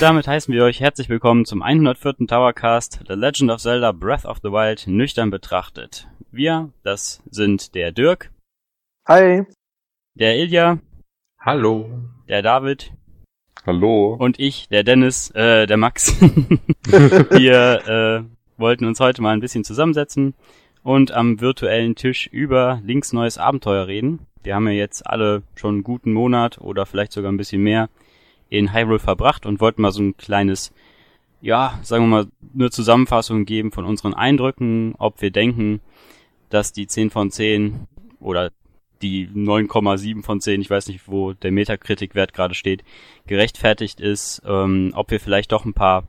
Und damit heißen wir euch herzlich willkommen zum 104. Towercast The Legend of Zelda Breath of the Wild nüchtern betrachtet. Wir, das sind der Dirk. Hi. Der Ilja. Hallo. Der David. Hallo. Und ich, der Dennis, äh, der Max. wir äh, wollten uns heute mal ein bisschen zusammensetzen und am virtuellen Tisch über Links neues Abenteuer reden. Wir haben ja jetzt alle schon einen guten Monat oder vielleicht sogar ein bisschen mehr in Hyrule verbracht und wollten mal so ein kleines, ja, sagen wir mal, eine Zusammenfassung geben von unseren Eindrücken, ob wir denken, dass die 10 von 10 oder die 9,7 von 10, ich weiß nicht, wo der Metakritikwert gerade steht, gerechtfertigt ist, ähm, ob wir vielleicht doch ein paar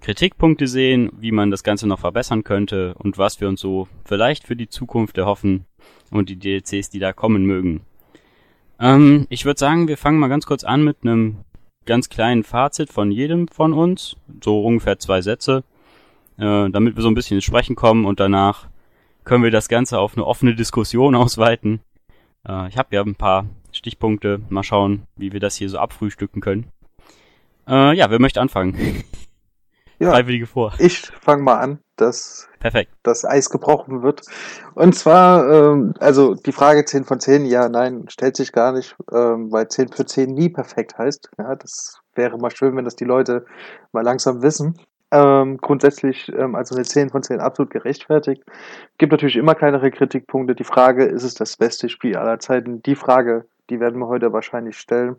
Kritikpunkte sehen, wie man das Ganze noch verbessern könnte und was wir uns so vielleicht für die Zukunft erhoffen und die DLCs, die da kommen mögen. Ähm, ich würde sagen, wir fangen mal ganz kurz an mit einem ganz kleinen Fazit von jedem von uns, so ungefähr zwei Sätze, äh, damit wir so ein bisschen ins Sprechen kommen und danach können wir das Ganze auf eine offene Diskussion ausweiten. Äh, ich habe ja ein paar Stichpunkte, mal schauen, wie wir das hier so abfrühstücken können. Äh, ja, wer möchte anfangen? Ja, Freiwillige vor. ich fange mal an, dass Perfekt. das Eis gebrochen wird. Und zwar, ähm, also die Frage 10 von 10, ja, nein, stellt sich gar nicht, ähm, weil 10 für 10 nie perfekt heißt. Ja, das wäre mal schön, wenn das die Leute mal langsam wissen. Ähm, grundsätzlich, ähm, also eine 10 von 10 absolut gerechtfertigt. Gibt natürlich immer kleinere Kritikpunkte. Die Frage, ist es das beste Spiel aller Zeiten? Die Frage, die werden wir heute wahrscheinlich stellen.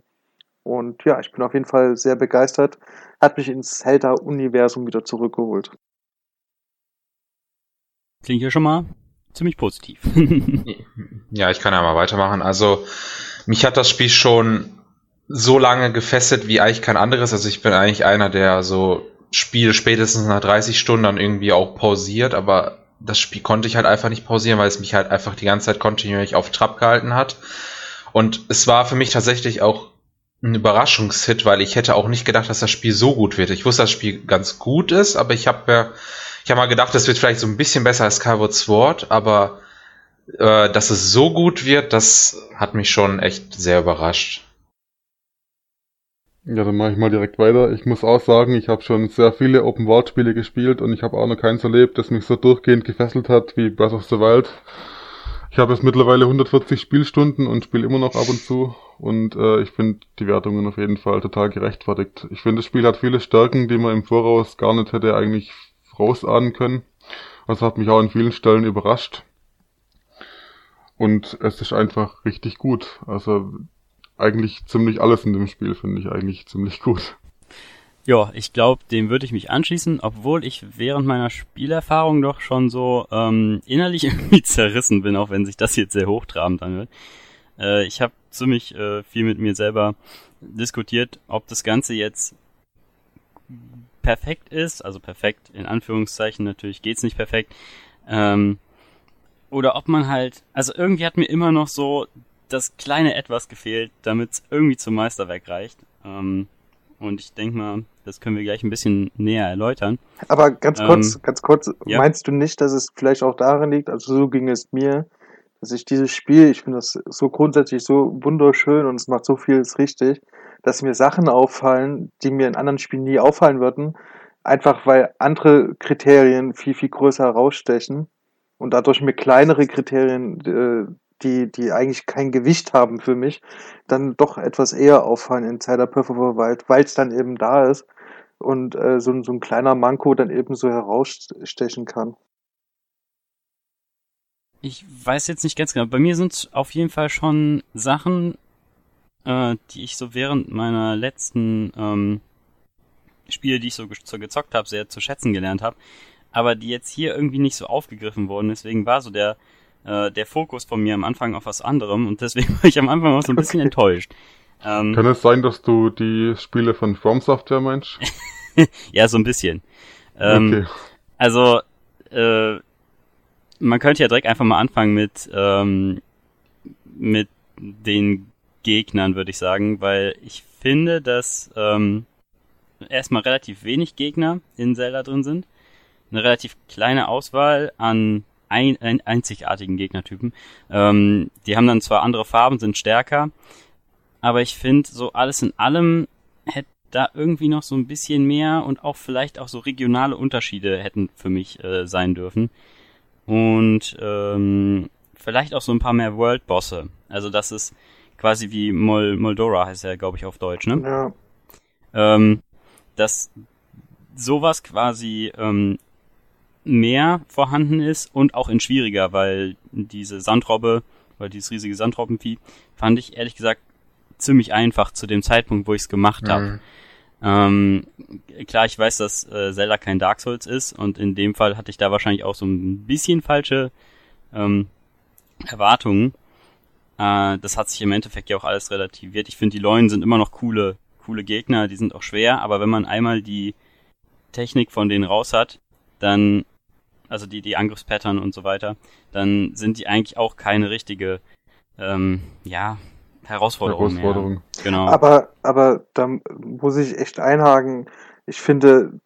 Und ja, ich bin auf jeden Fall sehr begeistert. Hat mich ins Zelda-Universum wieder zurückgeholt. Klingt ja schon mal ziemlich positiv. Ja, ich kann ja mal weitermachen. Also, mich hat das Spiel schon so lange gefesselt wie eigentlich kein anderes. Also, ich bin eigentlich einer, der so Spiele spätestens nach 30 Stunden dann irgendwie auch pausiert, aber das Spiel konnte ich halt einfach nicht pausieren, weil es mich halt einfach die ganze Zeit kontinuierlich auf Trab gehalten hat. Und es war für mich tatsächlich auch ein Überraschungshit, weil ich hätte auch nicht gedacht, dass das Spiel so gut wird. Ich wusste, dass das Spiel ganz gut ist, aber ich habe ja, ich habe mal gedacht, das wird vielleicht so ein bisschen besser als Skyward Sword, aber äh, dass es so gut wird, das hat mich schon echt sehr überrascht. Ja, dann mache ich mal direkt weiter. Ich muss auch sagen, ich habe schon sehr viele Open-World-Spiele gespielt und ich habe auch noch keins erlebt, das mich so durchgehend gefesselt hat wie Breath of the Wild. Ich habe jetzt mittlerweile 140 Spielstunden und spiele immer noch ab und zu und äh, ich finde die Wertungen auf jeden Fall total gerechtfertigt. Ich finde, das Spiel hat viele Stärken, die man im Voraus gar nicht hätte eigentlich vorausahnen können. Also hat mich auch an vielen Stellen überrascht. Und es ist einfach richtig gut. Also eigentlich ziemlich alles in dem Spiel finde ich eigentlich ziemlich gut. Ja, ich glaube, dem würde ich mich anschließen, obwohl ich während meiner Spielerfahrung doch schon so ähm, innerlich irgendwie zerrissen bin, auch wenn sich das jetzt sehr hochtrabend anhört. Äh, ich habe ziemlich äh, viel mit mir selber diskutiert, ob das Ganze jetzt perfekt ist, also perfekt in Anführungszeichen, natürlich geht's nicht perfekt, ähm, oder ob man halt, also irgendwie hat mir immer noch so das kleine Etwas gefehlt, damit es irgendwie zum Meisterwerk reicht. Ähm, und ich denke mal, das können wir gleich ein bisschen näher erläutern. Aber ganz kurz, Ähm, ganz kurz, ja. meinst du nicht, dass es vielleicht auch daran liegt, also so ging es mir, dass ich dieses Spiel, ich finde das so grundsätzlich so wunderschön und es macht so vieles richtig, dass mir Sachen auffallen, die mir in anderen Spielen nie auffallen würden, einfach weil andere Kriterien viel, viel größer herausstechen und dadurch mir kleinere Kriterien, äh, die, die eigentlich kein Gewicht haben für mich, dann doch etwas eher auffallen in Zelda Breath of the Wild, weil es dann eben da ist und äh, so, ein- so ein kleiner Manko dann eben so herausstechen kann. Ich weiß jetzt nicht ganz genau. Bei mir sind auf jeden Fall schon Sachen, äh, die ich so während meiner letzten ähm, Spiele, die ich so, so gezockt habe, sehr zu schätzen gelernt habe, aber die jetzt hier irgendwie nicht so aufgegriffen wurden. Deswegen war so der äh, der Fokus von mir am Anfang auf was anderem und deswegen war ich am Anfang auch so ein bisschen Okay. enttäuscht. Ähm, Kann es sein, dass du die Spiele von From Software meinst? ja, so ein bisschen. Ähm, okay. Also, äh, man könnte ja direkt einfach mal anfangen mit, ähm, mit den Gegnern, würde ich sagen, weil ich finde, dass ähm, erstmal relativ wenig Gegner in Zelda drin sind. Eine relativ kleine Auswahl an ein, ein einzigartigen Gegnertypen. Ähm, die haben dann zwar andere Farben, sind stärker, aber ich finde, so alles in allem hätte da irgendwie noch so ein bisschen mehr und auch vielleicht auch so regionale Unterschiede hätten für mich äh, sein dürfen. Und ähm, vielleicht auch so ein paar mehr World-Bosse. Also das ist quasi wie Mol Moldora heißt er, glaube ich, auf Deutsch, ne? Ja. Ähm, dass sowas quasi ähm, mehr vorhanden ist und auch in schwieriger, weil diese Sandrobbe, weil dieses riesige Sandrobbenvieh, fand ich ehrlich gesagt ziemlich einfach zu dem Zeitpunkt, wo ich es gemacht habe. Mhm. Ähm, klar, ich weiß, dass äh, Zelda kein Dark Souls ist und in dem Fall hatte ich da wahrscheinlich auch so ein bisschen falsche ähm, Erwartungen. Äh, das hat sich im Endeffekt ja auch alles relativiert. Ich finde, die Leunen sind immer noch coole, coole Gegner, die sind auch schwer, aber wenn man einmal die Technik von denen raus hat, dann, also die, die Angriffspattern und so weiter, dann sind die eigentlich auch keine richtige, ähm, ja, Herausforderung. Herausforderung. Mehr. Genau. Aber, aber da muss ich echt einhaken. Ich finde,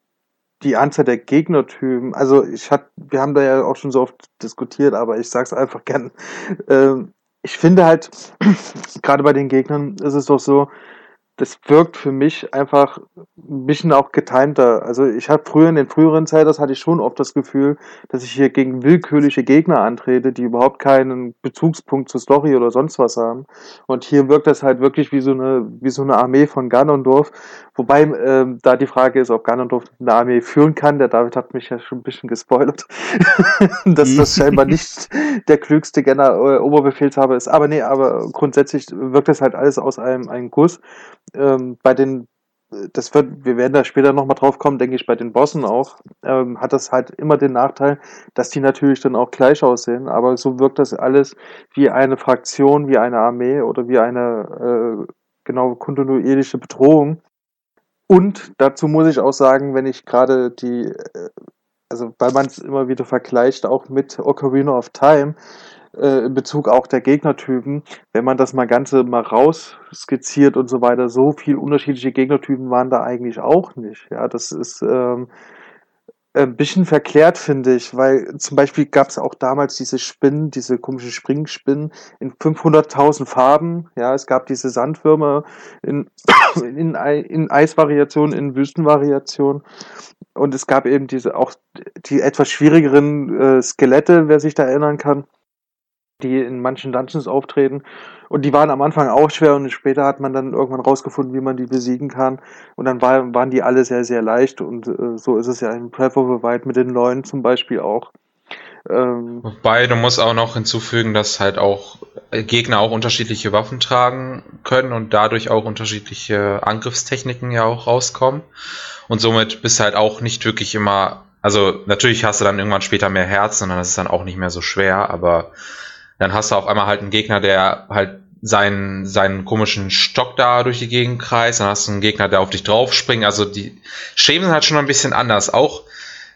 die Anzahl der Gegnertypen, also ich hat, wir haben da ja auch schon so oft diskutiert, aber ich sag's einfach gern. Ähm, ich finde halt, gerade bei den Gegnern ist es doch so, das wirkt für mich einfach ein bisschen auch getimter. Also ich habe früher in den früheren Zeiten, das hatte ich schon oft das Gefühl, dass ich hier gegen willkürliche Gegner antrete, die überhaupt keinen Bezugspunkt zur Story oder sonst was haben. Und hier wirkt das halt wirklich wie so eine, wie so eine Armee von Ganondorf. Wobei ähm, da die Frage ist, ob Ganondorf eine Armee führen kann. Der David hat mich ja schon ein bisschen gespoilert, dass das scheinbar nicht der klügste General, äh, Oberbefehlshaber ist. Aber nee, aber grundsätzlich wirkt das halt alles aus einem, einem Guss ähm, bei den, das wird, wir werden da später nochmal drauf kommen, denke ich, bei den Bossen auch, ähm, hat das halt immer den Nachteil, dass die natürlich dann auch gleich aussehen, aber so wirkt das alles wie eine Fraktion, wie eine Armee oder wie eine äh, genau kontinuierliche Bedrohung. Und dazu muss ich auch sagen, wenn ich gerade die, äh, also weil man es immer wieder vergleicht, auch mit Ocarina of Time, äh, in Bezug auch der Gegnertypen, wenn man das mal Ganze mal raus skizziert und so weiter, so viel unterschiedliche Gegnertypen waren da eigentlich auch nicht. Ja, das ist ähm, ein bisschen verklärt, finde ich, weil zum Beispiel gab es auch damals diese Spinnen, diese komischen Springspinnen in 500.000 Farben. Ja, es gab diese Sandwürmer in, in, in Eisvariationen, in Wüstenvariationen. Und es gab eben diese auch die etwas schwierigeren äh, Skelette, wer sich da erinnern kann die in manchen Dungeons auftreten. Und die waren am Anfang auch schwer und später hat man dann irgendwann rausgefunden, wie man die besiegen kann. Und dann war, waren die alle sehr, sehr leicht. Und äh, so ist es ja in Breath of the Wild mit den neuen zum Beispiel auch. Ähm, Wobei, du musst auch noch hinzufügen, dass halt auch Gegner auch unterschiedliche Waffen tragen können und dadurch auch unterschiedliche Angriffstechniken ja auch rauskommen. Und somit bist halt auch nicht wirklich immer, also natürlich hast du dann irgendwann später mehr Herz und dann ist es dann auch nicht mehr so schwer, aber dann hast du auf einmal halt einen Gegner, der halt seinen, seinen komischen Stock da durch die Gegend kreist. Dann hast du einen Gegner, der auf dich drauf springt. Also die Schemen sind halt schon ein bisschen anders. Auch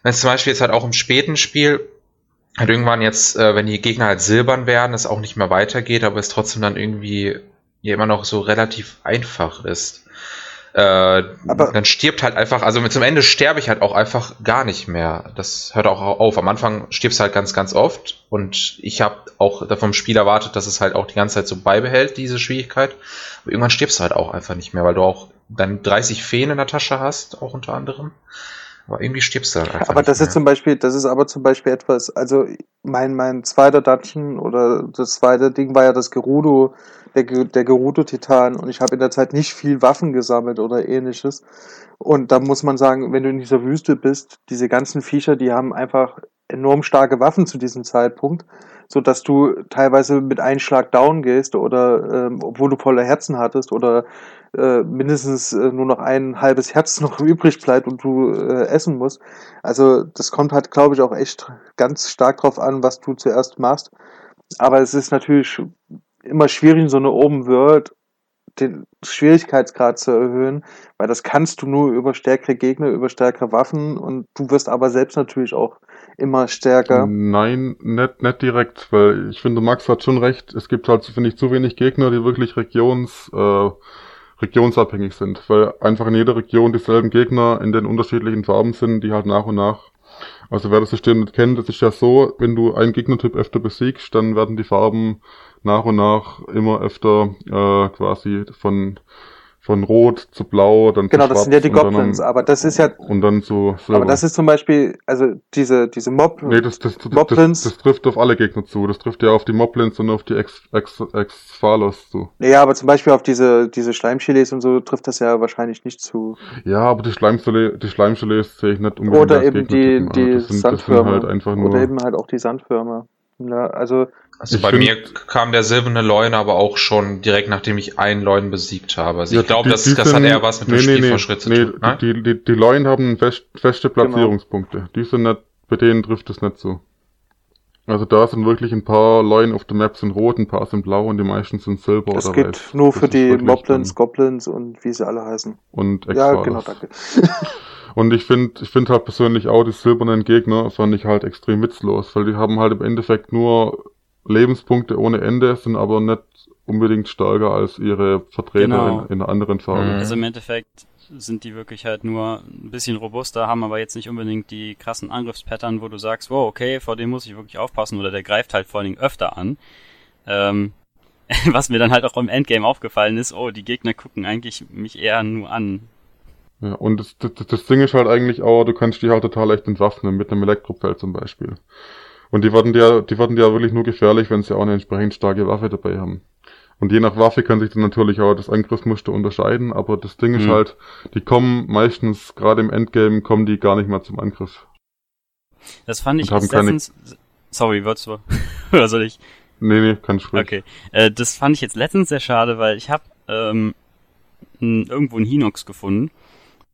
wenn es zum Beispiel jetzt halt auch im späten Spiel halt irgendwann jetzt, äh, wenn die Gegner halt silbern werden, es auch nicht mehr weitergeht, aber es trotzdem dann irgendwie ja immer noch so relativ einfach ist. Äh, aber dann stirbt halt einfach, also zum Ende sterbe ich halt auch einfach gar nicht mehr. Das hört auch auf. Am Anfang stirbst halt ganz, ganz oft und ich habe auch vom Spiel erwartet, dass es halt auch die ganze Zeit so beibehält, diese Schwierigkeit. Aber irgendwann stirbst du halt auch einfach nicht mehr, weil du auch dann 30 Feen in der Tasche hast, auch unter anderem. Aber irgendwie stirbst du halt einfach. Aber das mehr. ist zum Beispiel, das ist aber zum Beispiel etwas, also mein, mein zweiter Dungeon oder das zweite Ding war ja das Gerudo der, der Gerudo-Titan und ich habe in der Zeit nicht viel Waffen gesammelt oder ähnliches. Und da muss man sagen, wenn du in dieser Wüste bist, diese ganzen Viecher, die haben einfach enorm starke Waffen zu diesem Zeitpunkt, so dass du teilweise mit einem Schlag down gehst oder ähm, obwohl du volle Herzen hattest oder äh, mindestens äh, nur noch ein halbes Herz noch übrig bleibt und du äh, essen musst. Also das kommt halt, glaube ich, auch echt ganz stark drauf an, was du zuerst machst. Aber es ist natürlich immer schwierig, so eine Open World den Schwierigkeitsgrad zu erhöhen, weil das kannst du nur über stärkere Gegner, über stärkere Waffen und du wirst aber selbst natürlich auch immer stärker. Nein, nicht, nicht direkt, weil ich finde, Max hat schon recht. Es gibt halt, finde ich, zu wenig Gegner, die wirklich regions, äh, regionsabhängig sind, weil einfach in jeder Region dieselben Gegner in den unterschiedlichen Farben sind, die halt nach und nach also wer das System nicht kennt, das ist ja so, wenn du einen Gegnertyp öfter besiegst, dann werden die Farben nach und nach immer öfter äh, quasi von von Rot zu Blau, dann Genau, zu das sind ja die dann Goblins, am- aber das ist ja, Und dann zu Silber. aber das ist zum Beispiel, also diese, diese Mob, Nee, das, das, das, das, Moblins. das trifft auf alle Gegner zu. Das trifft ja auf die Moblins und auf die Ex, Ex, Ex-Phalos zu. ja, aber zum Beispiel auf diese, diese Schleimchilis und so trifft das ja wahrscheinlich nicht zu. Ja, aber die Schleimgelee, die Schleimgelees sehe ich nicht unbedingt Oder eben die, Gegnertypen an. die das sind, das Sandwürmer. halt einfach nur. Oder eben halt auch die Sandwürmer. Ja, also, Also Ich bei mir kam der silberne Leun aber auch schon direkt nachdem ich einen Leun besiegt habe. Also Ja, ich glaube, das, das hat eher was mit dem nee, nee, Spielfortschritt nee, zu nee, tun. Ne? Die, die, die Leuen haben fest, feste Genau. Platzierungspunkte. Die sind nicht, bei denen trifft es nicht so. Also da sind wirklich ein paar Leuen auf der Map sind rot, ein paar sind blau und die meisten sind silber das oder geht weiß. nur Das für die Moblins, Goblins und wie sie alle heißen. Und Ja, Ex-Phalos. genau, danke. Und ich finde ich find halt persönlich auch die silbernen Gegner fand ich halt extrem witzlos, weil die haben halt im Endeffekt nur Lebenspunkte ohne Ende, sind aber nicht unbedingt stärker als ihre Vertreter Genau. in, in anderen Farbe. Mhm. Also im Endeffekt sind die wirklich halt nur ein bisschen robuster, haben aber jetzt nicht unbedingt die krassen Angriffspattern, wo du sagst, wow, okay, vor dem muss ich wirklich aufpassen oder der greift halt vor allen Dingen öfter an. Ähm, was mir dann halt auch im Endgame aufgefallen ist, oh, die Gegner gucken eigentlich mich eher nur an. Ja, und das, das, das Ding ist halt eigentlich auch, du kannst die halt total leicht entwaffnen, mit einem Elektropfeld zum Beispiel. Und die werden dir, die werden dir wirklich nur gefährlich, wenn sie auch eine entsprechend starke Waffe dabei haben. Und je nach Waffe kann sich dann natürlich auch das Angriffsmuster unterscheiden, aber das Ding ist Mhm. halt, die kommen meistens, gerade im Endgame, kommen die gar nicht mehr zum Angriff. Das fand ich keine- letztens, sorry, würdest du, oder soll ich? Nee, nee, kann ich. Okay, äh, das fand ich jetzt letztens sehr schade, weil ich habe ähm, irgendwo einen Hinox gefunden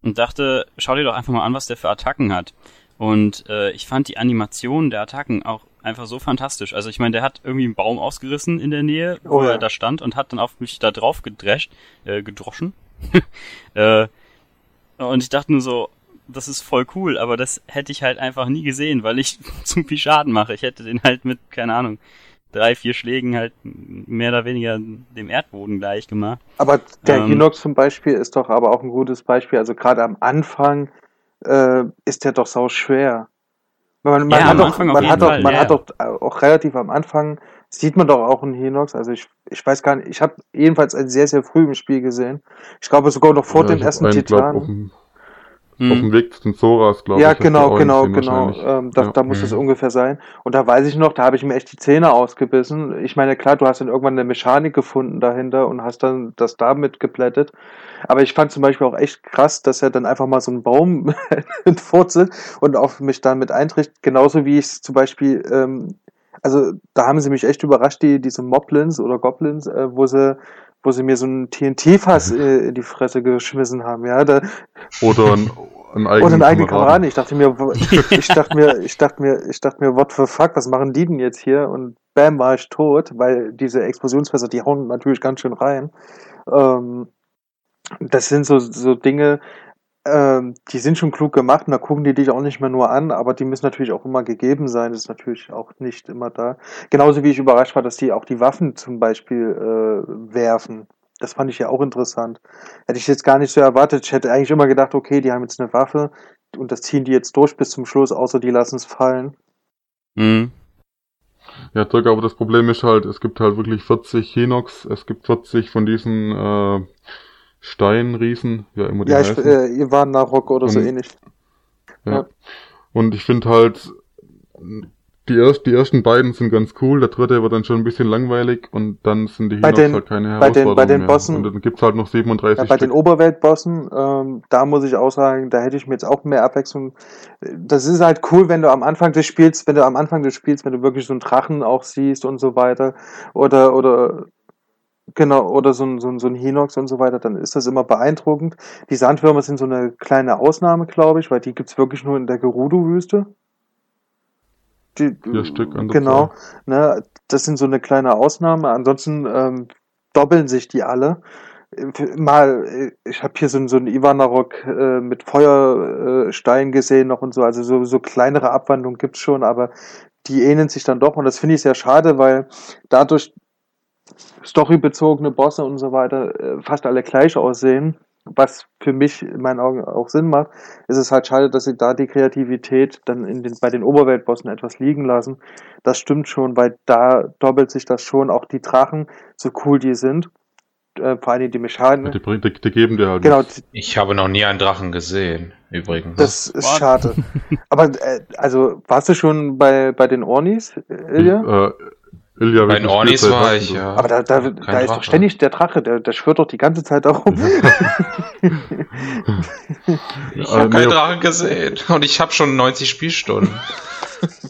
und dachte, schau dir doch einfach mal an, was der für Attacken hat. Und äh, ich fand die Animation der Attacken auch einfach so fantastisch. Also ich meine, der hat irgendwie einen Baum ausgerissen in der Nähe, wo Oh ja. er da stand und hat dann auf mich da drauf gedrescht, äh, gedroschen. äh, und ich dachte nur so, das ist voll cool, aber das hätte ich halt einfach nie gesehen, weil ich zu viel Schaden mache. Ich hätte den halt mit, keine Ahnung, drei, vier Schlägen halt mehr oder weniger dem Erdboden gleich gemacht. Aber der Ähm. Hinox zum Beispiel ist doch aber auch ein gutes Beispiel. Also gerade am Anfang äh, ist der doch sau schwer. Man, man Ja, hat am doch, man hat doch, man ja. hat doch auch relativ am Anfang sieht man doch auch einen Hinox. Also ich, ich weiß gar nicht, ich habe jedenfalls einen sehr, sehr früh im Spiel gesehen. Ich glaube sogar noch vor Ja, dem ersten einen, glaub, Titan. auf dem, Hm. auf dem Weg zu den Zoras, glaube ja, ich. genau, genau, genau. Ähm, da, Ja. da muss es Mhm. ungefähr sein. Und da weiß ich noch, da habe ich mir echt die Zähne ausgebissen. Ich meine, klar, du hast dann irgendwann eine Mechanik gefunden dahinter und hast dann das damit geplättet. Aber ich fand zum Beispiel auch echt krass, dass er dann einfach mal so einen Baum entfurzelt und auf mich dann mit eintritt. Genauso wie ich es zum Beispiel, ähm, also da haben sie mich echt überrascht, die, diese Moblins oder Goblins, äh, wo sie wo sie mir so ein TNT-Fass äh, in die Fresse geschmissen haben, ja, da, Oder ein, einen eigenen, oder einen eigenen Kameraden. Ich dachte mir, ich dachte mir, ich dachte mir, ich dachte mir, what the fuck, was machen die denn jetzt hier? Und bam, war ich tot, weil diese Explosionsfässer, die hauen natürlich ganz schön rein. Ähm, das sind so, so Dinge, ähm, die sind schon klug gemacht und da gucken die dich auch nicht mehr nur an, aber die müssen natürlich auch immer gegeben sein, das ist natürlich auch nicht immer da. Genauso wie ich überrascht war, dass die auch die Waffen zum Beispiel äh, werfen. Das fand ich ja auch interessant. Hätte ich jetzt gar nicht so erwartet. Ich hätte eigentlich immer gedacht, okay, die haben jetzt eine Waffe und das ziehen die jetzt durch bis zum Schluss, außer die lassen es fallen. Mhm. Ja, Dirk, aber das Problem ist halt, es gibt halt wirklich 40 Hinox, es gibt 40 von diesen äh, Steinriesen, ja immer die Ja, ich, heißen. äh, Ivan Narok oder so Und- ähnlich. ja. ja. Und ich finde halt, die, erst, die ersten beiden sind ganz cool, der dritte wird dann schon ein bisschen langweilig und dann sind die Bei Hinox den- halt keine bei den- Herausforderung bei den mehr. Bossen- Und dann gibt's halt noch 37 Ja, bei den Stück. Oberweltbossen, ähm, da muss ich auch sagen, da hätte ich mir jetzt auch mehr Abwechslung. Das ist halt cool, wenn du am Anfang des Spiels, wenn du am Anfang des Spiels, wenn du wirklich so einen Drachen auch siehst und so weiter, oder, oder, genau, oder so ein, so ein, so ein Hinox und so weiter, dann ist das immer beeindruckend. Die Sandwürmer sind so eine kleine Ausnahme, glaube ich, weil die gibt's wirklich nur in der Gerudo-Wüste. Die, Vier Stück an Genau, ne, das sind so eine kleine Ausnahme. Ansonsten ähm, doppeln sich die alle. Mal, äh, ich habe hier so, einen- so einen Ivanarok äh, mit Feuerstein äh, gesehen noch und so. Also so, so kleinere Abwandlungen gibt's schon, aber die ähneln sich dann doch. Und das finde ich sehr schade, weil dadurch storybezogene Bosse und so weiter äh, fast alle gleich aussehen. Was für mich in meinen Augen auch Sinn macht, ist es halt schade, dass sie da die Kreativität dann in den, bei den Oberweltbossen etwas liegen lassen. Das stimmt schon, weil da doppelt sich das schon. Auch die Drachen, so cool die sind, äh, vor Dingen die Mechanik. Die, die, die geben dir halt Genau, nichts. Ich habe noch nie einen Drachen gesehen, übrigens. das ist What? schade. Aber äh, also warst du schon bei, bei den Ornis, Ilja? Äh, Ilja, Bei den Ornis Spielzeit war ich, ja. Aber da, da, da ist doch ständig der Drache, der, der schwirrt doch die ganze Zeit da rum. Ich Äh, habe nee, keinen Drachen gesehen und ich habe schon 90 Spielstunden.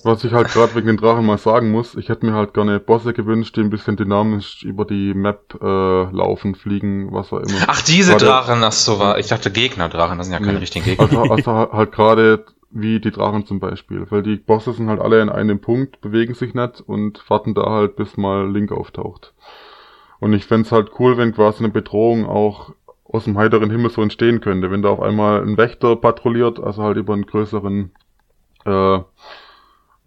Was ich halt gerade wegen den Drachen mal sagen muss, ich hätte mir halt gerne Bosse gewünscht, die ein bisschen dynamisch über die Map äh, laufen, fliegen, was auch immer. Ach, diese Warte. Drachen, ach so war. Ich dachte Gegner-Drachen, das sind ja keine Nee. richtigen Gegner. Also, also halt gerade wie die Drachen zum Beispiel, weil die Bosse sind halt alle in einem Punkt, bewegen sich nicht und warten da halt, bis mal Link auftaucht. Und ich fänd's halt cool, wenn quasi eine Bedrohung auch aus dem heiteren Himmel so entstehen könnte, wenn da auf einmal ein Wächter patrouilliert, also halt über einen größeren, äh,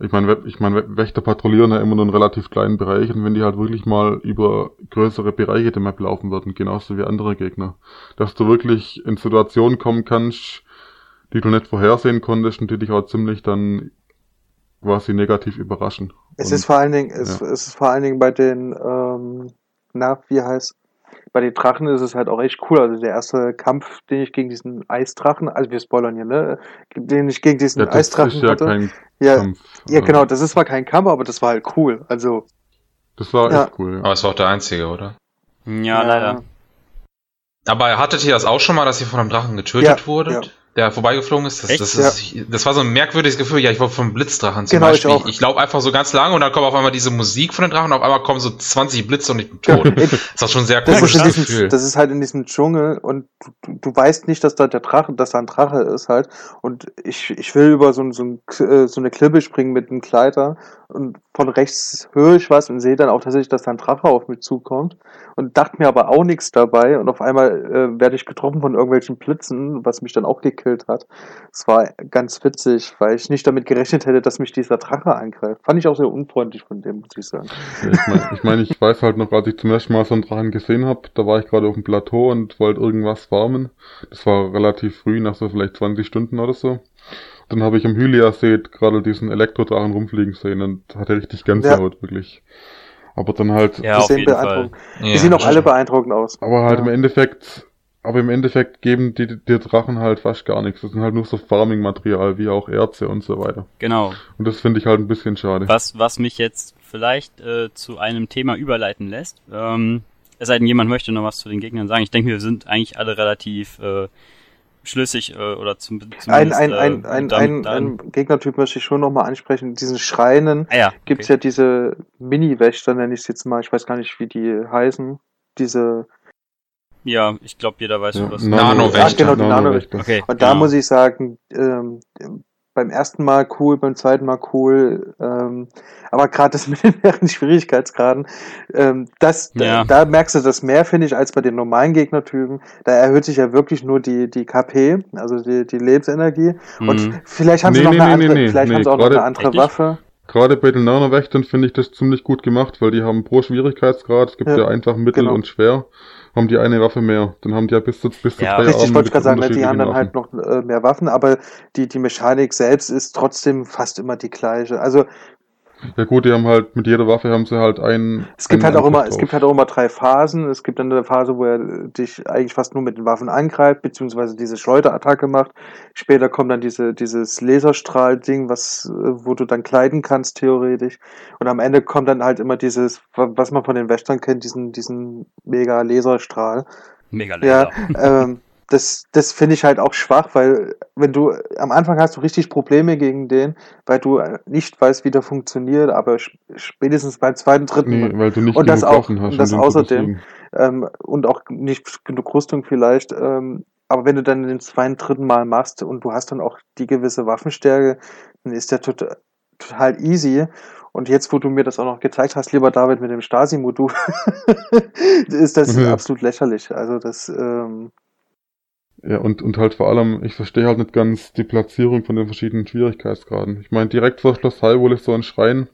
ich meine, ich mein, Wächter patrouillieren ja immer nur einen relativ kleinen Bereich und wenn die halt wirklich mal über größere Bereiche der Map laufen würden, genauso wie andere Gegner, dass du wirklich in Situationen kommen kannst, die du nicht vorhersehen konntest und die dich auch ziemlich dann quasi negativ überraschen. Es Und- ist vor allen Dingen, es, ja. es ist vor allen Dingen bei den, ähm, na, wie heißt, bei den Drachen ist es halt auch echt cool. Also der erste Kampf, den ich gegen diesen Eisdrachen, also wir spoilern hier, ne, den ich gegen diesen ja, das Eisdrachen ist ja hatte. kein ja, Kampf. ja, Äh, genau, das ist zwar kein Kampf, aber das war halt cool. Also, Das war Ja. echt cool. Ja. Aber es war auch der einzige, oder? Ja, leider. Aber hattet ihr das auch schon mal, dass ihr von einem Drachen getötet Ja, wurdet? Ja. Der vorbeigeflogen ist? Das, das, ist das war so ein merkwürdiges Gefühl. Ja, ich war vom Blitzdrachen zum Genau, ich Beispiel. Ich, ich laufe einfach so ganz lange und dann kommt auf einmal diese Musik von den Drachen und auf einmal kommen so 20 Blitze und ich bin tot. Ja, Das ist schon ein sehr komisches diesem, Gefühl. das ist halt in diesem Dschungel und du, du, weißt nicht, dass da der Drache, dass da ein Drache ist halt. Und ich, ich will über so, so, ein, äh, so eine Klippe springen mit einem Kleider und von rechts höre ich was und sehe dann auch tatsächlich, dass da ein Drache auf mich zukommt und dachte mir aber auch nichts dabei und auf einmal äh, werde ich getroffen von irgendwelchen Blitzen, was mich dann auch gekillt hat. Es war ganz witzig, weil ich nicht damit gerechnet hätte, dass mich dieser Drache angreift. Fand ich auch sehr unfreundlich von dem, muss ich sagen. Ich meine, ich, mein, ich weiß halt noch, als ich zum ersten Mal so einen Drachen gesehen habe, da war ich gerade auf dem Plateau und wollte irgendwas farmen. Das war relativ früh, nach so vielleicht 20 Stunden oder so. Dann habe ich am Hylia-See gerade diesen Elektrodrachen rumfliegen sehen und hatte richtig Gänsehaut, wirklich. Aber dann halt, Ja, die auf sehen beeindruckend. Ja, Die sehen auch alle beeindruckend aus. aber halt Ja. im Endeffekt, aber im Endeffekt geben die, die Drachen halt fast gar nichts. Das sind halt nur so Farming-Material, wie auch Erze und so weiter. Genau. Und das finde ich halt ein bisschen schade. Was, was mich jetzt vielleicht äh, zu einem Thema überleiten lässt. Ähm, es sei denn, jemand möchte noch was zu den Gegnern sagen. Ich denke, wir sind eigentlich alle relativ äh, schlüssig äh, oder zum, zumindest Ein, ein, äh, ein, ein, damit ein, dann- ein Gegnertyp möchte ich schon nochmal ansprechen. Diesen Schreinen ah, ja, okay. ja diese Mini-Wächter, nenne ich es jetzt mal. Ich weiß gar nicht, wie die heißen. Diese. ja, ich glaube, jeder weiß, Ja, was. Nano-Wächter. Ja, genau, die Nano-Wächter. Okay. Und da genau. muss ich sagen, ähm, beim ersten Mal cool, beim zweiten Mal cool, ähm, aber gerade das mit den mehreren Schwierigkeitsgraden, ähm, das, Ja. da, da merkst du das mehr, finde ich, als bei den normalen Gegnertypen. Da erhöht sich ja wirklich nur die, die KP, also die, die Lebensenergie. Und Mhm. vielleicht haben sie Nee, noch nee, eine nee, andere, nee, vielleicht nee, haben sie auch noch eine andere nicht? Waffe. Gerade bei den Nano-Wächtern finde ich das ziemlich gut gemacht, weil die haben pro Schwierigkeitsgrad, es gibt Ja, ja, einfach mittel genau. und schwer, haben die eine Waffe mehr. Dann haben die ja bis zu, bis zu Ja, drei Richtig, Arme wollte ich mit gerade sagen, die haben dann halt noch äh, mehr Waffen, aber die, die Mechanik selbst ist trotzdem fast immer die gleiche. Also. Ja gut, die haben halt, mit jeder Waffe haben sie halt einen. Es gibt einen halt auch immer, Angriff es gibt drauf. halt auch immer drei Phasen. Es gibt dann eine Phase, wo er dich eigentlich fast nur mit den Waffen angreift, beziehungsweise diese Schleuderattacke macht. Später kommt dann diese, dieses Laserstrahl-Ding, was, äh, wo du dann kleiden kannst, theoretisch. Und am Ende kommt dann halt immer dieses, wa- was man von den Wächtern kennt, diesen, diesen mega Laserstrahl. Mega Laser. Ja, ähm, das, das finde ich halt auch schwach, weil wenn du am Anfang hast du richtig Probleme gegen den, weil du nicht weißt, wie der funktioniert, aber sp- spätestens beim zweiten, dritten Nee, weil du nicht Und das auch- hast. und das außerdem. ähm, und auch nicht genug Rüstung vielleicht. Ähm, aber wenn du dann den zweiten, dritten Mal machst und du hast dann auch die gewisse Waffenstärke, dann ist der total, total easy. Und jetzt, wo du mir das auch noch gezeigt hast, lieber David, mit dem Stasi-Modul, ist das Mhm. absolut lächerlich. Also das, ähm, Ja, und, und halt vor allem, ich verstehe halt nicht ganz die Platzierung von den verschiedenen Schwierigkeitsgraden. Ich meine, direkt vor Schloss Hyrule ist so ein Schrein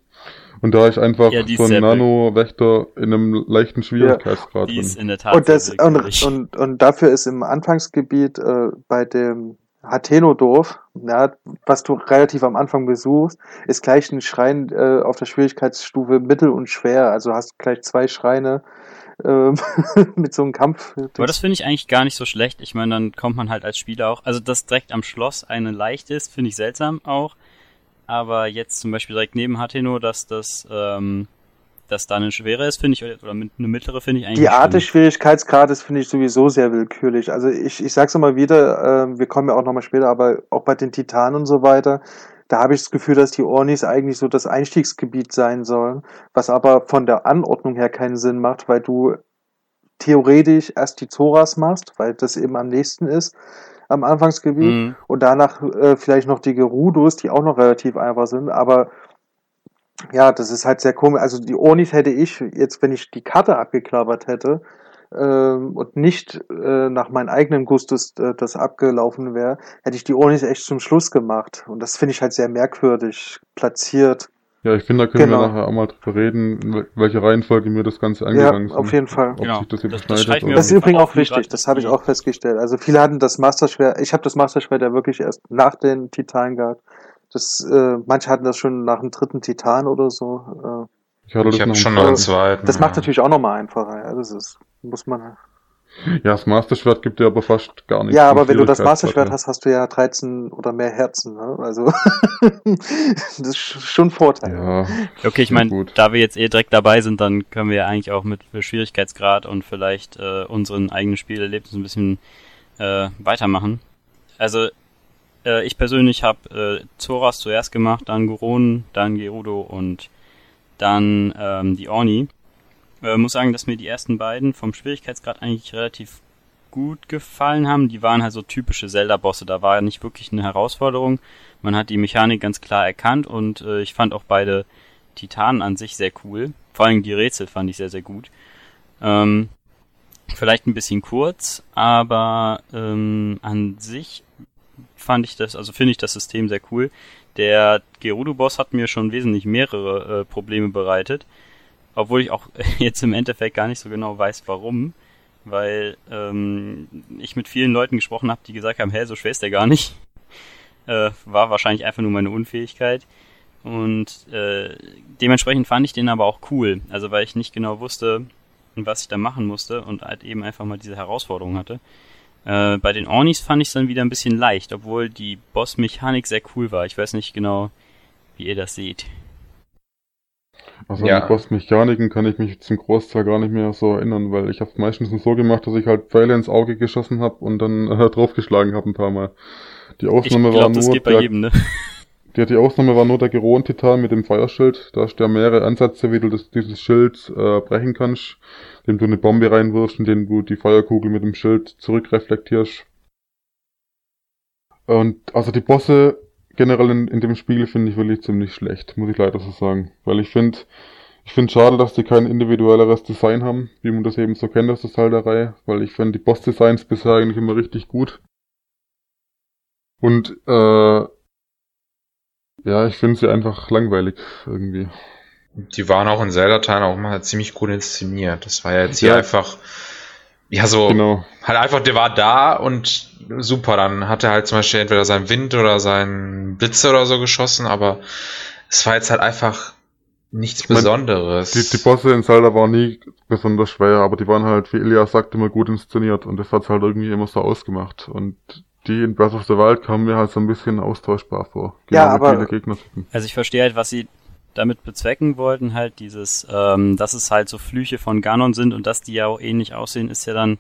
und da ist einfach Ja, die so ein Nano-Wächter in einem leichten Schwierigkeitsgrad Die ist drin. in der Tat und, das, und, und, und dafür ist im Anfangsgebiet äh, bei dem Hateno-Dorf, ja, was du relativ am Anfang besuchst, ist gleich ein Schrein äh, auf der Schwierigkeitsstufe mittel und schwer. Also hast gleich zwei Schreine, ähm, mit so einem Kampf. Aber das finde ich eigentlich gar nicht so schlecht. Ich meine, dann kommt man halt als Spieler auch. Also, dass direkt am Schloss eine leicht ist, finde ich seltsam auch. Aber jetzt zum Beispiel direkt neben Hateno, dass das, ähm, dass da eine schwere ist, finde ich, oder eine mittlere finde ich eigentlich. Die Art des Schwierigkeitsgrades finde ich sowieso sehr willkürlich. Also ich, ich sag's immer wieder, äh, wir kommen ja auch nochmal später, aber auch bei den Titanen und so weiter, da habe ich das Gefühl, dass die Ornis eigentlich so das Einstiegsgebiet sein sollen, was aber von der Anordnung her keinen Sinn macht, weil du theoretisch erst die Zoras machst, weil das eben am nächsten ist am Anfangsgebiet mhm. und danach äh, vielleicht noch die Gerudos, die auch noch relativ einfach sind, aber ja, das ist halt sehr komisch. Also die Ornis hätte ich jetzt, wenn ich die Karte abgeklappert hätte, und nicht äh, nach meinem eigenen Gustus äh, das abgelaufen wäre, hätte ich die Onis echt zum Schluss gemacht. Und das finde ich halt sehr merkwürdig platziert. Ja, ich finde, da können genau. wir nachher auch mal drüber reden, welche Reihenfolge mir das Ganze angegangen ja, auf jeden Fall. Ob genau. sich das das, das, das ist übrigens auch wichtig, das habe ich auch festgestellt. Also viele hatten das Masterschwert, ich habe das Masterschwert ja wirklich erst nach den Titanen gehabt. Das, äh, manche hatten das schon nach dem dritten Titan oder so. Äh, ich, ich habe schon noch einen zweiten. Das ja. macht natürlich auch nochmal einfacher. Ja, das ist muss man. Ja, das Masterschwert gibt dir aber fast gar nichts. Ja, aber wenn du das Masterschwert hast, hast du ja 13 oder mehr Herzen. Ne? Also das ist schon ein Vorteil. Ja, okay, ich meine, da wir jetzt eh direkt dabei sind, dann können wir ja eigentlich auch mit Schwierigkeitsgrad und vielleicht äh, unseren eigenen Spielerlebnissen ein bisschen äh, weitermachen. Also äh, ich persönlich habe äh, Zoras zuerst gemacht, dann Goron, dann Gerudo und dann ähm, die Orni. Äh, muss sagen, dass mir die ersten beiden vom Schwierigkeitsgrad eigentlich relativ gut gefallen haben. Die waren halt so typische Zelda-Bosse. Da war nicht wirklich eine Herausforderung. Man hat die Mechanik ganz klar erkannt und äh, ich fand auch beide Titanen an sich sehr cool. Vor allem die Rätsel fand ich sehr, sehr gut. Ähm, vielleicht ein bisschen kurz, aber ähm, an sich fand ich das, also finde ich das System sehr cool. Der Gerudo-Boss hat mir schon wesentlich mehrere äh, Probleme bereitet. Obwohl ich auch jetzt im Endeffekt gar nicht so genau weiß, warum. Weil ähm, ich mit vielen Leuten gesprochen habe, die gesagt haben, hä, so schwer ist der gar nicht. Äh, war wahrscheinlich einfach nur meine Unfähigkeit. Und äh, dementsprechend fand ich den aber auch cool. Also weil ich nicht genau wusste, was ich da machen musste und halt eben einfach mal diese Herausforderung hatte. Äh, bei den Ornis fand ich es dann wieder ein bisschen leicht, obwohl die Boss-Mechanik sehr cool war. Ich weiß nicht genau, wie ihr das seht. Also ja. an die Bossmechaniken kann ich mich zum Großteil gar nicht mehr so erinnern, weil ich habe es meistens so gemacht, dass ich halt Pfeile ins Auge geschossen habe und dann äh, draufgeschlagen habe ein paar Mal. Die Ausnahme ich glaub, war nur. Das geht bei jedem, ne? Die, die Ausnahme war nur der Geron-Titan mit dem Feuerschild. Da du ja mehrere Ansätze, wie du das, dieses Schild äh, brechen kannst, indem du eine Bombe reinwirfst, indem du die Feuerkugel mit dem Schild zurückreflektierst. Und also die Bosse generell in, in dem Spiel finde ich wirklich ziemlich schlecht, muss ich leider so sagen. Weil ich finde, ich finde schade, dass die kein individuelleres Design haben, wie man das eben so kennt aus der Zelda-Reihe, weil ich finde die Boss-Designs bisher eigentlich immer richtig gut. Und äh, ja, ich finde sie einfach langweilig irgendwie. Die waren auch in Zelda-Teilen auch mal ziemlich gut inszeniert. Das war ja jetzt hier ja. einfach ja, so genau. halt einfach, der war da und super, dann hat er halt zum Beispiel entweder seinen Wind oder seinen Blitze oder so geschossen, aber es war jetzt halt einfach nichts ich mein, Besonderes. Die, die Bosse in Zelda waren nie besonders schwer, aber die waren halt, wie Ilya sagt, immer gut inszeniert und das hat's halt irgendwie immer so ausgemacht und die in Breath of the Wild kamen mir halt so ein bisschen austauschbar vor. Genau ja, aber, also ich verstehe halt, was sie damit bezwecken wollten, halt dieses, ähm, dass es halt so Flüche von Ganon sind und dass die ja auch ähnlich aussehen, ist ja dann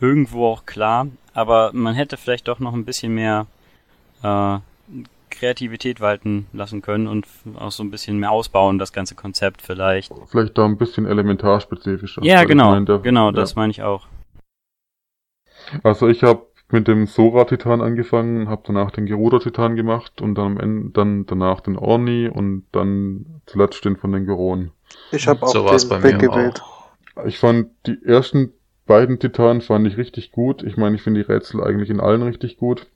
irgendwo auch klar. Aber man hätte vielleicht doch noch ein bisschen mehr äh, Kreativität walten lassen können und auch so ein bisschen mehr ausbauen, das ganze Konzept vielleicht. Vielleicht da ein bisschen elementarspezifischer. Ja, genau, meine, genau, das meine ich auch. Also ich habe mit dem Sora-Titan angefangen, habe danach den Gerudo-Titan gemacht und dann am Ende dann danach den Orni und dann zuletzt den von den Geron. Ich habe auch so den Weg gewählt. Ich fand die ersten beiden Titanen fand ich richtig gut. Ich meine, ich finde die Rätsel eigentlich in allen richtig gut.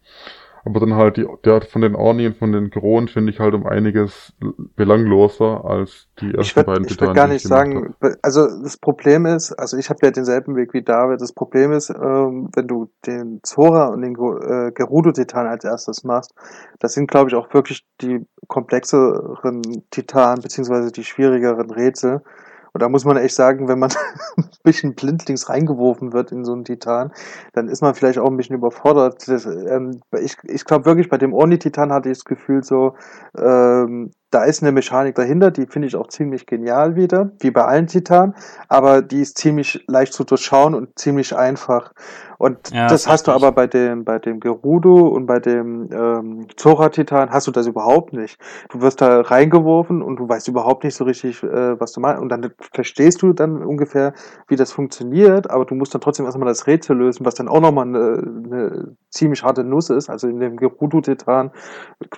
Aber dann halt die, der von den Orni und von den Kronen finde ich halt um einiges belangloser als die ersten ich würd, beiden. Ich würde gar nicht sagen, hab. also das Problem ist, also ich habe ja denselben Weg wie David. Das Problem ist, ähm, wenn du den Zora und den äh, Gerudo-Titan als erstes machst, das sind glaube ich auch wirklich die komplexeren Titanen beziehungsweise die schwierigeren Rätsel. Und da muss man echt sagen, wenn man ein bisschen blindlings reingeworfen wird in so einen Titan, dann ist man vielleicht auch ein bisschen überfordert. Das, ähm, ich ich glaube wirklich, bei dem Orni-Titan hatte ich das Gefühl so, ähm, da ist eine Mechanik dahinter, die finde ich auch ziemlich genial wieder, wie bei allen Titanen, aber die ist ziemlich leicht zu durchschauen und ziemlich einfach. Und Ja, das hast du aber bei dem, bei dem Gerudo und bei dem ähm, Zora-Titan hast du das überhaupt nicht. Du wirst da reingeworfen und du weißt überhaupt nicht so richtig, äh, was du meinst. Und dann verstehst du dann ungefähr, wie das funktioniert, aber du musst dann trotzdem erstmal das Rätsel lösen, was dann auch nochmal eine, eine ziemlich harte Nuss ist. Also in dem Gerudo-Titan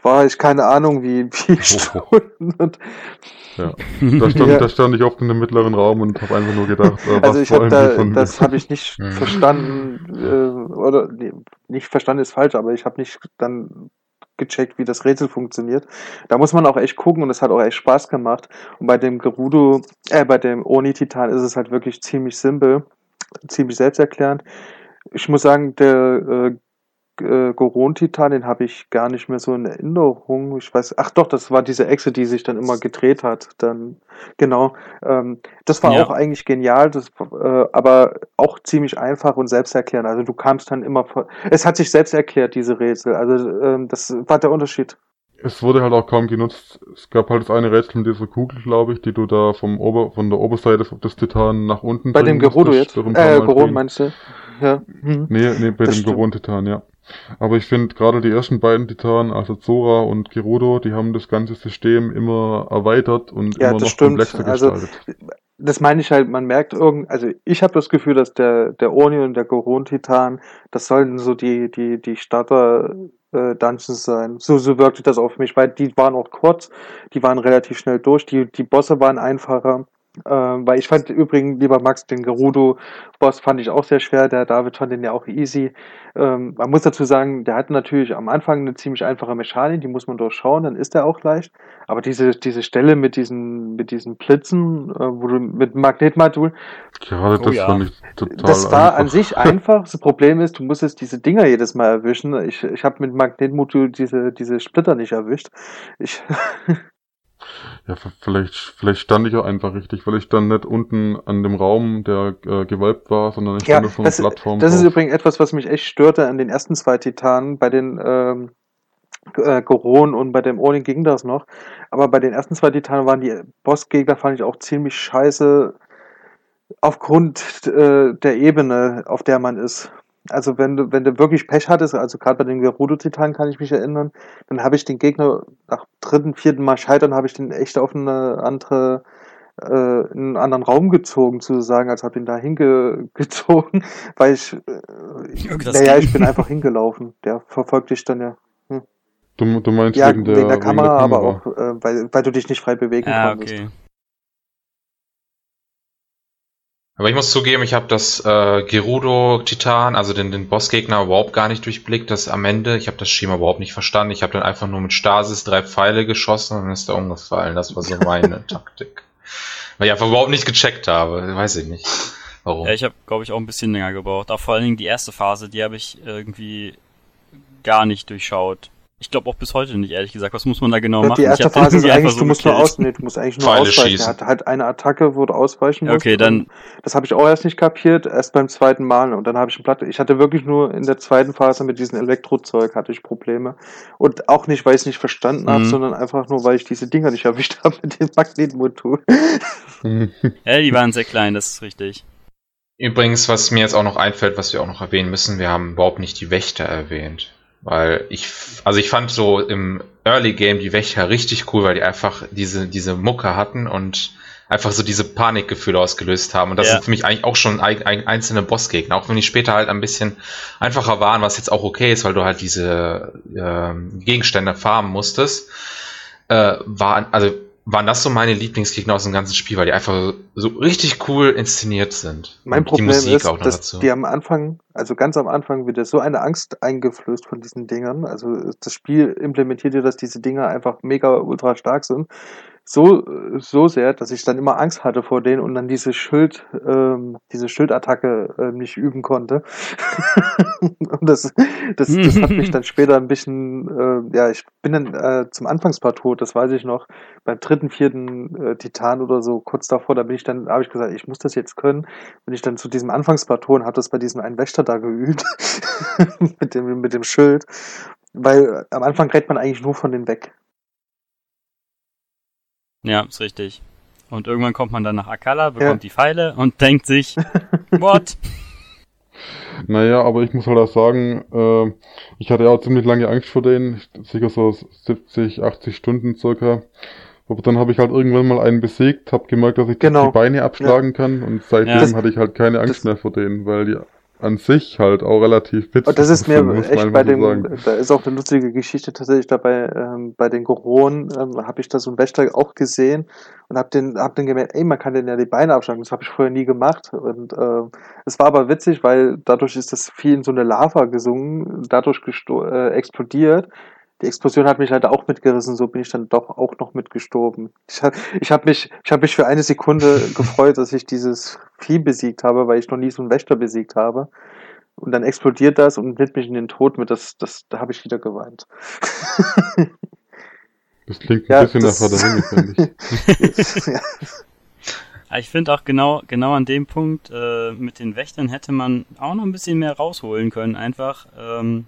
war ich keine Ahnung, wie, wie Stunden. Und Ja. Da stand, Ja. da stand ich oft in dem mittleren Raum und habe einfach nur gedacht, äh, was Also ich die da, das habe ich nicht Mhm. verstanden, äh, oder nee, nicht verstanden ist falsch, aber ich habe nicht dann gecheckt, wie das Rätsel funktioniert. Da muss man auch echt gucken und es hat auch echt Spaß gemacht. Und bei dem Gerudo, äh, bei dem Oni-Titan ist es halt wirklich ziemlich simpel, ziemlich selbsterklärend. Ich muss sagen, der äh, äh, Goron-Titan, den habe ich gar nicht mehr so in Erinnerung. Ich weiß, ach doch, das war diese Echse, die sich dann immer gedreht hat. Dann, genau. Ähm, das war Ja. auch eigentlich genial, das, äh, aber auch ziemlich einfach und selbsterklärend. Also du kamst dann immer, vor- es hat sich selbst erklärt, diese Rätsel. Also ähm, das war der Unterschied. Es wurde halt auch kaum genutzt. Es gab halt das eine Rätsel mit dieser Kugel, glaube ich, die du da vom Ober, von der Oberseite des Titan nach unten Bei dem Gerudo jetzt. Äh, Goron meinst du? Ja. Mhm. Nee, nee, bei Das dem. Goron-Titan, ja. Aber ich finde gerade die ersten beiden Titanen, also Zora und Gerudo, die haben das ganze System immer erweitert und Ja, immer das noch stimmt. komplexer Also, gestaltet. das meine ich halt, man merkt irgend, also ich habe das Gefühl, dass der, der Oni und der Goron-Titan, das sollten so die, die, die Starter äh, Dungeons sein. So, so wirkte das auf mich, weil die waren auch kurz, die waren relativ schnell durch, die, die Bosse waren einfacher. Ähm, weil ich fand übrigens, lieber Max, den Gerudo-Boss fand ich auch sehr schwer, der David fand den ja auch easy. Ähm, man muss dazu sagen, der hat natürlich am Anfang eine ziemlich einfache Mechanik, die muss man durchschauen, dann ist der auch leicht. Aber diese, diese Stelle mit diesen, mit diesen Blitzen, äh, wo du mit Magnetmodul, Gerade Oh das ja. fand ich total das war einfach. an sich einfach. Das Problem ist, du musstest diese Dinger jedes Mal erwischen. Ich, ich habe mit Magnetmodul diese, diese Splitter nicht erwischt. Ich, Ja, vielleicht, vielleicht stand ich auch einfach richtig, weil ich dann nicht unten an dem Raum, der äh, gewölbt war, sondern ich ja, stand auf so einer Plattform das ist drauf. übrigens etwas, was mich echt störte an den ersten zwei Titanen. Bei den ähm, äh, Goron und bei dem Odin ging das noch. Aber bei den ersten zwei Titanen waren die Bossgegner, fand ich auch ziemlich scheiße aufgrund äh, der Ebene, auf der man ist. Also wenn du, wenn du wirklich Pech hattest, also gerade bei den Gerudo-Titanen kann ich mich erinnern, dann habe ich den Gegner nach dritten, vierten Mal scheitern, habe ich den echt auf eine andere, äh, in einen anderen Raum gezogen, sozusagen, als habe ihn da hingezogen, weil ich, äh, naja, ich bin einfach hingelaufen. Der verfolgt dich dann ja. Du, du meinst Ja, wegen, der, Kamera, aber Kamera. auch, äh, weil, weil du dich nicht frei bewegen Ah, konntest. okay. Aber ich muss zugeben, ich habe das äh, Gerudo Titan, also den, den Bossgegner, überhaupt gar nicht durchblickt. Das am Ende, ich habe das Schema überhaupt nicht verstanden. Ich habe dann einfach nur mit Stasis drei Pfeile geschossen und dann ist er umgefallen. Das war so meine Taktik. Weil ich einfach überhaupt nicht gecheckt habe. Weiß ich nicht. Warum? Ja, ich habe, glaube ich, auch ein bisschen länger gebraucht. Auch vor allen Dingen die erste Phase, die habe ich irgendwie gar nicht durchschaut. Ich glaube auch bis heute nicht, ehrlich gesagt. Was muss man da genau Ja, machen? die Ich erste Phase ist eigentlich, einfach du musst nur aus, nee, du musst eigentlich nur Pfeile ausweichen. schießen. Er hat halt eine Attacke, wo du ausweichen musst. Okay, dann- Das habe ich auch erst nicht kapiert, erst beim zweiten Mal. Und dann habe ich eine Platte. Ich hatte wirklich nur in der zweiten Phase mit diesem Elektrozeug hatte ich Probleme. Und auch nicht, weil ich es nicht verstanden habe, Mhm. sondern einfach nur, weil ich diese Dinger nicht erwischt habe mit dem Magnetmodul. Ja, die waren sehr klein, das ist richtig. Übrigens, was mir jetzt auch noch einfällt, was wir auch noch erwähnen müssen, wir haben überhaupt nicht die Wächter erwähnt. Weil ich, also ich fand so im Early Game die Wächter richtig cool, weil die einfach diese, diese Mucke hatten und einfach so diese Panikgefühle ausgelöst haben. Und das Ja. sind für mich eigentlich auch schon ein, ein, einzelne Bossgegner, auch wenn die später halt ein bisschen einfacher waren, was jetzt auch okay ist, weil du halt diese ähm, Gegenstände farmen musstest. Äh, waren, also waren das so meine Lieblingsgegner aus dem ganzen Spiel, weil die einfach so richtig cool inszeniert sind. Mein Und Problem die Musik ist, dass dazu. die am Anfang, also ganz am Anfang wird dir so eine Angst eingeflößt von diesen Dingern. Also das Spiel implementiert dir, dass diese Dinger einfach mega ultra stark sind. So, so sehr, dass ich dann immer Angst hatte vor denen und dann diese Schild, ähm, diese Schildattacke äh, nicht üben konnte. und das, das, das hat mich dann später ein bisschen, äh, ja, ich bin dann äh, zum Anfangspart tot, das weiß ich noch, beim dritten, vierten äh, Titan oder so, kurz davor, da bin ich dann, habe ich gesagt, ich muss das jetzt können. Bin ich dann zu diesem Anfangspart und habe das bei diesem einen Wächter da geübt, mit dem, mit dem Schild. Weil am Anfang rennt man eigentlich nur von denen weg. Ja, ist richtig. Und irgendwann kommt man dann nach Akala, bekommt ja. die Pfeile und denkt sich, what? Naja, aber ich muss halt auch sagen, äh, ich hatte ja auch ziemlich lange Angst vor denen, sicher so 70, 80 Stunden circa. Aber dann habe ich halt irgendwann mal einen besiegt, habe gemerkt, dass ich genau. die Beine abschlagen ja. kann und seitdem ja. hatte ich halt keine Angst mehr vor denen, weil die an sich halt auch relativ witzig. Und das ist mir echt bei dem, so da ist auch eine lustige Geschichte tatsächlich dabei, ähm, bei den Goronen ähm, habe ich da so einen Wächter auch gesehen und habe den, hab den gemerkt, ey, man kann den ja die Beine abschlagen, das habe ich vorher nie gemacht und äh, es war aber witzig, weil dadurch ist das Vieh in so eine Lava gesungen, dadurch äh, explodiert die Explosion hat mich halt auch mitgerissen, so bin ich dann doch auch noch mitgestorben. Ich habe ich hab mich, ich hab mich für eine Sekunde gefreut, dass ich dieses Vieh besiegt habe, weil ich noch nie so einen Wächter besiegt habe. Und dann explodiert das und nimmt mich in den Tod mit, das, das, da habe ich wieder geweint. Das klingt ein ja, bisschen nach Vater finde ich. ja. Ich finde auch genau, genau an dem Punkt äh, mit den Wächtern hätte man auch noch ein bisschen mehr rausholen können. Einfach, ähm,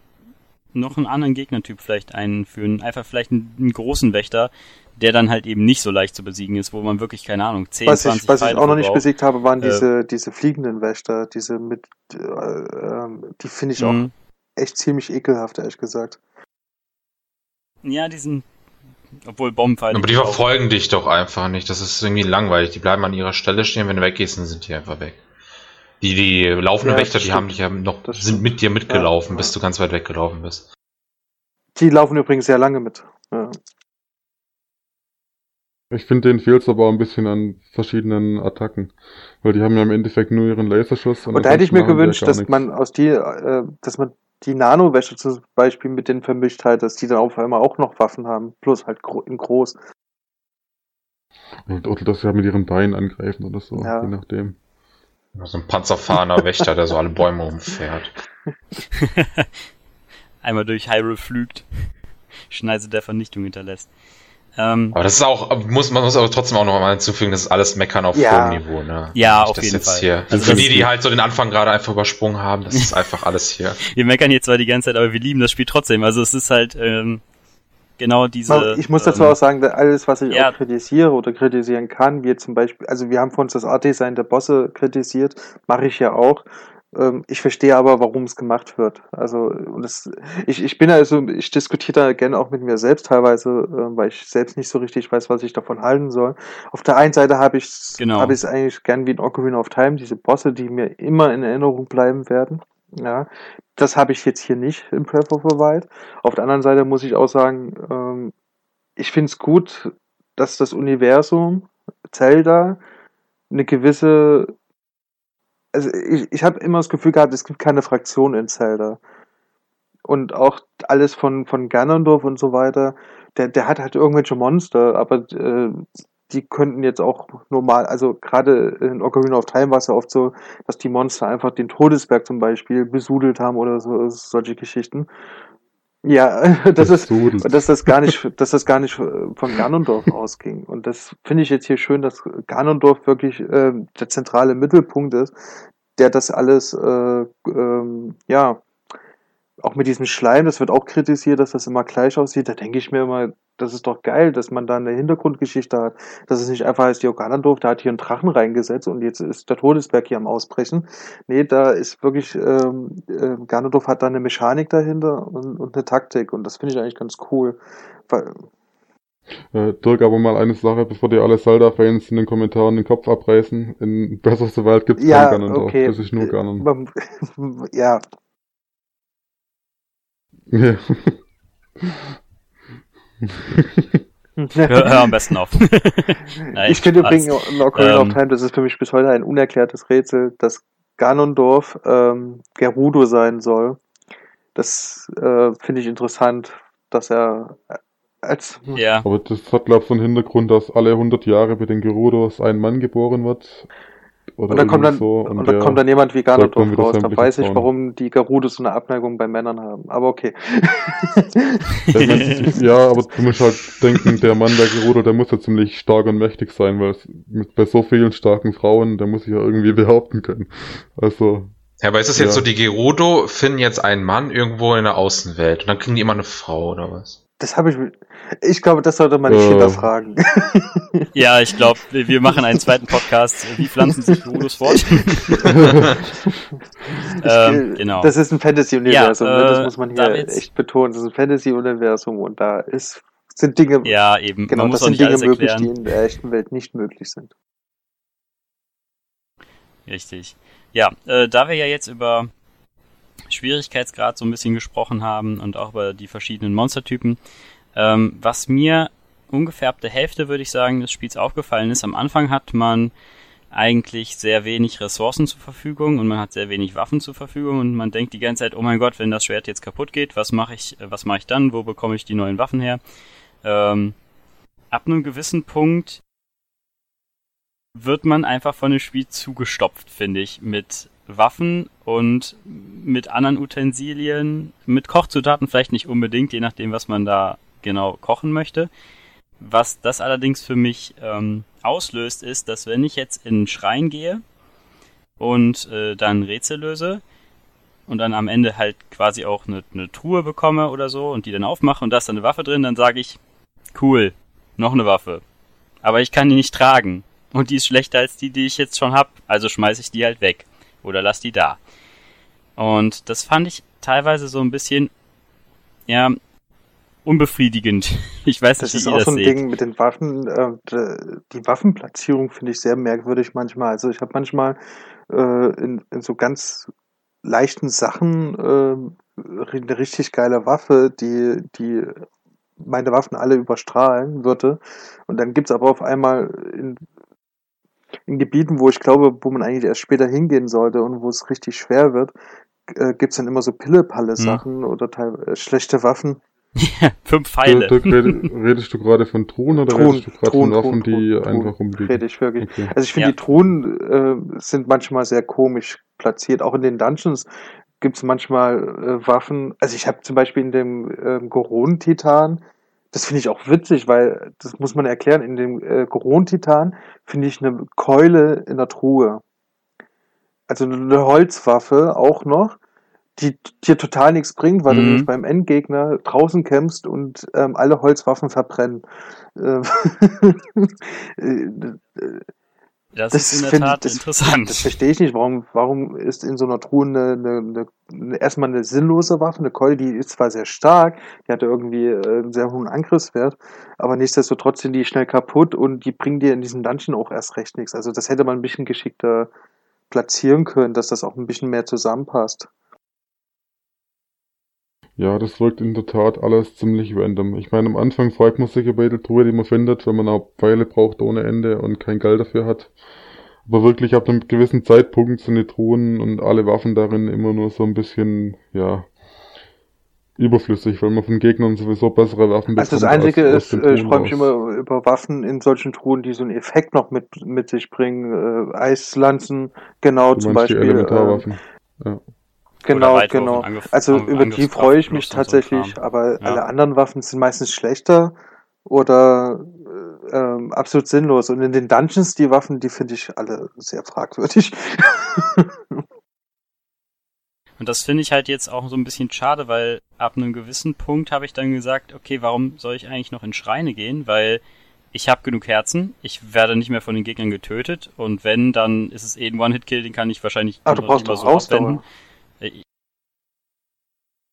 noch einen anderen Gegnertyp vielleicht einführen. Einfach vielleicht einen, einen, großen Wächter, der dann halt eben nicht so leicht zu besiegen ist, wo man wirklich, keine Ahnung, 10, was 20 ich, Was ich auch noch nicht besiegt habe, waren äh, diese, diese fliegenden Wächter, diese mit, äh, äh, die finde ich auch mhm. echt ziemlich ekelhaft, ehrlich gesagt. Ja, die sind, obwohl Bombenpfeile. Aber die verfolgen dich doch einfach nicht. Das ist irgendwie langweilig. Die bleiben an ihrer Stelle stehen. Wenn du weggehst, dann sind die einfach weg. Die, die laufenden ja, Wächter, die haben dich ja noch, sind mit dir mitgelaufen, ja, bis du ganz weit weggelaufen bist. Die laufen übrigens sehr lange mit. Ja. Ich finde, denen fehlt es aber auch ein bisschen an verschiedenen Attacken. Weil die haben ja im Endeffekt nur ihren Laserschuss. Und, und da hätte ich mir gewünscht, dass nichts. man aus die, äh, dass man die Nano-Wäsche zum Beispiel mit denen vermischt hat, dass die dann auf einmal auch noch Waffen haben. Plus halt gro in groß. Oder dass sie halt mit ihren Beinen angreifen oder so, ja. je nachdem. So ein panzerfahrender Wächter, der so alle Bäume umfährt. Einmal durch Hyrule flügt. Schneise der Vernichtung hinterlässt. Ähm, aber das ist auch, muss, man muss aber trotzdem auch noch mal hinzufügen, das ist alles Meckern auf ja. hohem Niveau, ne? Ja, auf jeden Fall. Hier. Also für die, die halt so den Anfang gerade einfach übersprungen haben, das ist einfach alles hier. wir meckern hier zwar die ganze Zeit, aber wir lieben das Spiel trotzdem. Also es ist halt, ähm, genau diese. Ich muss dazu ähm, auch sagen, alles, was ich ja. auch kritisiere oder kritisieren kann, wie zum Beispiel, also wir haben von uns das Art-Design der Bosse kritisiert, mache ich ja auch. Ähm, ich verstehe aber, warum es gemacht wird. Also, und das, ich, ich bin also, ich diskutiere da gerne auch mit mir selbst teilweise, äh, weil ich selbst nicht so richtig weiß, was ich davon halten soll. Auf der einen Seite habe ich genau. habe ich es eigentlich gern wie in Ocarina of Time, diese Bosse, die mir immer in Erinnerung bleiben werden. Ja, das habe ich jetzt hier nicht im Breath of the Wild. Auf der anderen Seite muss ich auch sagen, ähm, ich finde es gut, dass das Universum Zelda eine gewisse also ich, ich habe immer das Gefühl gehabt, es gibt keine Fraktion in Zelda. Und auch alles von, von Ganondorf und so weiter, der, der hat halt irgendwelche Monster, aber äh, die könnten jetzt auch normal, also gerade in Ocarina of Time war es ja oft so, dass die Monster einfach den Todesberg zum Beispiel besudelt haben oder so, solche Geschichten. Ja, das ist, dass das gar nicht, dass das gar nicht von Ganondorf ausging. Und das finde ich jetzt hier schön, dass Ganondorf wirklich äh, der zentrale Mittelpunkt ist, der das alles, äh, ähm, ja, auch mit diesem Schleim, das wird auch kritisiert, dass das immer gleich aussieht. Da denke ich mir immer, das ist doch geil, dass man da eine Hintergrundgeschichte hat. Dass es nicht einfach heißt, Jo Ganondorf, der hat hier einen Drachen reingesetzt und jetzt ist der Todesberg hier am Ausbrechen. Nee, da ist wirklich, ähm, äh, Ganondorf hat da eine Mechanik dahinter und, und eine Taktik und das finde ich eigentlich ganz cool. Weil, äh, Dirk, aber mal eine Sache, bevor dir alle Zelda-Fans in den Kommentaren den Kopf abreißen. In Breath of the Wild gibt es ja, kein Ganondorf, okay. das ist nur Ganon. Ja. Ja. hör, hör, am besten auf. Nein, ich finde übrigens Ocarina ähm, of Time, das ist für mich bis heute ein unerklärtes Rätsel, dass Ganondorf ähm, Gerudo sein soll. Das äh, finde ich interessant, dass er Als, Ja, Aber das hat, glaube ich, so einen Hintergrund, dass alle 100 Jahre bei den Gerudos ein Mann geboren wird. Oder und dann kommt dann, so. und dann der- kommt dann jemand wie Ganondorf raus. Dann weiß ich, warum die Gerudos so eine Abneigung bei Männern haben. Aber okay. Ja, aber du musst halt denken, der Mann, der Gerudo, der muss ja ziemlich stark und mächtig sein, weil es mit, bei so vielen starken Frauen, der muss sich ja irgendwie behaupten können. Also, Ja, aber ist es jetzt Ja. so, die Gerudo finden jetzt einen Mann irgendwo in der Außenwelt und dann kriegen die immer eine Frau oder was? Das habe ich. Ich glaube, das sollte man nicht Äh. hinterfragen. ja, ich glaube, wir machen einen zweiten Podcast. Wie pflanzen sich Gerudos fort? ähm, genau. Das ist ein Fantasy-Universum, Ja, ne? das äh, muss man hier echt betonen. Das ist ein Fantasy-Universum und da ist, sind Dinge, ja, eben. genau, Man muss das sind Dinge möglich, erklären. die in der echten Welt nicht möglich sind. Richtig. Ja, äh, da wir ja jetzt über Schwierigkeitsgrad so ein bisschen gesprochen haben und auch über die verschiedenen Monstertypen, ähm, was mir ungefähr ab der Hälfte, würde ich sagen, des Spiels aufgefallen ist, am Anfang hat man eigentlich sehr wenig Ressourcen zur Verfügung und man hat sehr wenig Waffen zur Verfügung und man denkt die ganze Zeit, oh mein Gott, wenn das Schwert jetzt kaputt geht, was mache ich, äh, was mache ich dann, wo bekomme ich die neuen Waffen her? Ähm, ab einem gewissen Punkt wird man einfach von dem Spiel zugestopft, finde ich, mit Waffen und mit anderen Utensilien, mit Kochzutaten vielleicht nicht unbedingt, je nachdem, was man da genau kochen möchte. Was das allerdings für mich ähm, auslöst, ist, dass wenn ich jetzt in einen Schrein gehe und äh, dann Rätsel löse und dann am Ende halt quasi auch eine, eine Truhe bekomme oder so und die dann aufmache und da ist dann eine Waffe drin, dann sage ich, cool, noch eine Waffe. Aber ich kann die nicht tragen. Und die ist schlechter als die, die ich jetzt schon hab. Also schmeiß ich die halt weg. Oder lass die da. Und das fand ich teilweise so ein bisschen, ja, unbefriedigend. Ich weiß Das nicht, ist auch das so ein seht. Ding mit den Waffen. Äh, die Waffenplatzierung finde ich sehr merkwürdig manchmal. Also ich habe manchmal äh, in, in so ganz leichten Sachen äh, eine richtig geile Waffe, die, die meine Waffen alle überstrahlen würde. Und dann gibt's aber auf einmal in, in Gebieten, wo ich glaube, wo man eigentlich erst später hingehen sollte und wo es richtig schwer wird, äh, gibt's dann immer so Pille-Palle-Sachen oder teil- äh, schlechte Waffen. Fünf da, Pfeile. da redest, redest du gerade von Truhen oder Truhen, redest du gerade von Waffen, die Truhen, einfach rumliegen? Rede ich wirklich. Okay. Also ich finde, Ja. die Truhen äh, sind manchmal sehr komisch platziert. Auch in den Dungeons gibt's manchmal äh, Waffen. Also ich habe zum Beispiel in dem ähm, Goron-Titan, das finde ich auch witzig, weil das muss man erklären, in dem äh, Goron-Titan finde ich eine Keule in der Truhe. Also eine Holzwaffe auch noch, die dir total nichts bringt, weil du Mhm. nämlich beim Endgegner draußen kämpfst und ähm, alle Holzwaffen verbrennen. Ähm, äh, Das, das ist in der Tat das- interessant. Das verstehe ich nicht. Warum, warum ist in so einer Truhe eine, eine, eine, eine erstmal eine sinnlose Waffe, eine Keule, die ist zwar sehr stark, die hat irgendwie äh, einen sehr hohen Angriffswert, aber nichtsdestotrotz sind die schnell kaputt und die bringen dir in diesem Dungeon auch erst recht nichts. Also das hätte man ein bisschen geschickter platzieren können, dass das auch ein bisschen mehr zusammenpasst. Ja, das wirkt in der Tat alles ziemlich random. Ich meine, am Anfang freut man sich über jede Truhe, die man findet, wenn man auch Pfeile braucht ohne Ende und kein Geld dafür hat. Aber wirklich ab einem gewissen Zeitpunkt sind die Truhen und alle Waffen darin immer nur so ein bisschen, ja, überflüssig, weil man von Gegnern sowieso bessere Waffen Also das bekommt Einzige als aus ist, äh, ich freue mich immer über Waffen in solchen Truhen, die so einen Effekt noch mit, mit sich bringen. Äh, Eislanzen, genau, Du zum meinst die Beispiel. Äh, Elementarwaffen. Genau, genau. Also über die freue ich mich so tatsächlich, Kram. aber Ja. alle anderen Waffen sind meistens schlechter oder äh, ähm, absolut sinnlos. Und in den Dungeons, die Waffen, die finde ich alle sehr fragwürdig. Und das finde ich halt jetzt auch so ein bisschen schade, weil ab einem gewissen Punkt habe ich dann gesagt, okay, warum soll ich eigentlich noch in Schreine gehen? Weil ich habe genug Herzen, ich werde nicht mehr von den Gegnern getötet und wenn, dann ist es eh ein One-Hit-Kill, den kann ich wahrscheinlich Ah, du brauchst immer doch Ausdauer.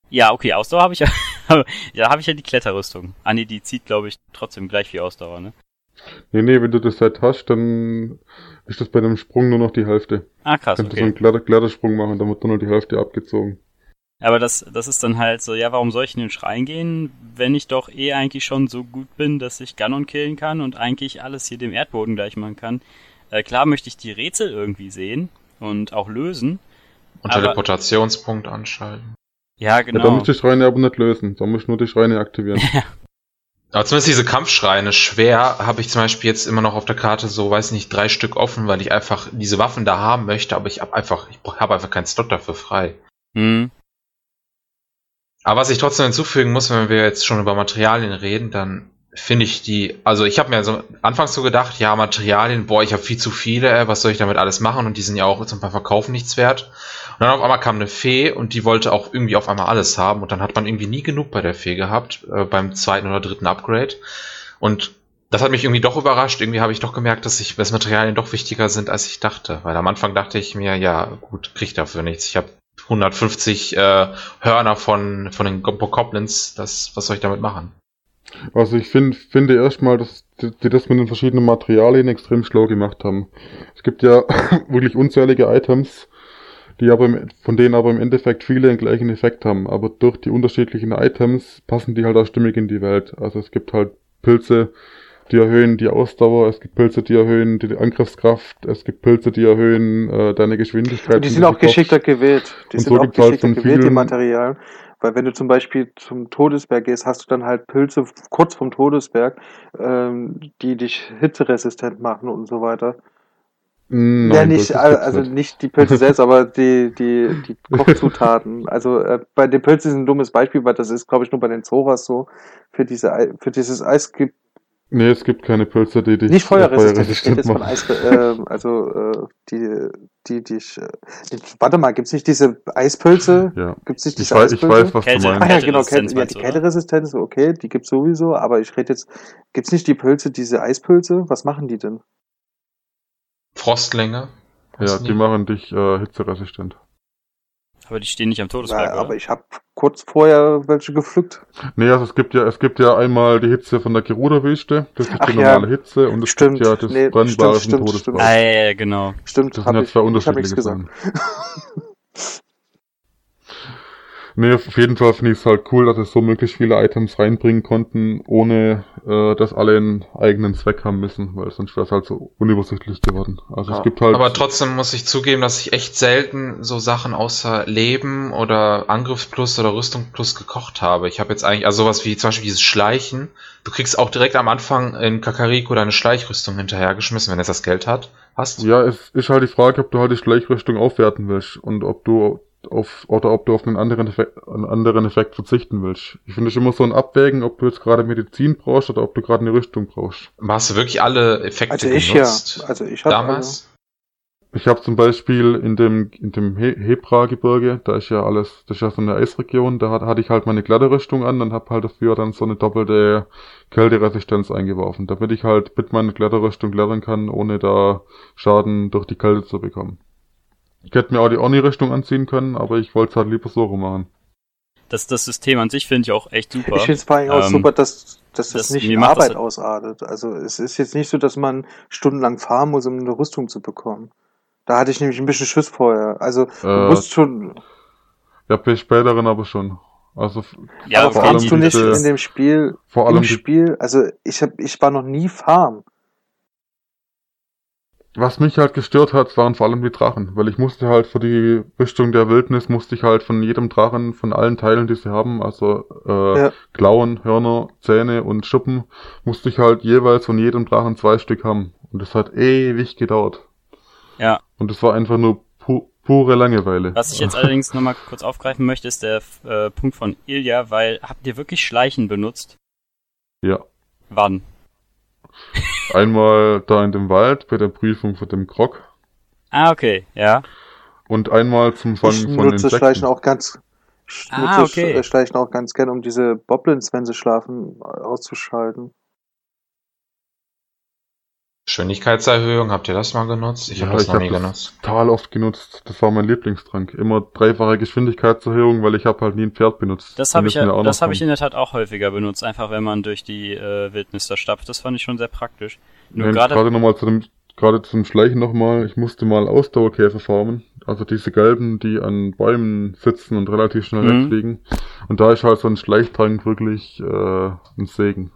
Ja, okay, Ausdauer habe ich ja. ja, habe ich ja die Kletterrüstung. Ah nee, die zieht, glaube ich, trotzdem gleich wie Ausdauer, ne? Nee, nee, wenn du das Set hast, dann ist das bei einem Sprung nur noch die Hälfte. Ah, krass, Kannst du so okay. einen Kletter Klettersprung machen, dann wird nur noch die Hälfte abgezogen. Aber das, das ist dann halt so, ja, warum soll ich in den Schrein gehen, wenn ich doch eh eigentlich schon so gut bin, dass ich Ganon killen kann und eigentlich alles hier dem Erdboden gleich machen kann. Äh, klar möchte ich die Rätsel irgendwie sehen und auch lösen. Und Aber- Teleportationspunkt anschalten. Ja, Ja, da genau. du die Schreine aber nicht lösen. Da musst du nur die Schreine aktivieren. Aber zumindest diese Kampfschreine schwer habe ich zum Beispiel jetzt immer noch auf der Karte so, weiß nicht, drei Stück offen, weil ich einfach diese Waffen da haben möchte, aber ich habe einfach, ich habe einfach keinen Slot dafür frei. Hm. Aber was ich trotzdem hinzufügen muss, wenn wir jetzt schon über Materialien reden, dann finde ich die, also ich habe mir so anfangs so gedacht, ja, Materialien, boah, ich habe viel zu viele, was soll ich damit alles machen? Und die sind ja auch zum Verkaufen nichts wert. Und dann auf einmal kam eine Fee und die wollte auch irgendwie auf einmal alles haben. Und dann hat man irgendwie nie genug bei der Fee gehabt, äh, beim zweiten oder dritten Upgrade. Und das hat mich irgendwie doch überrascht. Irgendwie habe ich doch gemerkt, dass ich, dass Materialien doch wichtiger sind, als ich dachte. Weil am Anfang dachte ich mir, ja, gut, krieg ich dafür nichts. Ich habe 150 äh, Hörner von, von den Goblins. Das, was soll ich damit machen? Also ich find, finde erstmal, dass die, die das mit den verschiedenen Materialien extrem schlau gemacht haben. Es gibt ja wirklich unzählige Items, die aber im, von denen aber im Endeffekt viele den gleichen Effekt haben. Aber durch die unterschiedlichen Items passen die halt auch stimmig in die Welt. Also es gibt halt Pilze, die erhöhen die Ausdauer, es gibt Pilze, die erhöhen die Angriffskraft, es gibt Pilze, die erhöhen äh, deine Geschwindigkeit. Und die sind auch geschickter gewählt. Die Und sind so auch halt geschickter von gewählt, die vielen- Materialien. Weil wenn du zum Beispiel zum Todesberg gehst, hast du dann halt Pilze kurz vom Todesberg, ähm, die dich hitzeresistent machen und so weiter. Mm, ja, nein, nicht, al- gibt's also nicht. nicht die Pilze selbst, aber die, die, die Kochzutaten. Also äh, bei den Pilzen ist ein dummes Beispiel, weil das ist, glaube ich, nur bei den Zoras so. Für diese für dieses Eis gibt Nee, es gibt keine Pilze, die dich nicht feuerresistent. Ich rede jetzt von machen. Eis, äh, also äh, die, die dich. Äh, warte mal, gibt's nicht diese Eispilze? Ja. Gibt's nicht Ich diese weiß, ich Eispilze? weiß, was Kälte. du Ah meinst. ja, genau, Kälte, ja, die? Kälteresistenz, okay, die gibt's sowieso, aber ich rede jetzt, gibt's nicht die Pilze, diese Eispilze? Was machen die denn? Frostlänge? Ja, die machen dich äh, hitzeresistent. Aber die stehen nicht am Todesberg, Ja, oder? aber ich habe kurz vorher welche gepflückt. Nee, also es gibt ja, es gibt ja einmal die Hitze von der Gerudo-Wüste, das ist Ach die ja. normale Hitze, und es Stimmt. gibt ja das Nee, Brennbare stimmt, vom stimmt, Todesberg. stimmt. Ah, ja, ja, genau. Stimmt, Das hab sind ja ich, zwei ich unterschiedliche gesagt. Sachen. Nee, auf jeden Fall finde ich es halt cool, dass es so möglichst viele Items reinbringen konnten, ohne äh, dass alle einen eigenen Zweck haben müssen, weil sonst wäre es halt so unübersichtlich geworden. Also Ja. es gibt halt. Aber trotzdem muss ich zugeben, dass ich echt selten so Sachen außer Leben oder Angriff plus oder Rüstung plus gekocht habe. Ich habe jetzt eigentlich, also sowas wie zum Beispiel dieses Schleichen. Du kriegst auch direkt am Anfang in Kakariko deine Schleichrüstung hinterhergeschmissen, wenn es das Geld hat. Hast Ja, es ist halt die Frage, ob du halt die Schleichrüstung aufwerten willst und ob du auf oder ob du auf einen anderen Effekt, einen anderen Effekt verzichten willst. Ich finde es immer so ein Abwägen, ob du jetzt gerade Medizin brauchst oder ob du gerade eine Rüstung brauchst. Hast du wirklich alle Effekte Also ich ja. genutzt? Also ich habe damals? Ich habe zum Beispiel in dem in dem He Hebra-Gebirge, da ist ja alles, das ist ja so eine Eisregion, da hat, hatte ich halt meine glatte Rüstung an und habe halt dafür dann so eine doppelte Kälteresistenz eingeworfen, damit ich halt mit meiner glatte Rüstung klettern kann, ohne da Schaden durch die Kälte zu bekommen. Ich hätte mir auch die Orni-Rüstung anziehen können, aber ich wollte es halt lieber so rum machen. Das, das System an sich finde ich auch echt super. Ich finde es vor allem auch Ähm, super, dass, dass das, das- nicht in macht das Arbeit halt- ausartet. Also es ist jetzt nicht so, dass man stundenlang fahren muss, um eine Rüstung zu bekommen. Da hatte ich nämlich ein bisschen Schiss vorher. Also du Äh, musst schon, Ja, bei späteren aber schon. Also ja, aber vor allem farmst du nicht diese- in dem Spiel, vor im allem die, Spiel, also ich hab, ich war noch nie Farm. Was mich halt gestört hat, waren vor allem die Drachen, weil ich musste halt für die Rüstung der Wildnis musste ich halt von jedem Drachen, von allen Teilen, die sie haben, also äh, Ja. Klauen, Hörner, Zähne und Schuppen, musste ich halt jeweils von jedem Drachen zwei Stück haben. Und das hat ewig gedauert. Ja. Und das war einfach nur pu pure Langeweile. Was ich jetzt allerdings nochmal kurz aufgreifen möchte, ist der äh, Punkt von Ilja, weil habt ihr wirklich Schleichen benutzt? Ja. Wann? Einmal da in dem Wald bei der Prüfung von dem Krog Ah, okay, ja. und einmal zum Fangen Ich von nutze Insekten. Schleichen auch ganz, ich Ah, okay. Sch- Schleichen auch ganz gern, um diese Boblins, wenn sie schlafen, auszuschalten. Geschwindigkeitserhöhung, habt ihr das mal genutzt? Ich Ja, habe das ich noch hab nie das- genutzt. total oft genutzt. Das war mein Lieblingstrank. Immer dreifache Geschwindigkeitserhöhung, weil ich habe halt nie ein Pferd benutzt. Das habe ich, ja, das hab ich in der Tat auch häufiger benutzt, einfach wenn man durch die äh, Wildnis da stapft. Das fand ich schon sehr praktisch. Nur Nee, gerade gerade nochmal zu dem, gerade zum Schleichen nochmal. Ich musste mal Ausdauerkäfer farmen. Also diese gelben, die an Bäumen sitzen und relativ schnell Mhm. wegfliegen. Und da ist halt so ein Schleichtrank wirklich äh, ein Segen.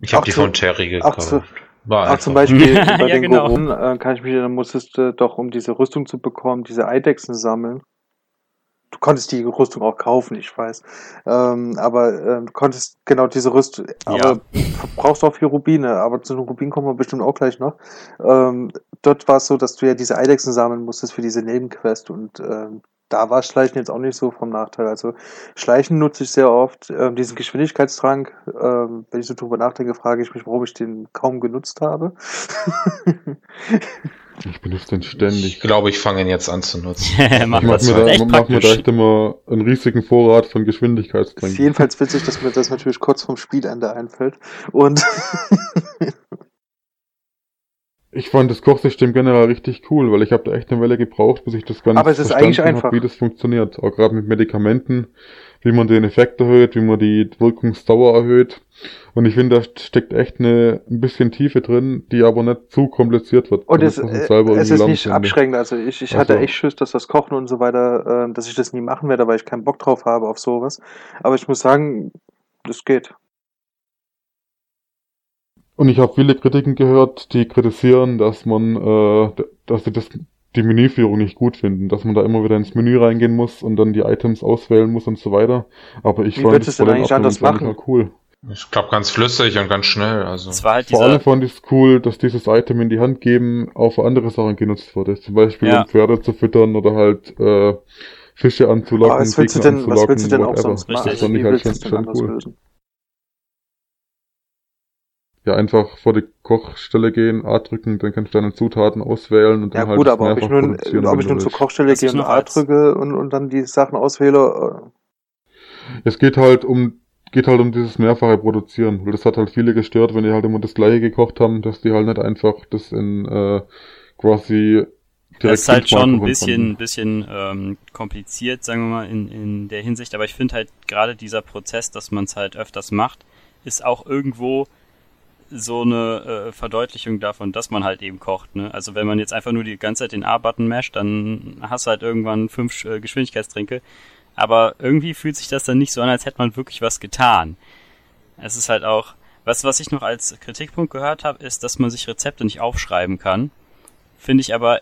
Ich habe die zu- von Terry auch zu- gekauft. War Auch zum. Beispiel Ja, bei den genau. Gorun äh, kann ich mich erinnern, musstest du doch, um diese Rüstung zu bekommen, diese Eidechsen sammeln. du konntest die Rüstung auch kaufen, ich weiß. Ähm, aber äh, du konntest genau diese Rüstung, aber Ja. du brauchst auch viel Rubine, aber zu den Rubinen kommen wir bestimmt auch gleich noch. Ähm, dort war es so, dass du ja diese Eidechsen sammeln musstest für diese Nebenquest und ähm, da war Schleichen jetzt auch nicht so vom Nachteil. Also Schleichen nutze ich sehr oft. Ähm, diesen Geschwindigkeitstrank, ähm, wenn ich so drüber nachdenke, frage ich mich, warum ich den kaum genutzt habe. Ich benutze den ständig. Ich glaube, ich fange ihn jetzt an zu nutzen. Mach Ich mach das mir, da, Echt mach mir da echt immer einen riesigen Vorrat von ist Geschwindigkeitstränken. jedenfalls witzig, dass mir das natürlich kurz vorm Spielende einfällt. Und Ich fand das Kochsystem generell richtig cool, weil ich habe da echt eine Weile gebraucht, bis ich das Ganze Aber es ist eigentlich einfach. hab, wie das funktioniert. Auch gerade mit Medikamenten, wie man den Effekt erhöht, wie man die Wirkungsdauer erhöht. Und ich finde, da steckt echt eine, ein bisschen Tiefe drin, die aber nicht zu kompliziert wird. Und es, es ist nicht abschreckend. Also ich, ich hatte so. echt Schiss, dass das Kochen und so weiter, äh, dass ich das nie machen werde, weil ich keinen Bock drauf habe auf sowas. Aber ich muss sagen, das geht. Und ich habe viele Kritiken gehört, die kritisieren, dass man, äh, dass sie das, die Menüführung nicht gut finden, dass man da immer wieder ins Menü reingehen muss und dann die Items auswählen muss und so weiter. Aber ich Wie fand das denn eigentlich anders machen? cool. Ich glaube, ganz flüssig und ganz schnell. Also. Halt Vor allem fand ich es cool, dass dieses Item in die Hand geben auch für andere Sachen genutzt wurde. Zum Beispiel Ja. um Pferde zu füttern oder halt äh, Fische anzulocken, Aber was willst du denn, was willst du denn auch sonst machen? Das fand ich halt schon, schon anders cool. lösen? Ja, einfach vor die Kochstelle gehen, A drücken, dann kannst du deine Zutaten auswählen und dann Ja halt gut, das aber ob ich mehrfach nun, produzieren, ob wenn ich nun zur. Kochstelle gehe und A drücke und, und dann die Sachen auswähle, Es geht halt um geht halt um dieses mehrfache Produzieren, weil das hat halt viele gestört, wenn die halt immer das gleiche gekocht haben, dass die halt nicht einfach das in äh, quasi das ist halt schon ein bisschen, bisschen ähm, kompliziert, sagen wir mal, in, in der Hinsicht. Aber ich finde halt gerade dieser Prozess, dass man es halt öfters macht, ist auch irgendwo so eine äh, Verdeutlichung davon, dass man halt eben kocht. Ne? Also wenn man jetzt einfach nur die ganze Zeit den A-Button masht, dann hast du halt irgendwann fünf äh, Geschwindigkeitstränke. Aber irgendwie fühlt sich das dann nicht so an, als hätte man wirklich was getan. Es ist halt auch, was, was ich noch als Kritikpunkt gehört habe, ist, dass man sich Rezepte nicht aufschreiben kann. Finde ich aber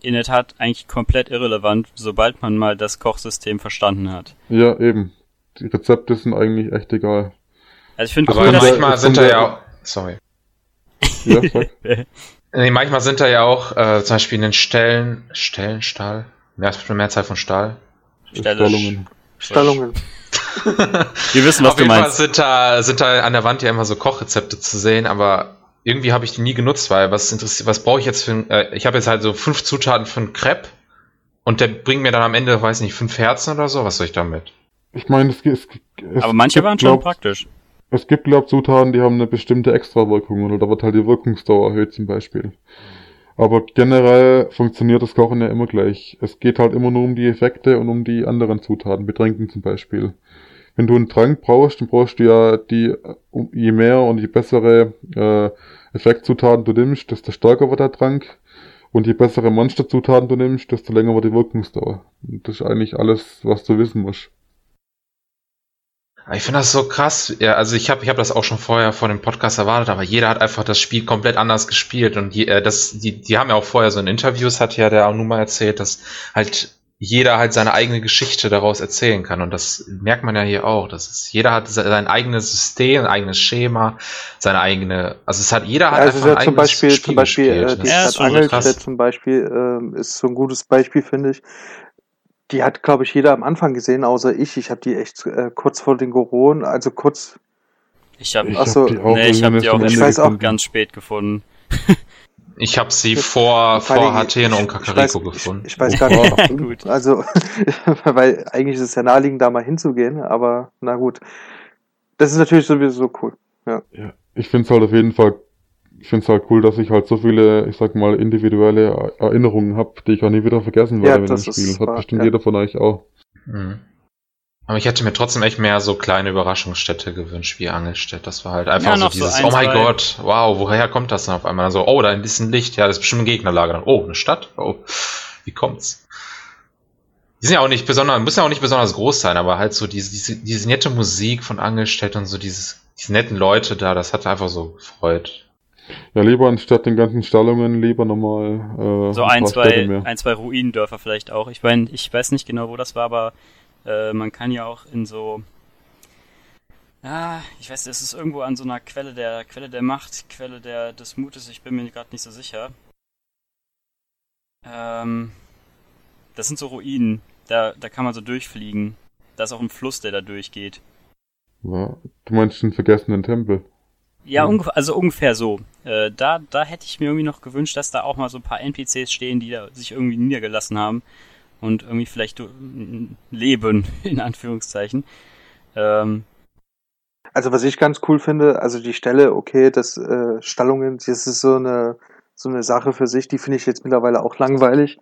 in der Tat eigentlich komplett irrelevant, sobald man mal das Kochsystem verstanden hat. Ja, eben. Die Rezepte sind eigentlich echt egal. Also ich finde Aber cool, dass manchmal es sind da ja- ja auch. Sorry. Ja. Nee, manchmal sind da ja auch äh, zum Beispiel in den Stellen. Stellenstahl? Mehr, Mehrzahl von Stahl. Stallungen. Stallungen. Wir wissen, was Auf du jeden Fall meinst. sind da, sind da an der Wand ja immer so Kochrezepte zu sehen, aber irgendwie habe ich die nie genutzt, weil was interessiert, was brauche ich jetzt für ein, äh, ich habe jetzt halt so fünf Zutaten für einen Crepe und der bringt mir dann am Ende, weiß nicht, fünf Herzen oder so, was soll ich damit? Ich meine, es, es, es Aber manche waren schon praktisch. Es gibt, glaub, Zutaten, die haben eine bestimmte Extrawirkung oder da wird halt die Wirkungsdauer erhöht zum Beispiel. Aber generell funktioniert das Kochen ja immer gleich. Es geht halt immer nur um die Effekte und um die anderen Zutaten, Betränken zum Beispiel. Wenn du einen Trank brauchst, dann brauchst du ja die, je mehr und je bessere äh, Effektzutaten du nimmst, desto stärker wird der Trank. Und je bessere Monsterzutaten du nimmst, desto länger wird die Wirkungsdauer. Und das ist eigentlich alles, was du wissen musst. Ich finde das so krass. Ja, also ich habe ich hab das auch schon vorher vor dem Podcast erwartet, aber jeder hat einfach das Spiel komplett anders gespielt und je, äh, das, die, die haben ja auch vorher so in Interviews, hat ja der auch nun mal erzählt, dass halt jeder halt seine eigene Geschichte daraus erzählen kann und das merkt man ja hier auch. Das ist, jeder hat se- sein eigenes System, ein eigenes Schema, seine eigene, also es hat jeder hat also einfach ja ein zum Beispiel, Spiel zum Beispiel äh, gespielt. die Ja, Das ist Stadt krass. zum Beispiel ähm, ist so ein gutes Beispiel, finde ich. Die hat, glaube ich, jeder am Anfang gesehen, außer ich. Ich habe die echt äh, kurz vor den Goronen, also kurz, Ich habe Ich Ach so, hab die auch nee, ich habe die auch Ich weiß auch ganz spät gefunden. Ich habe sie vor, Vor Athene und ich Kakariko gefunden. Ich, ich weiß gar nicht, warum. Gut. Also, weil eigentlich ist es ja naheliegend, da mal hinzugehen, aber na gut. Das ist natürlich sowieso cool. Ja, ich finde es halt auf jeden Fall, ich finde es halt cool, dass ich halt so viele, ich sag mal, individuelle Erinnerungen habe, die ich auch nie wieder vergessen Ja, werde mit dem das Spiel. Hat wahr, bestimmt ja. jeder von euch auch. Mhm. Aber ich hätte mir trotzdem echt mehr so kleine Überraschungsstädte gewünscht, wie Angelstädt. Das war halt einfach Ja, so so dieses, ein, oh mein. Gott, wow, woher kommt das denn auf einmal? So, oh, da ein Licht, ja, das ist bestimmt ein Gegnerlager. Dann, oh, eine Stadt? Oh, wie kommt's? Die sind ja auch nicht besonders, müssen ja auch nicht besonders groß sein, aber halt so diese, diese, diese nette Musik von Angelstädt und so dieses, diese netten Leute da, das hat einfach so gefreut. Ja, lieber anstatt den ganzen Stallungen, lieber nochmal. Äh, so ein, ein zwei, ein, zwei Ruinendörfer vielleicht auch. Ich meine, ich weiß nicht genau, wo das war, aber äh, man kann ja auch in so. Ja, ich weiß, es ist irgendwo an so einer Quelle der Quelle der Macht, Quelle der des Mutes. Ich bin mir gerade nicht so sicher. Ähm, das sind so Ruinen. Da, da kann man so durchfliegen. Da ist auch ein Fluss, der da durchgeht. Ja, du meinst den vergessenen Tempel? Ja, mhm. ungefähr, also ungefähr so. Äh, da, da hätte ich mir irgendwie noch gewünscht, dass da auch mal so ein paar NPCs stehen, die da sich irgendwie niedergelassen haben und irgendwie vielleicht leben, in Anführungszeichen. Ähm, also was ich ganz cool finde, also die Stelle, okay, das äh, Stallungen, das ist so eine so eine Sache für sich, die finde ich jetzt mittlerweile auch langweilig.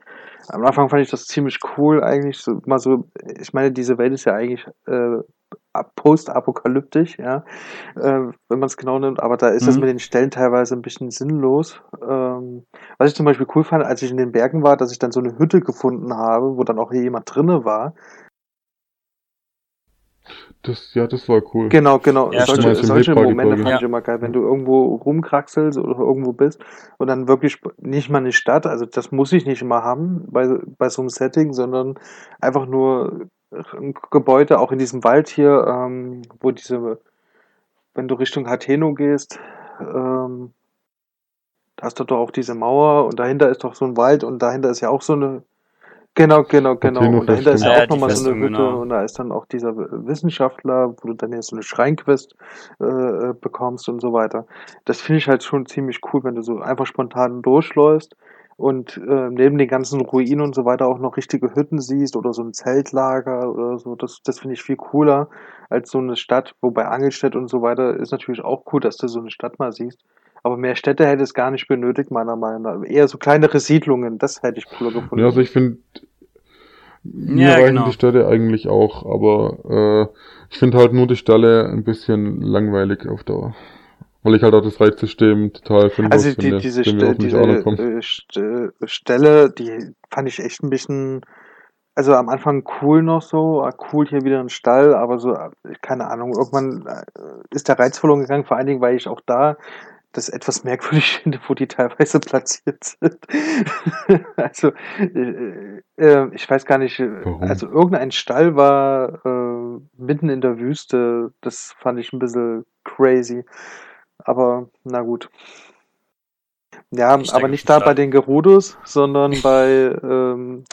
Am Anfang fand ich das ziemlich cool eigentlich, so, mal so, ich meine, diese Welt ist ja eigentlich äh, post-apokalyptisch, ja, äh, wenn man es genau nimmt, aber da ist mhm. das mit den Stellen teilweise ein bisschen sinnlos. Ähm, was ich zum Beispiel cool fand, als ich in den Bergen war, dass ich dann so eine Hütte gefunden habe, wo dann auch jemand drinne war. Das, ja, das war cool. Genau, genau. Ja, solche solche Momente fand ja. ich immer geil, wenn du irgendwo rumkraxelst oder irgendwo bist und dann wirklich nicht mal eine Stadt, also das muss ich nicht immer haben bei, bei so einem Setting, sondern einfach nur Gebäude, auch in diesem Wald hier, ähm, wo diese, wenn du Richtung Hateno gehst, ähm, da hast du doch auch diese Mauer und dahinter ist doch so ein Wald und dahinter ist ja auch so eine, genau, genau, genau, Hateno und dahinter ist ja, ja auch nochmal so eine Hütte genau. und da ist dann auch dieser Wissenschaftler, wo du dann jetzt so eine Schreinquest äh, bekommst und so weiter. Das finde ich halt schon ziemlich cool, wenn du so einfach spontan durchläufst und äh, neben den ganzen Ruinen und so weiter auch noch richtige Hütten siehst oder so ein Zeltlager oder so, das, das finde ich viel cooler als so eine Stadt, wobei Angelstedt und so weiter ist natürlich auch cool, dass du so eine Stadt mal siehst. Aber mehr Städte hätte es gar nicht benötigt, meiner Meinung nach. Eher so kleinere Siedlungen, das hätte ich cooler gefunden. Ja, also ich finde, mir ja, reichen genau. die Städte eigentlich auch, aber äh, ich finde halt nur die Ställe ein bisschen langweilig auf Dauer. Weil ich halt auch das Reizsystem total finde. Also die, finde, diese, St diese äh, St äh, Stelle, die fand ich echt ein bisschen, also am Anfang cool noch so, ah, cool hier wieder ein Stall, aber so, keine Ahnung, irgendwann äh, ist der Reiz verloren gegangen, vor allen Dingen, weil ich auch da das etwas merkwürdig finde, wo die teilweise platziert sind. also, äh, äh, ich weiß gar nicht, Warum? also irgendein Stall war äh, mitten in der Wüste, das fand ich ein bisschen crazy. Aber na gut. Ja, ich aber nicht da bei den Gerudos, sondern bei, ähm,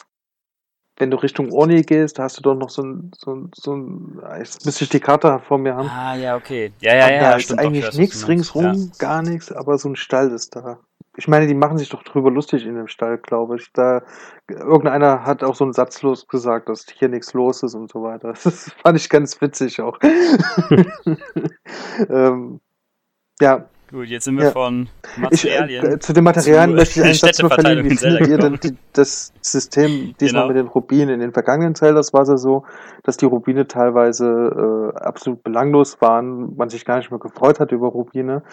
wenn du Richtung Orni gehst, da hast du doch noch so ein, so ein, so ein jetzt müsste ich die Karte vor mir haben. Ah, ja, okay. Ja, ja, ja. Da ist eigentlich nichts ringsrum, ja. gar nichts, aber so ein Stall ist da. Ich meine, die machen sich doch drüber lustig in dem Stall, glaube ich. Da, irgendeiner hat auch so einen Satz los gesagt, dass hier nichts los ist und so weiter. Das fand ich ganz witzig auch. ähm, ja. Gut, jetzt sind wir ja. von Materialien. Ich, äh, zu den Materialien möchte ich einen Satz nur verlieren. Wie findet ihr denn die, das System diesmal genau. mit den Rubinen? In den vergangenen Zeldas war es ja so, dass die Rubine teilweise äh, absolut belanglos waren, man sich gar nicht mehr gefreut hat über Rubine,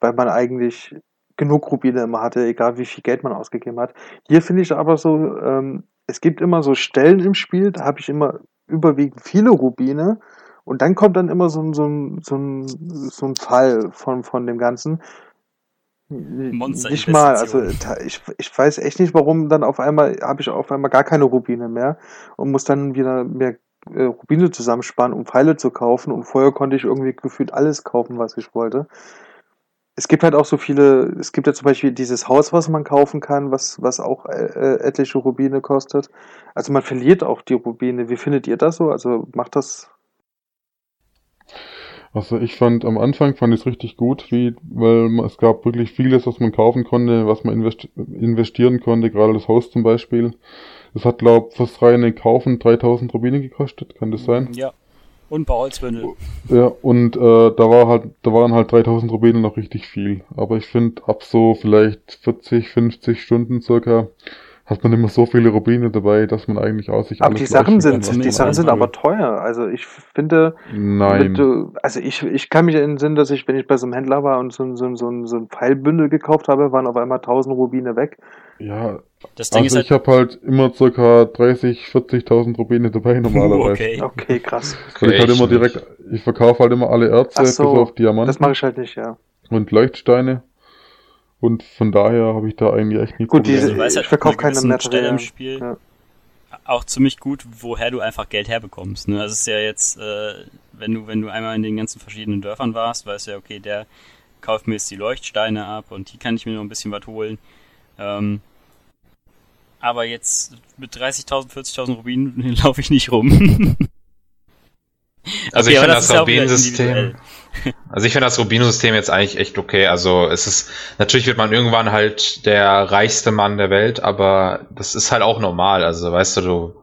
weil man eigentlich genug Rubine immer hatte, egal wie viel Geld man ausgegeben hat. Hier finde ich aber so, ähm, es gibt immer so Stellen im Spiel, da habe ich immer überwiegend viele Rubine und dann kommt dann immer so ein, so ein, so ein, so ein Fall von, von dem Ganzen. Monster nicht mal, also ich, ich weiß echt nicht, warum dann auf einmal habe ich auf einmal gar keine Rubine mehr und muss dann wieder mehr äh, Rubine zusammenspannen, um Pfeile zu kaufen und vorher konnte ich irgendwie gefühlt alles kaufen, was ich wollte. Es gibt halt auch so viele, es gibt ja zum Beispiel dieses Haus, was man kaufen kann, was, was auch äh, äh etliche Rubine kostet. Also man verliert auch die Rubine. Wie findet ihr das so? Also macht das also ich fand am Anfang fand ich es richtig gut, wie, weil es gab wirklich vieles, was man kaufen konnte, was man investieren konnte, gerade das Haus zum Beispiel. Das hat, glaube ich, fürs reine Kaufen 3000 Rubine gekostet, kann das sein? Ja. Und Bauholzbündel. Ja, und äh, da war halt, da waren halt 3000 Rubine noch richtig viel. Aber ich finde, ab so vielleicht 40, 50 Stunden circa hat man immer so viele Rubine dabei, dass man eigentlich aus sich Aber die Sachen sind, kann, die Sachen sind aber teuer. Also ich finde, Nein. Du, also ich, ich kann mich in den Sinn, dass ich, wenn ich bei so einem Händler war und so, so, so, so ein Pfeilbündel gekauft habe, waren auf einmal 1000 Rubine weg. Ja, das Ding also ist ich halt... habe halt immer circa 30, 40.000 Rubine dabei normalerweise. okay. okay, krass. Okay, ich halt immer direkt, ich verkaufe halt immer alle Erze so, bis auf Diamanten. Das mache ich halt nicht, ja. Und Leuchtsteine. Und von daher habe ich da eigentlich echt nie Gut, diese- Also, du weißt ich halt ab verkauf einer keine Materialien. Stelle im Spiel Ja. auch ziemlich gut, woher du einfach Geld herbekommst. Ne? Also es ist ja jetzt, äh, wenn du, wenn du einmal in den ganzen verschiedenen Dörfern warst, weißt du ja, okay, der kauft mir jetzt die Leuchtsteine ab und die kann ich mir noch ein bisschen was holen. Ähm, aber jetzt mit 30.000, 40.000 Rubinen laufe ich nicht rum. Also Okay, ich finde das das, individuell. also ich finde das Rubino-System jetzt eigentlich echt okay. Also es ist, natürlich wird man irgendwann halt der reichste Mann der Welt, aber das ist halt auch normal. Also weißt du, du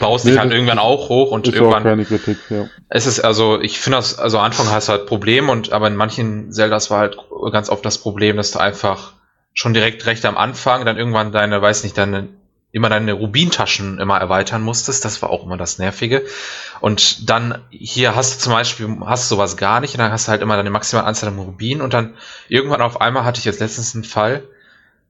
baust Nee, dich halt irgendwann auch hoch und Ist auch irgendwann keine Kritik, ja. Es ist also, ich finde das, also am Anfang hast du halt Probleme und aber in manchen Zeldas war halt ganz oft das Problem, dass du einfach schon direkt recht am Anfang dann irgendwann deine, weiß nicht, deine immer deine Rubintaschen immer erweitern musstest. Das war auch immer das Nervige. Und dann hier hast du zum Beispiel, hast du sowas gar nicht und dann hast du halt immer deine maximale Anzahl an Rubinen und dann irgendwann auf einmal hatte ich jetzt letztens einen Fall,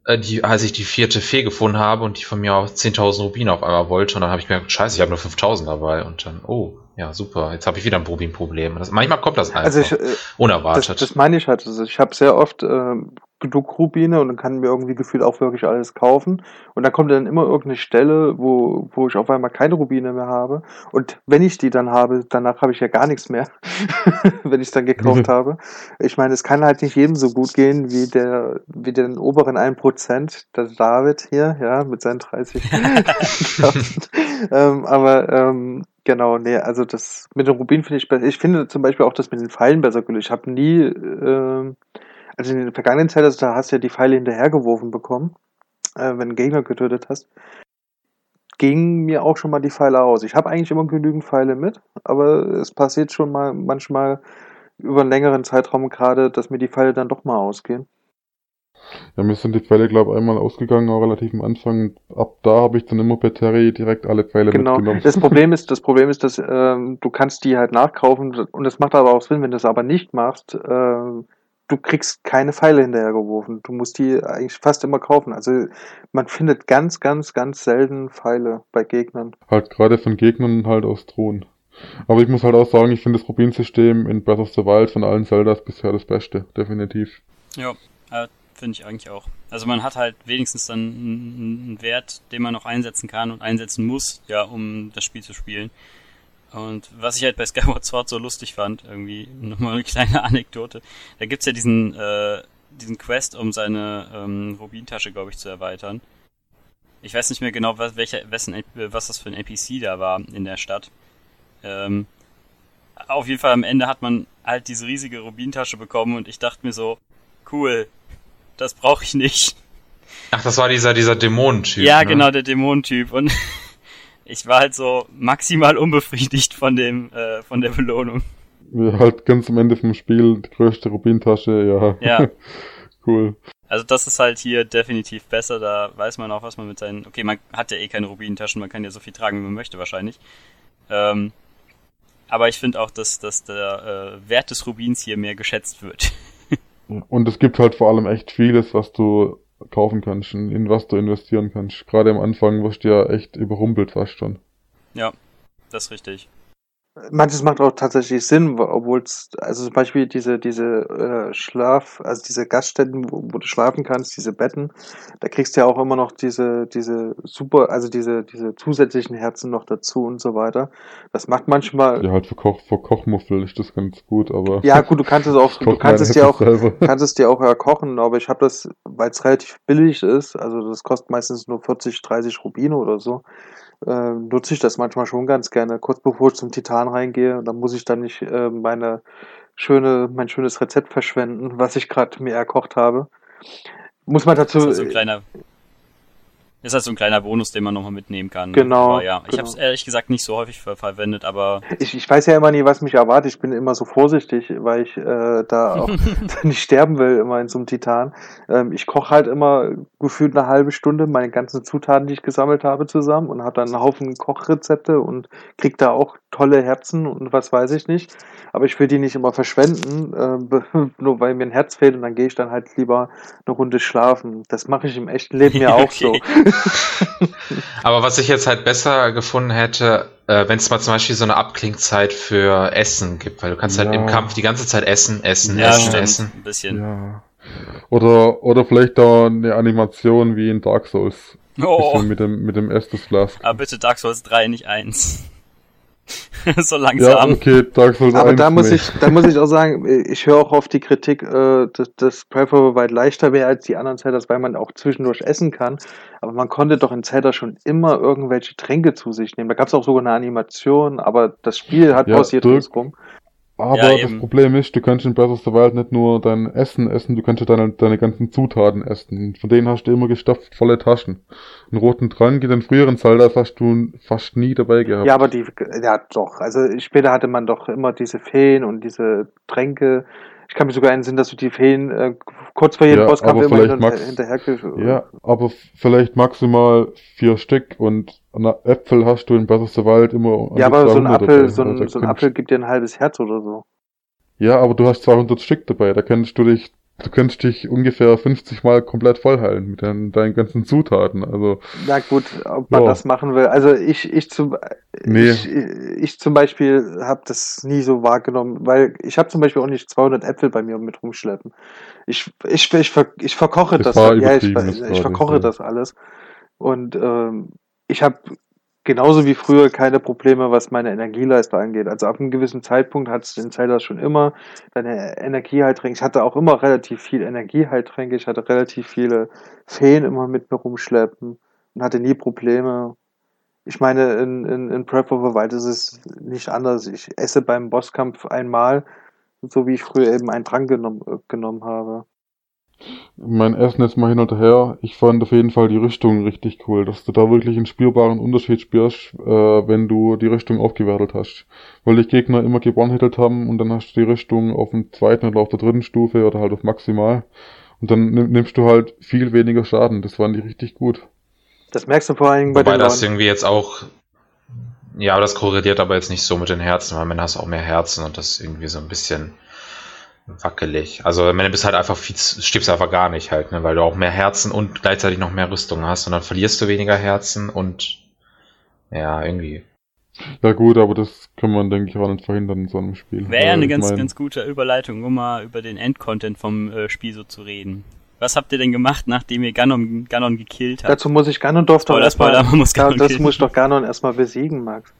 äh, die, als ich die vierte Fee gefunden habe und die von mir auch 10.000 Rubine auf einmal wollte und dann habe ich mir gedacht, scheiße, ich habe nur 5.000 dabei und dann, oh, ja, super, jetzt habe ich wieder ein Rubinproblem. Das, manchmal kommt das einfach Also ich, äh, das, unerwartet. das meine ich halt. Also ich habe sehr oft äh, genug Rubine und dann kann mir irgendwie gefühlt auch wirklich alles kaufen. Und dann kommt dann immer irgendeine Stelle, wo, wo ich auf einmal keine Rubine mehr habe. Und wenn ich die dann habe, danach habe ich ja gar nichts mehr, wenn ich dann gekauft habe. Ich meine, es kann halt nicht jedem so gut gehen wie der, wie den oberen 1%, der David hier, ja, mit seinen 30. ähm, aber ähm, genau, nee, also das mit den Rubinen finde ich besser. Ich finde zum Beispiel auch das mit den Pfeilen besser gelöst. Ich habe nie, ähm, also in den vergangenen Zeiten, also da hast du ja die Pfeile hinterhergeworfen bekommen, äh, wenn du einen Gegner getötet hast. Gingen mir auch schon mal die Pfeile aus. Ich habe eigentlich immer genügend Pfeile mit, aber es passiert schon mal manchmal über einen längeren Zeitraum gerade, dass mir die Pfeile dann doch mal ausgehen. Ja, mir sind die Pfeile, glaube ich, einmal ausgegangen, auch relativ am Anfang. Ab da habe ich dann immer per Terry direkt alle Pfeile Genau. mitgenommen. Das Problem ist, das Problem ist, dass ähm, du kannst die halt nachkaufen und das macht aber auch Sinn, wenn du das aber nicht machst. Äh, du kriegst keine Pfeile hinterhergeworfen. Du musst die eigentlich fast immer kaufen. Also man findet ganz, ganz, ganz selten Pfeile bei Gegnern. Halt gerade von Gegnern halt aus Thron. Aber ich muss halt auch sagen, ich finde das Rubinsystem in Breath of the Wild von allen Zeldas bisher das Beste, definitiv. Ja, äh, finde ich eigentlich auch. Also man hat halt wenigstens dann einen einen Wert, den man noch einsetzen kann und einsetzen muss, ja, um das Spiel zu spielen. Und was ich halt bei Skyward Sword so lustig fand, irgendwie nochmal eine kleine Anekdote, da gibt's ja diesen, äh, diesen Quest, um seine ähm, Rubintasche, glaube ich, zu erweitern. Ich weiß nicht mehr genau, was, welcher, wessen, was das für ein NPC da war in der Stadt. Ähm, auf jeden Fall am Ende hat man halt diese riesige Rubintasche bekommen und ich dachte mir so, cool, das brauche ich nicht. Ach, das war dieser, dieser Dämonentyp. ja, ne? genau, der Dämonentyp. Und ich war halt so maximal unbefriedigt von dem, äh, von der Belohnung. Ja, halt ganz am Ende vom Spiel die größte Rubintasche, ja. Ja. cool. Also das ist halt hier definitiv besser, da weiß man auch, was man mit seinen. Okay, man hat ja eh keine Rubintaschen, man kann ja so viel tragen, wie man möchte wahrscheinlich. Ähm, aber ich finde auch, dass, dass der äh, Wert des Rubins hier mehr geschätzt wird. Und es gibt halt vor allem echt vieles, was du kaufen kannst, in was du investieren kannst. Gerade am Anfang wirst du ja echt überrumpelt fast schon. ja, das ist richtig. Manches macht auch tatsächlich Sinn, obwohl es, also zum Beispiel diese, diese äh, Schlaf, also diese Gaststätten, wo, wo du schlafen kannst, diese Betten, da kriegst du ja auch immer noch diese, diese super, also diese, diese zusätzlichen Herzen noch dazu und so weiter. Das macht manchmal, Ja, halt für, Koch, für Kochmuffel ist das ganz gut, aber. ja gut, du kannst es auch, du kannst es dir auch, selber. kannst es dir auch ja kochen, aber ich habe das, weil es relativ billig ist, also das kostet meistens nur 40, 30 Rubine oder so, äh, nutze ich das manchmal schon ganz gerne, kurz bevor ich zum Titan reingehe. Und dann muss ich dann nicht äh, meine schöne, mein schönes Rezept verschwenden, was ich gerade mir erkocht habe. Muss man Das dazu. ist halt so ein kleiner, ist halt so ein kleiner Bonus, den man nochmal mitnehmen kann. Genau, Aber ja, ich genau. habe es ehrlich gesagt nicht so häufig ver verwendet, aber Ich, ich weiß ja immer nie, was mich erwartet. Ich bin immer so vorsichtig, weil ich äh, da auch nicht sterben will, immer in so einem Titan. Ähm, ich koche halt immer gefühlt eine halbe Stunde meine ganzen Zutaten, die ich gesammelt habe, zusammen und habe dann einen Haufen Kochrezepte und krieg da auch tolle Herzen und was weiß ich nicht. Aber ich will die nicht immer verschwenden, äh, nur weil mir ein Herz fehlt und dann gehe ich dann halt lieber eine Runde schlafen. Das mache ich im echten Leben ja auch Okay. so. Aber was ich jetzt halt besser gefunden hätte, äh, wenn es mal zum Beispiel so eine Abklingzeit für Essen gibt, weil du kannst halt Ja. im Kampf die ganze Zeit essen, essen, ja, essen, stimmt, essen. ein bisschen. Ja. Oder, oder vielleicht da eine Animation wie in Dark Souls. Oh, Bisschen mit dem, mit dem Estus Flask. aber bitte Dark Souls 3, nicht 1. so Ja, langsam. okay, Dark Souls Aber 1 da muss nicht. ich, da muss ich auch sagen, ich höre auch auf die Kritik, äh, dass, dass Breath of the Wild leichter wäre als die anderen Zelders, weil man auch zwischendurch essen kann. Aber man konnte doch in Zelda schon immer irgendwelche Tränke zu sich nehmen. Da gab es auch sogar eine Animation, aber das Spiel hat Ja, pausiert ringsrum. Aber Ja, das. Problem ist, du kannst in Breath of the Wild nicht nur dein Essen essen, du kannst ja deine, deine ganzen Zutaten essen. Von denen hast du immer gestopft volle Taschen. Einen roten Trank in den früheren Zeldas hast du fast nie dabei gehabt. Ja, aber die, ja doch. Also später hatte man doch immer diese Feen und diese Tränke. Ich kann mich sogar erinnern, dass du die Feen äh, kurz vor jedem Ja, Bosskampf immer hinter, Max- hinterher Ja, aber vielleicht maximal vier Stück und Äpfel hast du in Breath of the Wild immer. Ja, aber so ein 200 Apfel, dabei. so ein, so ein Apfel gibt dir ein halbes Herz oder so. Ja, aber du hast 200 Stück dabei, da kannst du dich, du kannst dich ungefähr 50 Mal komplett voll heilen mit deinen, deinen ganzen Zutaten. Also, Na gut, ob man Ja. das machen will. Also ich, ich zum, Nee. ich, ich zum Beispiel habe das nie so wahrgenommen, weil ich habe zum Beispiel auch nicht 200 Äpfel bei mir mit rumschleppen. Ich, ich, ich, ver, ich verkoche Das das. ja, ich, ich, war verkoche das alles. Und ähm, ich habe genauso wie früher keine Probleme, was meine Energieleiste angeht. Also ab einem gewissen Zeitpunkt hat es in Zelda schon immer deine Energieheiltränke. Ich hatte auch immer relativ viel Energieheiltränke. Ich hatte relativ viele Feen immer mit mir rumschleppen und hatte nie Probleme. Ich meine, in, in, in Breath of the Wild ist es nicht anders. Ich esse beim Bosskampf einmal, so wie ich früher eben einen Trank genommen, äh, genommen habe. Mein Essen ist mal hin und her. Ich fand auf jeden Fall die Rüstung richtig cool, dass du da wirklich einen spürbaren Unterschied spürst, äh, wenn du die Rüstung aufgewertet hast. Weil die Gegner immer gebonhittelt haben und dann hast du die Rüstung auf dem zweiten oder auf der dritten Stufe oder halt auf maximal. Und dann nimm- nimmst du halt viel weniger Schaden. Das fand ich richtig gut. Das merkst du vor allen Dingen bei Wobei den das Leuten. irgendwie jetzt auch. Ja, aber das korreliert aber jetzt nicht so mit den Herzen, weil man hast auch mehr Herzen und das ist irgendwie so ein bisschen wackelig. Also, wenn du bist halt einfach viel, stirbst einfach gar nicht halt, ne, weil du auch mehr Herzen und gleichzeitig noch mehr Rüstung hast und dann verlierst du weniger Herzen und ja, irgendwie. Ja gut, aber das kann man, denke ich, auch nicht verhindern in so einem Spiel. Wäre ja Weil eine ganz, mein, ganz gute Überleitung, um mal über den Endcontent vom äh, Spiel so zu reden. Was habt ihr denn gemacht, nachdem ihr Ganon, Ganon gekillt habt? Dazu muss ich Ganondorf doch Spoiler, erstmal, Spoiler, man muss Ganon das killen. muss ich doch Ganon erstmal besiegen, Max.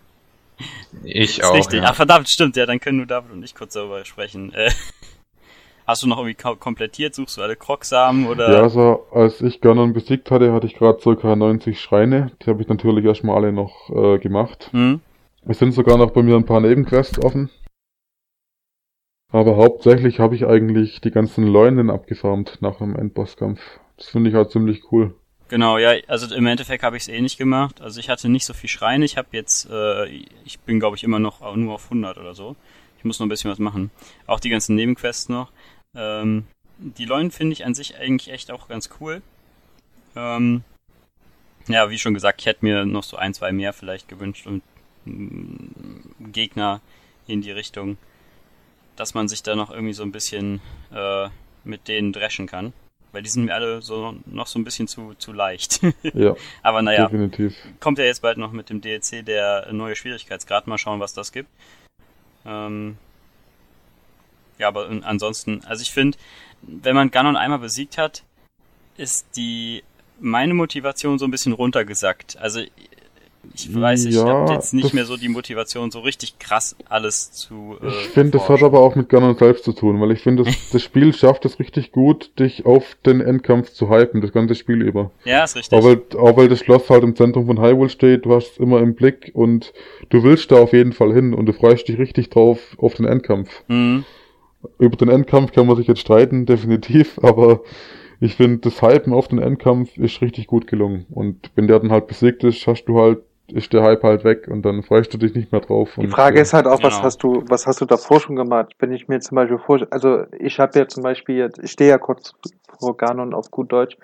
Ich auch. richtig. Ja. Ach verdammt, stimmt, ja, dann können nur David und ich kurz darüber sprechen. Äh, hast du noch irgendwie ko- komplettiert? Suchst du alle Krogsamen oder? Ja, also als ich Ganon besiegt hatte, hatte ich gerade circa 90 Schreine. Die habe ich natürlich erstmal alle noch äh, gemacht. Hm? Es sind sogar noch bei mir ein paar Nebenquests offen. Aber hauptsächlich habe ich eigentlich die ganzen Leunen abgefarmt nach dem Endbosskampf. Das finde ich halt ziemlich cool. Genau, ja, also im Endeffekt habe ich es eh nicht gemacht. Also ich hatte nicht so viel Schreine. Ich habe jetzt, äh, ich bin glaube ich immer noch nur auf 100 oder so. Ich muss noch ein bisschen was machen. Auch die ganzen Nebenquests noch. Ähm, die Leunen finde ich an sich eigentlich echt auch ganz cool. Ähm, ja, wie schon gesagt, ich hätte mir noch so ein, zwei mehr vielleicht gewünscht und mm, Gegner in die Richtung, dass man sich da noch irgendwie so ein bisschen äh, mit denen dreschen kann. Weil die sind mir alle so noch so ein bisschen zu, zu leicht. Ja, Aber naja, definitiv. kommt ja jetzt bald noch mit dem DLC der neue Schwierigkeitsgrad. Mal schauen, was das gibt. Ähm ja, aber an- ansonsten, also ich finde, wenn man Ganon einmal besiegt hat, ist die meine Motivation so ein bisschen runtergesackt. Also ich weiß, ich Ja, habe jetzt nicht mehr so die Motivation, so richtig krass alles zu. Äh, Ich finde, das hat aber auch mit Ganon selbst zu tun, weil ich finde, das, das Spiel schafft es richtig gut, dich auf den Endkampf zu hypen, das ganze Spiel über. Ja, ist richtig. Auch weil, auch weil das Schloss halt im Zentrum von Hyrule steht, du hast es immer im Blick und du willst da auf jeden Fall hin und du freust dich richtig drauf auf den Endkampf. Mhm. Über den Endkampf kann man sich jetzt streiten, definitiv, aber ich finde, das Hypen auf den Endkampf ist richtig gut gelungen. Und wenn der dann halt besiegt ist, hast du halt, ist der Hype halt weg und dann freust du dich nicht mehr drauf. Die und, Frage äh, ist halt auch, was Genau. hast du, was hast du davor schon gemacht? Wenn ich mir zum Beispiel vor, also ich habe ja zum Beispiel jetzt, ich stehe ja kurz vor Ganon auf gut Deutsch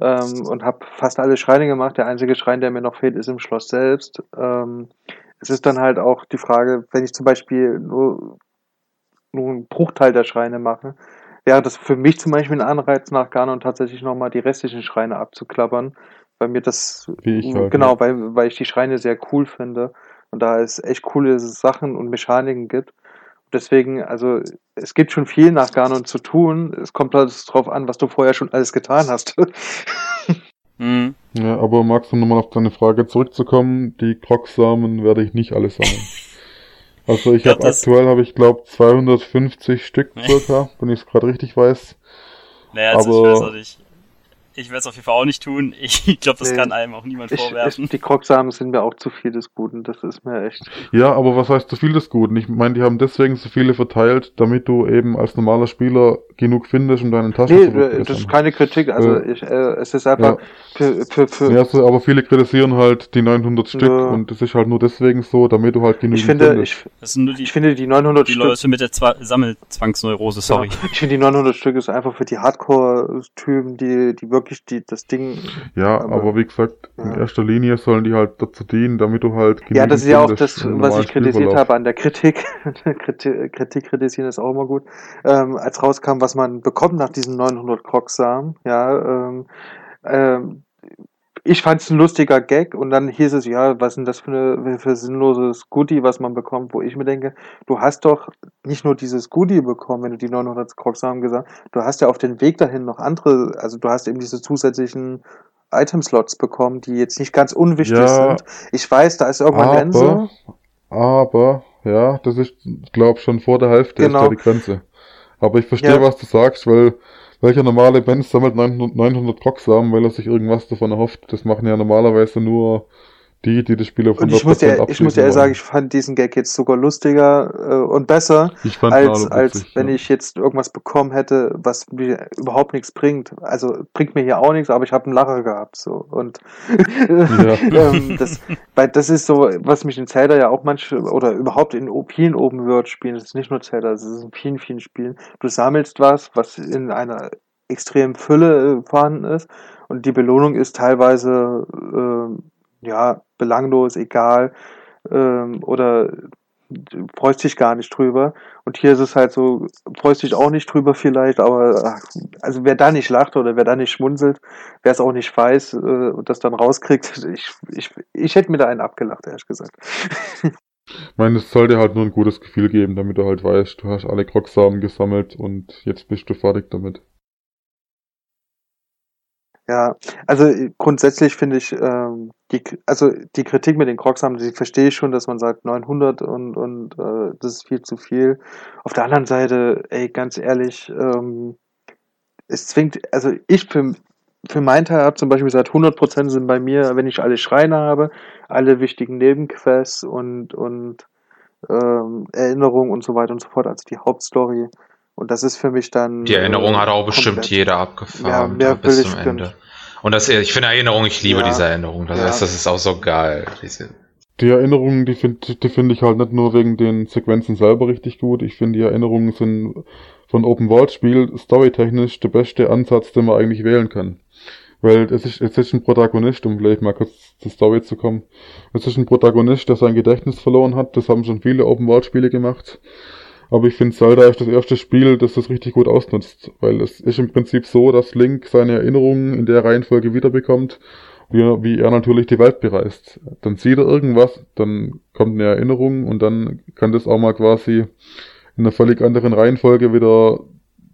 ähm, und habe fast alle Schreine gemacht. Der einzige Schrein, der mir noch fehlt, ist im Schloss selbst. Ähm, es ist dann halt auch die Frage, wenn ich zum Beispiel nur, nur einen Bruchteil der Schreine mache, wäre das für mich zum Beispiel ein Anreiz nach Ganon tatsächlich nochmal die restlichen Schreine abzuklappern, weil mir das Wie ich halt, genau, ja. weil, weil ich die Schreine sehr cool finde und da es echt coole Sachen und Mechaniken gibt. Deswegen, also es gibt schon viel nach Ganon zu tun. Es kommt halt drauf an, was du vorher schon alles getan hast. Mhm. Ja, aber Max, um nochmal auf deine Frage zurückzukommen, die Krogsamen werde ich nicht alle sammeln. Also ich habe aktuell, habe ich glaube 250 Stück circa, wenn ich es gerade richtig weiß. Naja, also ich Aber- weiß auch nicht. Ich werde es auf jeden Fall auch nicht tun. Ich glaube, das Nee. kann einem auch niemand Ich, vorwerfen. ich, die Krogsamen sind mir auch zu viel des Guten. Das ist mir echt. Ja, aber was heißt zu viel des Guten? Ich meine, die haben deswegen so viele verteilt, damit du eben als normaler Spieler genug findest, um deinen Taschen Nee, zu das ist keine Kritik. Also Äh, ich, äh, es ist einfach für, für, für Ja, so, aber viele kritisieren halt die 900 Stück Ja. und das ist halt nur deswegen so, damit du halt genug ich finde, ich, Das sind nur die, ich finde die 900 die Stück Leute mit der Zwa Sammelzwangsneurose, sorry. Ja, ich finde die 900 Stück ist einfach für die Hardcore-Typen, die, die wirklich die, das Ding. Ja, Aber- aber, wie gesagt, in ja. erster Linie sollen die halt dazu dienen, damit du halt Ja, das ist ja auch das, was ich kritisiert habe an der Kritik. Kritik, Kritik kritisieren ist auch immer gut. Ähm, als rauskam, was man bekommt nach diesen 900 Krogsamen, ja, ähm, ähm, ich fand es ein lustiger Gag und dann hieß es, ja, was ist denn das für, eine, für sinnloses Goodie, was man bekommt, wo ich mir denke, du hast doch nicht nur dieses Goodie bekommen, wenn du die 900 Krogsamen gesagt du hast ja auf den Weg dahin noch andere, also du hast eben diese zusätzlichen Item-Slots bekommen, die jetzt nicht ganz unwichtig Ja. sind. Ich weiß, da ist irgendwann Grenze. Aber, ja, das ist, ich glaube, schon vor der Hälfte Genau. ist da die Grenze. Aber ich verstehe, Ja. was du sagst, weil welcher normale Mensch sammelt 900, 900 Krogsamen, weil er sich irgendwas davon erhofft. Das machen ja normalerweise nur die, die das Spiel auf 100% Und ich muss dir, ich muss wollen. sagen, ich fand diesen Gag jetzt sogar lustiger äh, und besser, ich als, als witzig, wenn ja. ich jetzt irgendwas bekommen hätte, was mir überhaupt nichts bringt. Also bringt mir hier auch nichts, aber ich habe einen Lacher gehabt. So. Und ähm, das, weil das ist so, was mich in Zelda ja auch manche, oder überhaupt in vielen Open World Spielen, das ist nicht nur Zelda, das ist in vielen, vielen Spielen, du sammelst was, was in einer extremen Fülle äh, vorhanden ist und die Belohnung ist teilweise ähm, ja belanglos, egal ähm, oder freust dich gar nicht drüber. Und hier ist es halt so, freust dich auch nicht drüber vielleicht, aber also wer da nicht lacht oder wer da nicht schmunzelt, wer es auch nicht weiß äh, und das dann rauskriegt, ich, ich, ich hätte mir da einen abgelacht, ehrlich gesagt. Ich meine, es soll dir halt nur ein gutes Gefühl geben, damit du halt weißt, du hast alle Krogsamen gesammelt und jetzt bist du fertig damit. Ja, also äh, grundsätzlich finde ich, ähm, die, also die Kritik mit den Crocs-Samen, die verstehe ich schon, dass man sagt 900 und, und äh, das ist viel zu viel. Auf der anderen Seite, ey, ganz ehrlich, ähm, es zwingt, also ich für, für meinen Teil habe zum Beispiel gesagt, 100% sind bei mir, wenn ich alle Schreine habe, alle wichtigen Nebenquests und, und ähm, Erinnerungen und so weiter und so fort, also die Hauptstory. Und das ist für mich dann. Die Erinnerung hat auch bestimmt jeder Ja, abgefahren mehr da bis zum ich Ende. nicht. Und das, ich finde Erinnerung, ich liebe Ja. diese Erinnerung. Das, Ja. ist, das ist auch so geil. Diese, Die Erinnerungen, die finde die find ich halt nicht nur wegen den Sequenzen selber richtig gut. Ich finde, die Erinnerungen sind von Open World Spiel storytechnisch der beste Ansatz, den man eigentlich wählen kann. Weil es ist, es ist ein Protagonist, um vielleicht mal kurz zur Story zu kommen. Es ist ein Protagonist, der sein Gedächtnis verloren hat. Das haben schon viele Open World Spiele gemacht. Aber ich finde, Zelda ist das erste Spiel, das das richtig gut ausnutzt. Weil es ist im Prinzip so, dass Link seine Erinnerungen in der Reihenfolge wiederbekommt, wie er, wie er natürlich die Welt bereist. Dann sieht er irgendwas, dann kommt eine Erinnerung und dann kann das auch mal quasi in einer völlig anderen Reihenfolge wieder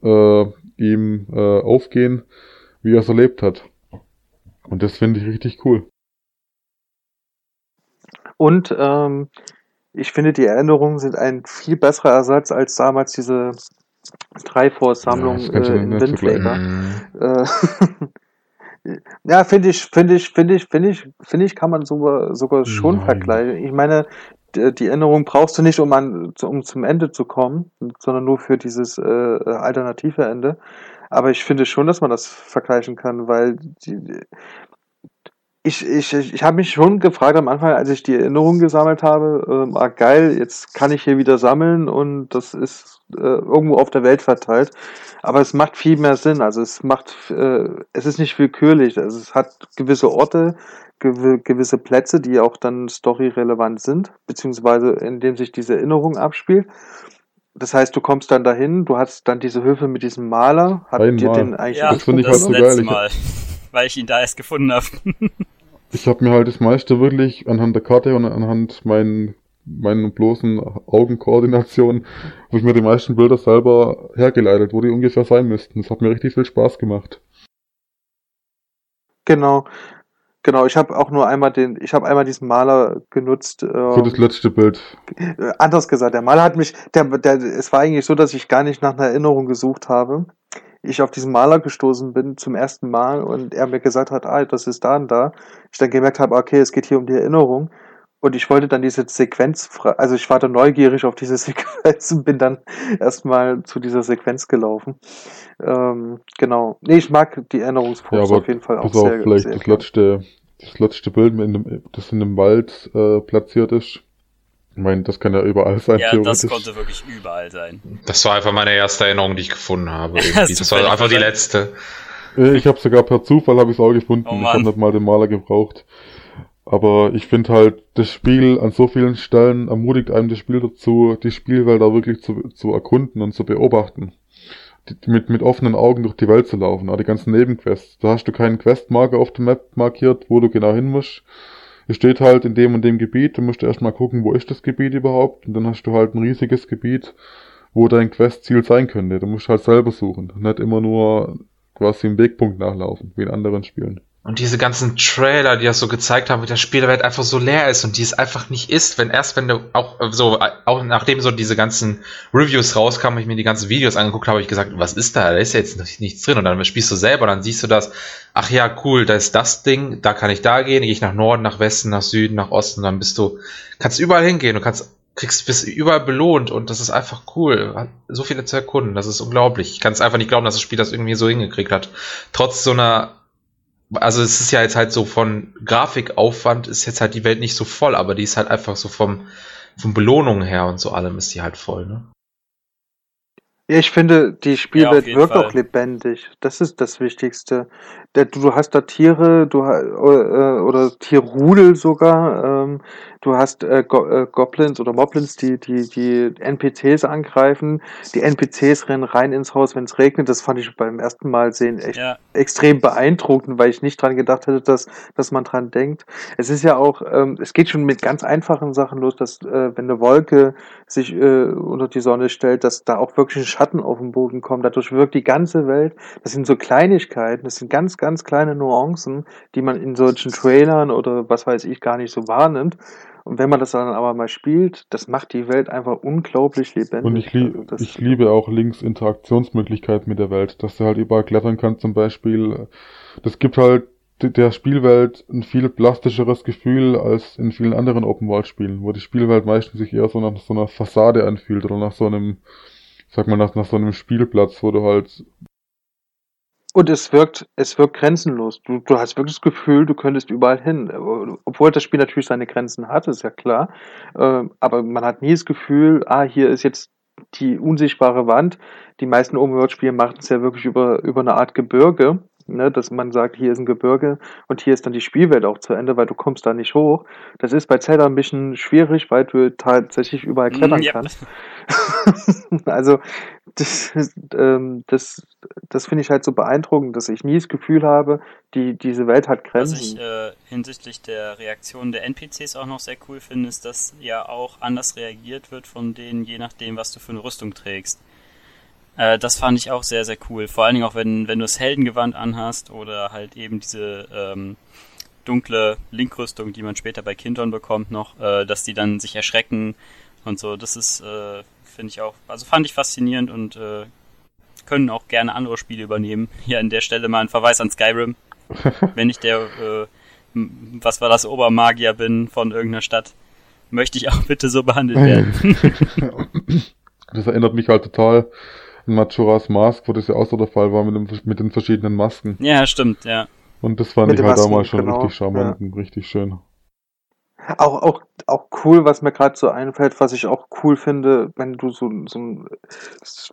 äh, ihm äh, aufgehen, wie er es erlebt hat. Und das finde ich richtig cool. Und ähm, ich finde, die Erinnerungen sind ein viel besserer Ersatz als damals diese Triforce-Sammlung Ja, äh, in Windflaker. Äh, ja, finde ich, finde ich, finde ich, finde ich, finde ich, kann man sogar, sogar schon Nein. vergleichen. Ich meine, die Erinnerung brauchst du nicht, um, an, um zum Ende zu kommen, sondern nur für dieses äh, alternative Ende. Aber ich finde schon, dass man das vergleichen kann, weil die, ich, ich, ich, ich habe mich schon gefragt am Anfang, als ich die Erinnerung gesammelt habe, ähm, ah geil, jetzt kann ich hier wieder sammeln und das ist äh, irgendwo auf der Welt verteilt. Aber es macht viel mehr Sinn. Also es macht, äh, es ist nicht willkürlich. Also es hat gewisse Orte, gew gewisse Plätze, die auch dann storyrelevant sind, beziehungsweise in dem sich diese Erinnerung abspielt. Das heißt, du kommst dann dahin, du hast dann diese Höfe mit diesem Maler, hat dir Einmal. den eigentlich Ja, Das finde ich das halt so letzte geil. Mal, weil ich ihn da erst gefunden habe. Ich habe mir halt das meiste wirklich anhand der Karte und anhand meinen meinen bloßen Augenkoordination, habe ich mir die meisten Bilder selber hergeleitet, wo die ungefähr sein müssten. Das hat mir richtig viel Spaß gemacht. Genau. Genau, ich habe auch nur einmal den, ich habe einmal diesen Maler genutzt. Ähm, Für das letzte Bild. Äh, anders gesagt, der Maler hat mich, der, der, es war eigentlich so, dass ich gar nicht nach einer Erinnerung gesucht habe. Ich auf diesen Maler gestoßen bin zum ersten Mal und er mir gesagt hat, ah, das ist da und da. Ich dann gemerkt habe, okay, es geht hier um die Erinnerung. Und ich wollte dann diese Sequenz, also ich war da neugierig auf diese Sequenz und bin dann erstmal zu dieser Sequenz gelaufen. Ähm, genau. Nee, ich mag die Erinnerungsfotos ja, auf jeden Fall auch sehr. vielleicht sehr das letzte, das letzte Bild, in dem, das in dem Wald äh, platziert ist. Ich meine, das kann ja überall sein. Ja, das konnte wirklich überall sein. Das war einfach meine erste Erinnerung, die ich gefunden habe. das war einfach die letzte. Äh, ich habe sogar per Zufall habe ich es auch gefunden. Oh, ich habe nicht mal den Maler gebraucht. Aber ich finde halt, das Spiel an so vielen Stellen ermutigt einem das Spiel dazu, die Spielwelt auch wirklich zu, zu erkunden und zu beobachten. Die, mit, mit offenen Augen durch die Welt zu laufen, auch die ganzen Nebenquests. Da hast du keinen Questmarker auf der Map markiert, wo du genau hin musst. Es steht halt in dem und dem Gebiet, du musst erstmal gucken, wo ist das Gebiet überhaupt, und dann hast du halt ein riesiges Gebiet, wo dein Questziel sein könnte. Du musst halt selber suchen, nicht immer nur quasi im Wegpunkt nachlaufen, wie in anderen Spielen. Und diese ganzen Trailer, die das so gezeigt haben, wie der Spielwelt einfach so leer ist und die es einfach nicht ist, wenn erst wenn du auch so, auch nachdem so diese ganzen Reviews rauskamen, ich mir die ganzen Videos angeguckt habe, habe ich gesagt, was ist da? Da ist ja jetzt nichts drin. Und dann spielst du selber, dann siehst du das, ach ja, cool, da ist das Ding, da kann ich da gehen, gehe ich nach Norden, nach Westen, nach Süden, nach Osten, dann bist du, kannst überall hingehen, du kannst kriegst bist überall belohnt und das ist einfach cool. So viele zu erkunden, das ist unglaublich. Ich kann es einfach nicht glauben, dass das Spiel das irgendwie so hingekriegt hat. Trotz so einer also es ist ja jetzt halt so von Grafikaufwand ist jetzt halt die Welt nicht so voll, aber die ist halt einfach so vom, von Belohnungen her und so allem ist die halt voll, ne? Ja, ich finde, die Spielwelt ja, wirkt Fall. auch lebendig. Das ist das Wichtigste. Du hast da Tiere, du äh, oder Tierrudel sogar. Ähm, du hast äh, Go äh, Goblins oder Moblins, die, die, die NPCs angreifen. Die NPCs rennen rein ins Haus, wenn es regnet. Das fand ich beim ersten Mal sehen echt ja. extrem beeindruckend, weil ich nicht dran gedacht hätte, dass, dass man dran denkt. Es ist ja auch, ähm, es geht schon mit ganz einfachen Sachen los, dass äh, wenn eine Wolke sich äh, unter die Sonne stellt, dass da auch wirklich ein Schatten auf den Boden kommt. Dadurch wirkt die ganze Welt. Das sind so Kleinigkeiten, das sind ganz, ganz kleine Nuancen, die man in solchen Trailern oder was weiß ich gar nicht so wahrnimmt. Und wenn man das dann aber mal spielt, das macht die Welt einfach unglaublich lebendig. Und ich, lieb, also ich liebe auch Links Interaktionsmöglichkeiten mit der Welt, dass du halt überall klettern kannst zum Beispiel. Das gibt halt der Spielwelt ein viel plastischeres Gefühl als in vielen anderen Open-World-Spielen, wo die Spielwelt meistens sich eher so nach so einer Fassade anfühlt oder nach so einem, sag mal, nach, nach so einem Spielplatz, wo du halt und es wirkt, es wirkt grenzenlos. Du, du hast wirklich das Gefühl, du könntest überall hin. Obwohl das Spiel natürlich seine Grenzen hat, ist ja klar. Ähm, aber man hat nie das Gefühl, ah, hier ist jetzt die unsichtbare Wand. Die meisten Open-World-Spiele machen es ja wirklich über, über eine Art Gebirge ne, dass man sagt, hier ist ein Gebirge und hier ist dann die Spielwelt auch zu Ende, weil du kommst da nicht hoch. Das ist bei Zelda ein bisschen schwierig, weil du tatsächlich überall mm, klettern ja. kannst. also das, ähm, das, das finde ich halt so beeindruckend, dass ich nie das Gefühl habe, die, diese Welt hat Grenzen. Was ich äh, hinsichtlich der Reaktion der NPCs auch noch sehr cool finde, ist, dass ja auch anders reagiert wird von denen, je nachdem, was du für eine Rüstung trägst. Äh, das fand ich auch sehr, sehr cool. Vor allen Dingen auch, wenn, wenn du das Heldengewand anhast oder halt eben diese ähm, dunkle Linkrüstung, die man später bei Kindern bekommt noch, äh, dass die dann sich erschrecken und so. Das ist, äh, finde ich auch, also fand ich faszinierend und äh, können auch gerne andere Spiele übernehmen. Hier an der Stelle mal ein Verweis an Skyrim. wenn ich der, äh, was war das, Obermagier bin von irgendeiner Stadt, möchte ich auch bitte so behandelt werden. das erinnert mich halt total in Majora's Mask, wo das ja auch so der Fall war mit, dem, mit den verschiedenen Masken. Ja, stimmt, ja. Und das fand mit ich halt Masken, damals schon genau, richtig charmant ja. und richtig schön. Auch, auch, auch cool, was mir gerade so einfällt, was ich auch cool finde, wenn du so, so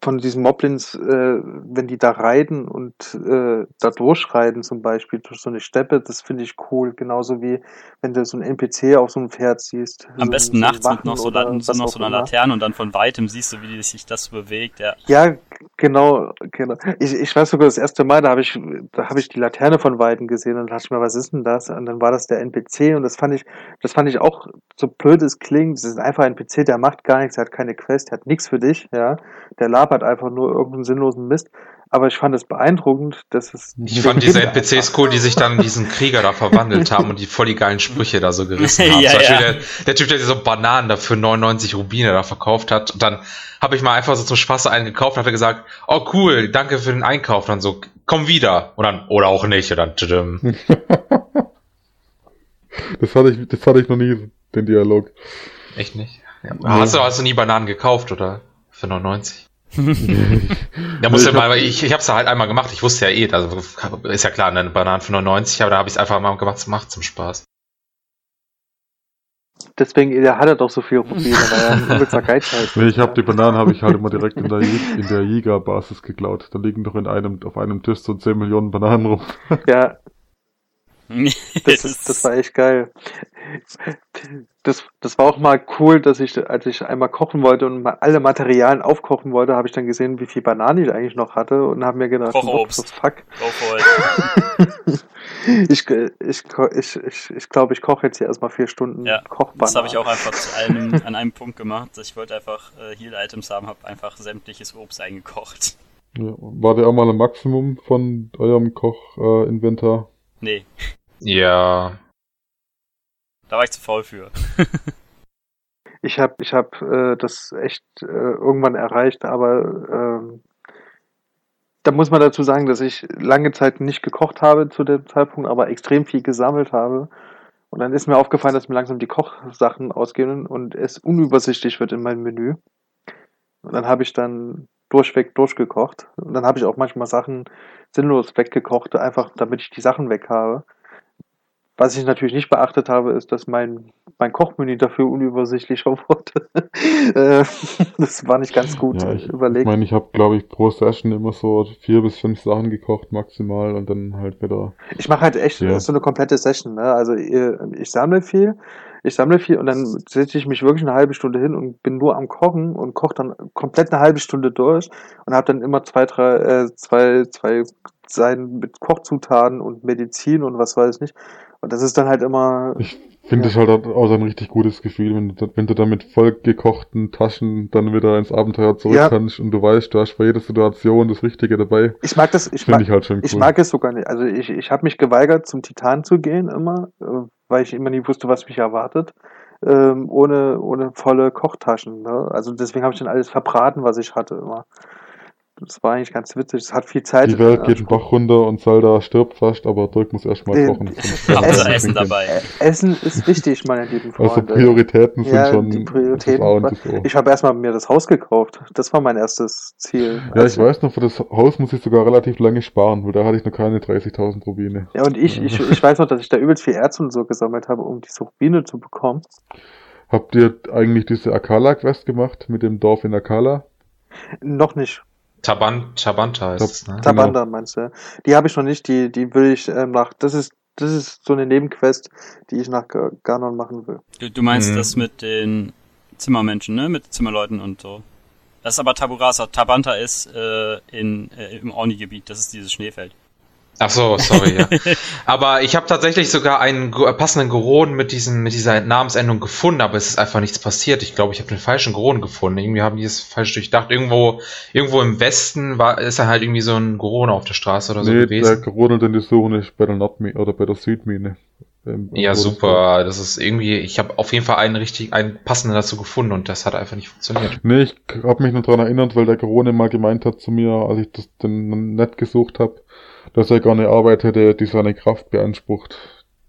von diesen Moblins, äh, wenn die da reiten und äh, da durchreiten zum Beispiel durch so eine Steppe, das finde ich cool. Genauso wie wenn du so ein NPC auf so einem Pferd siehst. Am so, besten so nachts mit noch so, so noch so einer Laterne und dann von weitem siehst du, wie sich das bewegt. Ja, ja genau, genau. Ich, ich weiß sogar das erste Mal, da habe ich, da habe ich die Laterne von weitem gesehen und dachte ich mir, was ist denn das? Und dann war das der NPC und das fand ich, das fand ich auch, so blöd es klingt, es ist einfach ein PC, der macht gar nichts, der hat keine Quest, der hat nichts für dich, ja. Der labert einfach nur irgendeinen sinnlosen Mist. Aber ich fand es beeindruckend, dass es. Ich fand diese NPCs cool, die sich dann in diesen Krieger da verwandelt haben und die voll die geilen Sprüche da so gerissen haben. Ja, Zum Beispiel ja. der, der Typ, der so Bananen da für 99 Rubine da verkauft hat. Und dann habe ich mal einfach so zum Spaß einen gekauft und hat er gesagt, oh cool, danke für den Einkauf. Und dann so, komm wieder. Und dann, oder auch nicht. Und dann. Das hatte ich, das hatte ich noch nie, den Dialog. echt nicht. Ja. Hast, du, hast du nie Bananen gekauft, oder? Für 99? Ja, musste ich hab- mal, weil ich, ich hab's da halt einmal gemacht. Ich wusste ja eh, also ist ja klar, eine Banane für 99, aber da habe ich es einfach mal gemacht, gemacht zum Spaß. Deswegen, der hatte doch so viel Rubine, weil er ein übelster Geizhals Nee, ich habe die. Bananen habe ich halt immer direkt in der, in der Jägerbasis geklaut. Da liegen doch in einem, auf einem Tisch so 10 Millionen Bananen rum. Ja, das, das ist, das war echt geil. Das, das war auch mal cool, dass ich, als ich einmal kochen wollte und mal alle Materialien aufkochen wollte, habe ich dann gesehen, wie viel Bananen ich eigentlich noch hatte und habe mir gedacht, Kochobst. the fuck. Ich, ich, ich, ich, ich glaube, ich koche jetzt hier erstmal vier Stunden Ja, Kochbananen. Das habe ich auch einfach zu einem, an einem Punkt gemacht. dass Ich wollte einfach äh, Heal-Items haben, habe einfach sämtliches Obst eingekocht. Ja, war der auch mal ein Maximum von eurem Koch-Inventar? Äh, Inventar? Nee, Ja, da war ich zu faul für. Ich habe ich hab, äh, das echt äh, irgendwann erreicht, aber ähm, da muss man dazu sagen, dass ich lange Zeit nicht gekocht habe zu dem Zeitpunkt, aber extrem viel gesammelt habe. Und dann ist mir aufgefallen, dass mir langsam die Kochsachen ausgehen und es unübersichtlich wird in meinem Menü. Und dann habe ich dann durchweg durchgekocht. Und dann habe ich auch manchmal Sachen sinnlos weggekocht, einfach damit ich die Sachen weg habe. Was ich natürlich nicht beachtet habe, ist, dass mein, mein Kochmenü dafür unübersichtlicher wurde. Äh, das war nicht ganz gut Ja, ich, ich überlegt. meine, ich habe, glaube ich, pro Session immer so vier bis fünf Sachen gekocht maximal und dann halt wieder. Ich mache halt echt Ja. so eine komplette Session. Ne? Also äh, ich sammle viel, ich sammle viel und dann setze ich mich wirklich eine halbe Stunde hin und bin nur am Kochen und koche dann komplett eine halbe Stunde durch und habe dann immer zwei, drei, äh, zwei, zwei Seiten mit Kochzutaten und Medizin und was weiß ich nicht. Und das ist dann halt immer, Ich finde Ja. es halt auch ein richtig gutes Gefühl, wenn du, wenn du dann mit vollgekochten Taschen dann wieder ins Abenteuer zurück Ja. kannst und du weißt, du hast bei jeder Situation das Richtige dabei. ich mag das, ich mag, ich halt schon cool. Ich mag es sogar nicht. Also ich, ich habe mich geweigert, zum Titan zu gehen immer, äh, weil ich immer nie wusste, was mich erwartet. Ähm, ohne, ohne volle Kochtaschen. Ne? Also deswegen habe ich dann alles verbraten, was ich hatte immer. Das war eigentlich ganz witzig. Es hat viel Zeit. Die Welt geht den Bach runter und Zelda stirbt fast, aber Dirk muss erstmal Äh, kochen. Essen nicht dabei? Äh, Essen ist wichtig, meine lieben Also Freunde. Prioritäten sind ja, schon die das Prioritäten. A und das O. Ich habe erstmal mir das Haus gekauft. Das war mein erstes Ziel. Ja, ich Also- weiß noch, für das Haus muss ich sogar relativ lange sparen, weil da hatte ich noch keine 30.000 Rubine. Ja, und ich, ich, ich weiß noch, dass ich da übelst viel Erz und so gesammelt habe, um diese Rubine zu bekommen. Habt ihr eigentlich diese Akala-Quest gemacht mit dem Dorf in Akala? Noch nicht. Taban, Tabanta ist Tab- es, ne? Tab- Tabanda meinst du? Die habe ich noch nicht, die, die will ich ähm, nach. Das ist, das ist so eine Nebenquest, die ich nach Ga- Ganon machen will. Du, du meinst Mhm. das mit den Zimmermenschen, ne? Mit Zimmerleuten und so. Das ist aber Taburasa. Tabanta ist äh, in, äh, im Orni-Gebiet. Das ist dieses Schneefeld. Ach so, sorry, ja. Aber ich habe tatsächlich sogar einen ge- passenden Goron mit, diesen, mit dieser Namensendung gefunden, aber es ist einfach nichts passiert. Ich glaube, ich habe den falschen Goron gefunden. Irgendwie haben die es falsch durchdacht. Irgendwo, irgendwo im Westen war, ist da halt irgendwie so ein Goron auf der Straße oder so nee, der gewesen. gerodelt in die Suche ist bei der Nordmine oder bei der Südmine. Ähm, Ja, super. Das ist irgendwie, ich habe auf jeden Fall einen richtig, einen passenden dazu gefunden und das hat einfach nicht funktioniert. Nee, ich habe mich nur dran erinnert, weil der Corona mal gemeint hat zu mir, als ich das den nett gesucht habe, dass er gerne Arbeit hätte, die seine Kraft beansprucht.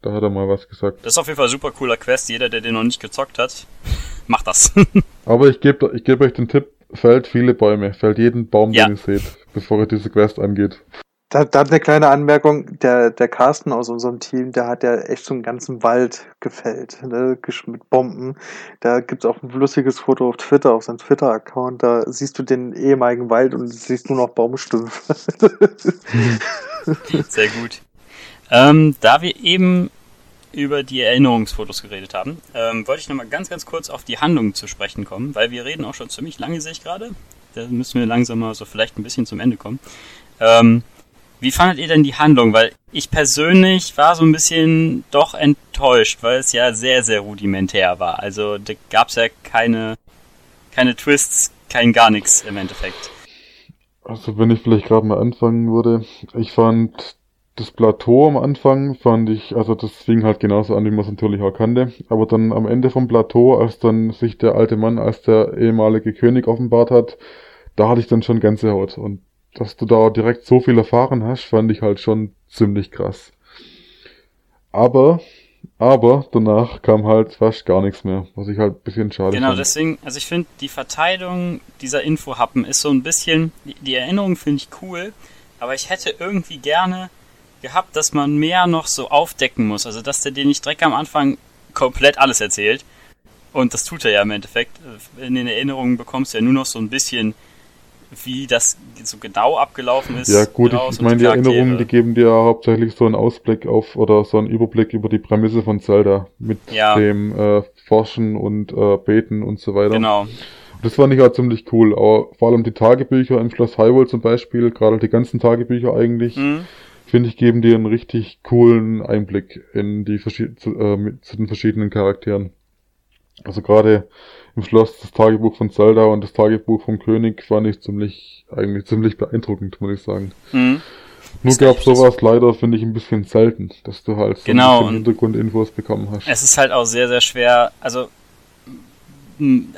Da hat er mal was gesagt. Das ist auf jeden Fall ein super cooler Quest. Jeder, der den noch nicht gezockt hat, macht das. Aber ich gebe ich geb euch den Tipp, fällt viele Bäume, fällt jeden Baum, Ja. den ihr seht, bevor ihr diese Quest angeht. Da, da eine kleine Anmerkung, der, der Carsten aus unserem Team, der hat ja echt so einen ganzen Wald gefällt, ne, mit Bomben. Da gibt's auch ein lustiges Foto auf Twitter, auf seinem Twitter-Account, da siehst du den ehemaligen Wald und siehst nur noch Baumstümpfe. Sehr gut. Ähm, da wir eben über die Erinnerungsfotos geredet haben, ähm, wollte ich nochmal ganz, ganz kurz auf die Handlung zu sprechen kommen, weil wir reden auch schon ziemlich lange, sehe ich gerade. Da müssen wir langsam mal so vielleicht ein bisschen zum Ende kommen. Ähm, Wie fandet ihr denn die Handlung? Weil ich persönlich war so ein bisschen doch enttäuscht, weil es ja sehr, sehr rudimentär war. Also da gab es ja keine, keine Twists, kein gar nichts im Endeffekt. Also wenn ich vielleicht gerade mal anfangen würde, ich fand das Plateau am Anfang fand ich, also das fing halt genauso an, wie man es natürlich auch kannte. Aber dann am Ende vom Plateau, als dann sich der alte Mann als der ehemalige König offenbart hat, da hatte ich dann schon Gänsehaut. Und dass du da direkt so viel erfahren hast, fand ich halt schon ziemlich krass. Aber, aber danach kam halt fast gar nichts mehr, was ich halt ein bisschen schade Genau, fand. deswegen, also ich finde, die Verteilung dieser Infohappen ist so ein bisschen, die, die Erinnerung finde ich cool, aber ich hätte irgendwie gerne gehabt, dass man mehr noch so aufdecken muss. Also, dass der dir nicht direkt am Anfang komplett alles erzählt. Und das tut er ja im Endeffekt. In den Erinnerungen bekommst du ja nur noch so ein bisschen, wie das so genau abgelaufen ist. Ja gut, raus ich meine, die. Erinnerungen, die geben dir hauptsächlich so einen Ausblick auf oder so einen Überblick über die Prämisse von Zelda mit Ja. dem äh, Forschen und äh, Beten und so weiter. Genau. Das fand ich halt ziemlich cool. Aber vor allem die Tagebücher im Schloss Hyrule zum Beispiel, gerade die ganzen Tagebücher eigentlich, Mhm. finde ich, geben dir einen richtig coolen Einblick in die äh, zu den verschiedenen Charakteren. Also gerade im Schloss das Tagebuch von Zelda und das Tagebuch vom König fand ich ziemlich, eigentlich ziemlich beeindruckend, muss ich sagen. Mhm. Nur gab sowas leider, finde ich, ein bisschen selten, dass du halt so Genau, Hintergrundinfos bekommen hast. Es ist halt auch sehr, sehr schwer, also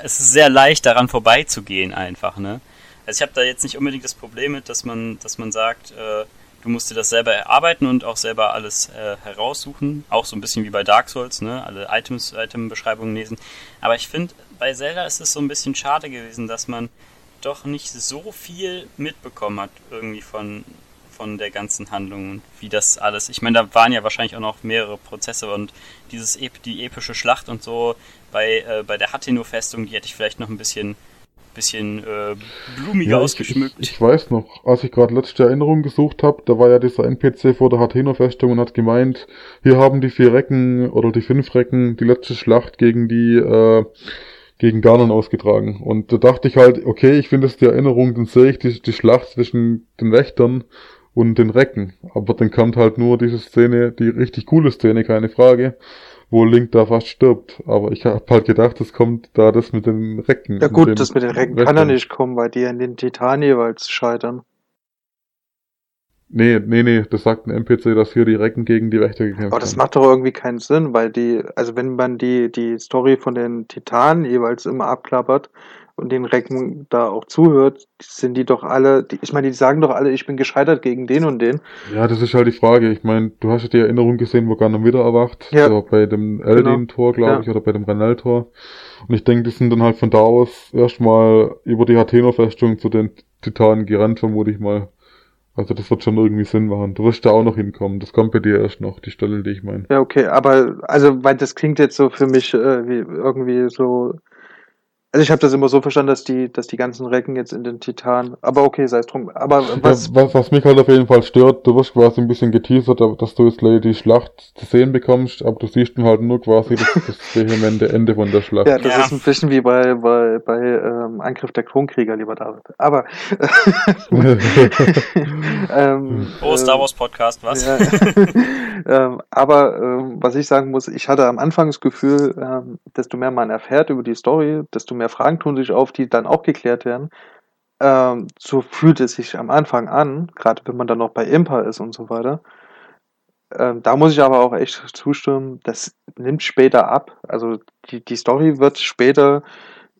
es ist sehr leicht daran vorbeizugehen einfach, ne? Also ich habe da jetzt nicht unbedingt das Problem mit, dass man, dass man sagt, äh, du musst dir das selber erarbeiten und auch selber alles äh, heraussuchen, auch so ein bisschen wie bei Dark Souls, ne? Alle Items, Item-Beschreibungen lesen. Aber ich finde, bei Zelda ist es so ein bisschen schade gewesen, dass man doch nicht so viel mitbekommen hat irgendwie von von der ganzen Handlung und wie das alles. Ich meine, da waren ja wahrscheinlich auch noch mehrere Prozesse und dieses die epische Schlacht und so bei äh, bei der Hateno-Festung, die hätte ich vielleicht noch ein bisschen bisschen äh, blumiger Ja, ich, ausgeschmückt. ich, ich weiß noch, als ich gerade letzte Erinnerung gesucht habe, da war ja dieser NPC vor der Hateno-Festung und hat gemeint, hier haben die vier Recken oder die fünf Recken die letzte Schlacht gegen die äh, gegen Ganon ausgetragen. Und da dachte ich halt, okay, ich finde es die Erinnerung, dann sehe ich die, die Schlacht zwischen den Wächtern und den Recken. Aber dann kommt halt nur diese Szene, die richtig coole Szene, keine Frage, wo Link da fast stirbt. Aber ich habe halt gedacht, es kommt da das mit den Recken. Ja mit gut, den das mit den Recken kann ja Wächtern. nicht kommen, weil die in den Titan jeweils scheitern. Nee, nee, nee, das sagt ein NPC, dass hier die Recken gegen die Wächter gekämpft Aber das haben. macht doch irgendwie keinen Sinn, weil die, also wenn man die, die Story von den Titanen jeweils immer abklappert und den Recken da auch zuhört, sind die doch alle, die, ich meine, die sagen doch alle, ich bin gescheitert gegen den und den. Ja, das ist halt die Frage. Ich meine, du hast ja die Erinnerung gesehen, wo Ganon wieder erwacht. Ja. So bei dem Eldin-Tor, glaube Ja. ich, oder bei dem Renal-Tor. Und ich denke, die sind dann halt von da aus erstmal über die Hateno-Festung zu den Titanen gerannt, vermute ich mal. Also das wird schon irgendwie Sinn machen. Du wirst da auch noch hinkommen. Das kommt bei dir erst noch, die Stelle, die ich meine. Ja, okay, aber also, weil das klingt jetzt so für mich äh, wie irgendwie so. Also ich habe das immer so verstanden, dass die, dass die ganzen Recken jetzt in den Titan. Aber okay, sei es drum. Aber was, Ja, was, was mich halt auf jeden Fall stört, du wirst quasi ein bisschen geteasert, dass du jetzt leider die Schlacht zu sehen bekommst, aber du siehst dann halt nur quasi das, das vehemente Ende von der Schlacht. Ja, das Ja. ist ein bisschen wie bei, bei, bei ähm, Angriff der Klonkrieger, lieber David. Aber ähm, oh, Star Wars Podcast, was? Ja. ähm, aber ähm, was ich sagen muss, ich hatte am Anfang das Gefühl, ähm, desto mehr man erfährt über die Story, desto mehr Fragen tun sich auf, die dann auch geklärt werden. Ähm, so fühlt es sich am Anfang an, gerade wenn man dann noch bei Impa ist und so weiter. Ähm, da muss ich aber auch echt zustimmen, das nimmt später ab. Also die, die Story wird später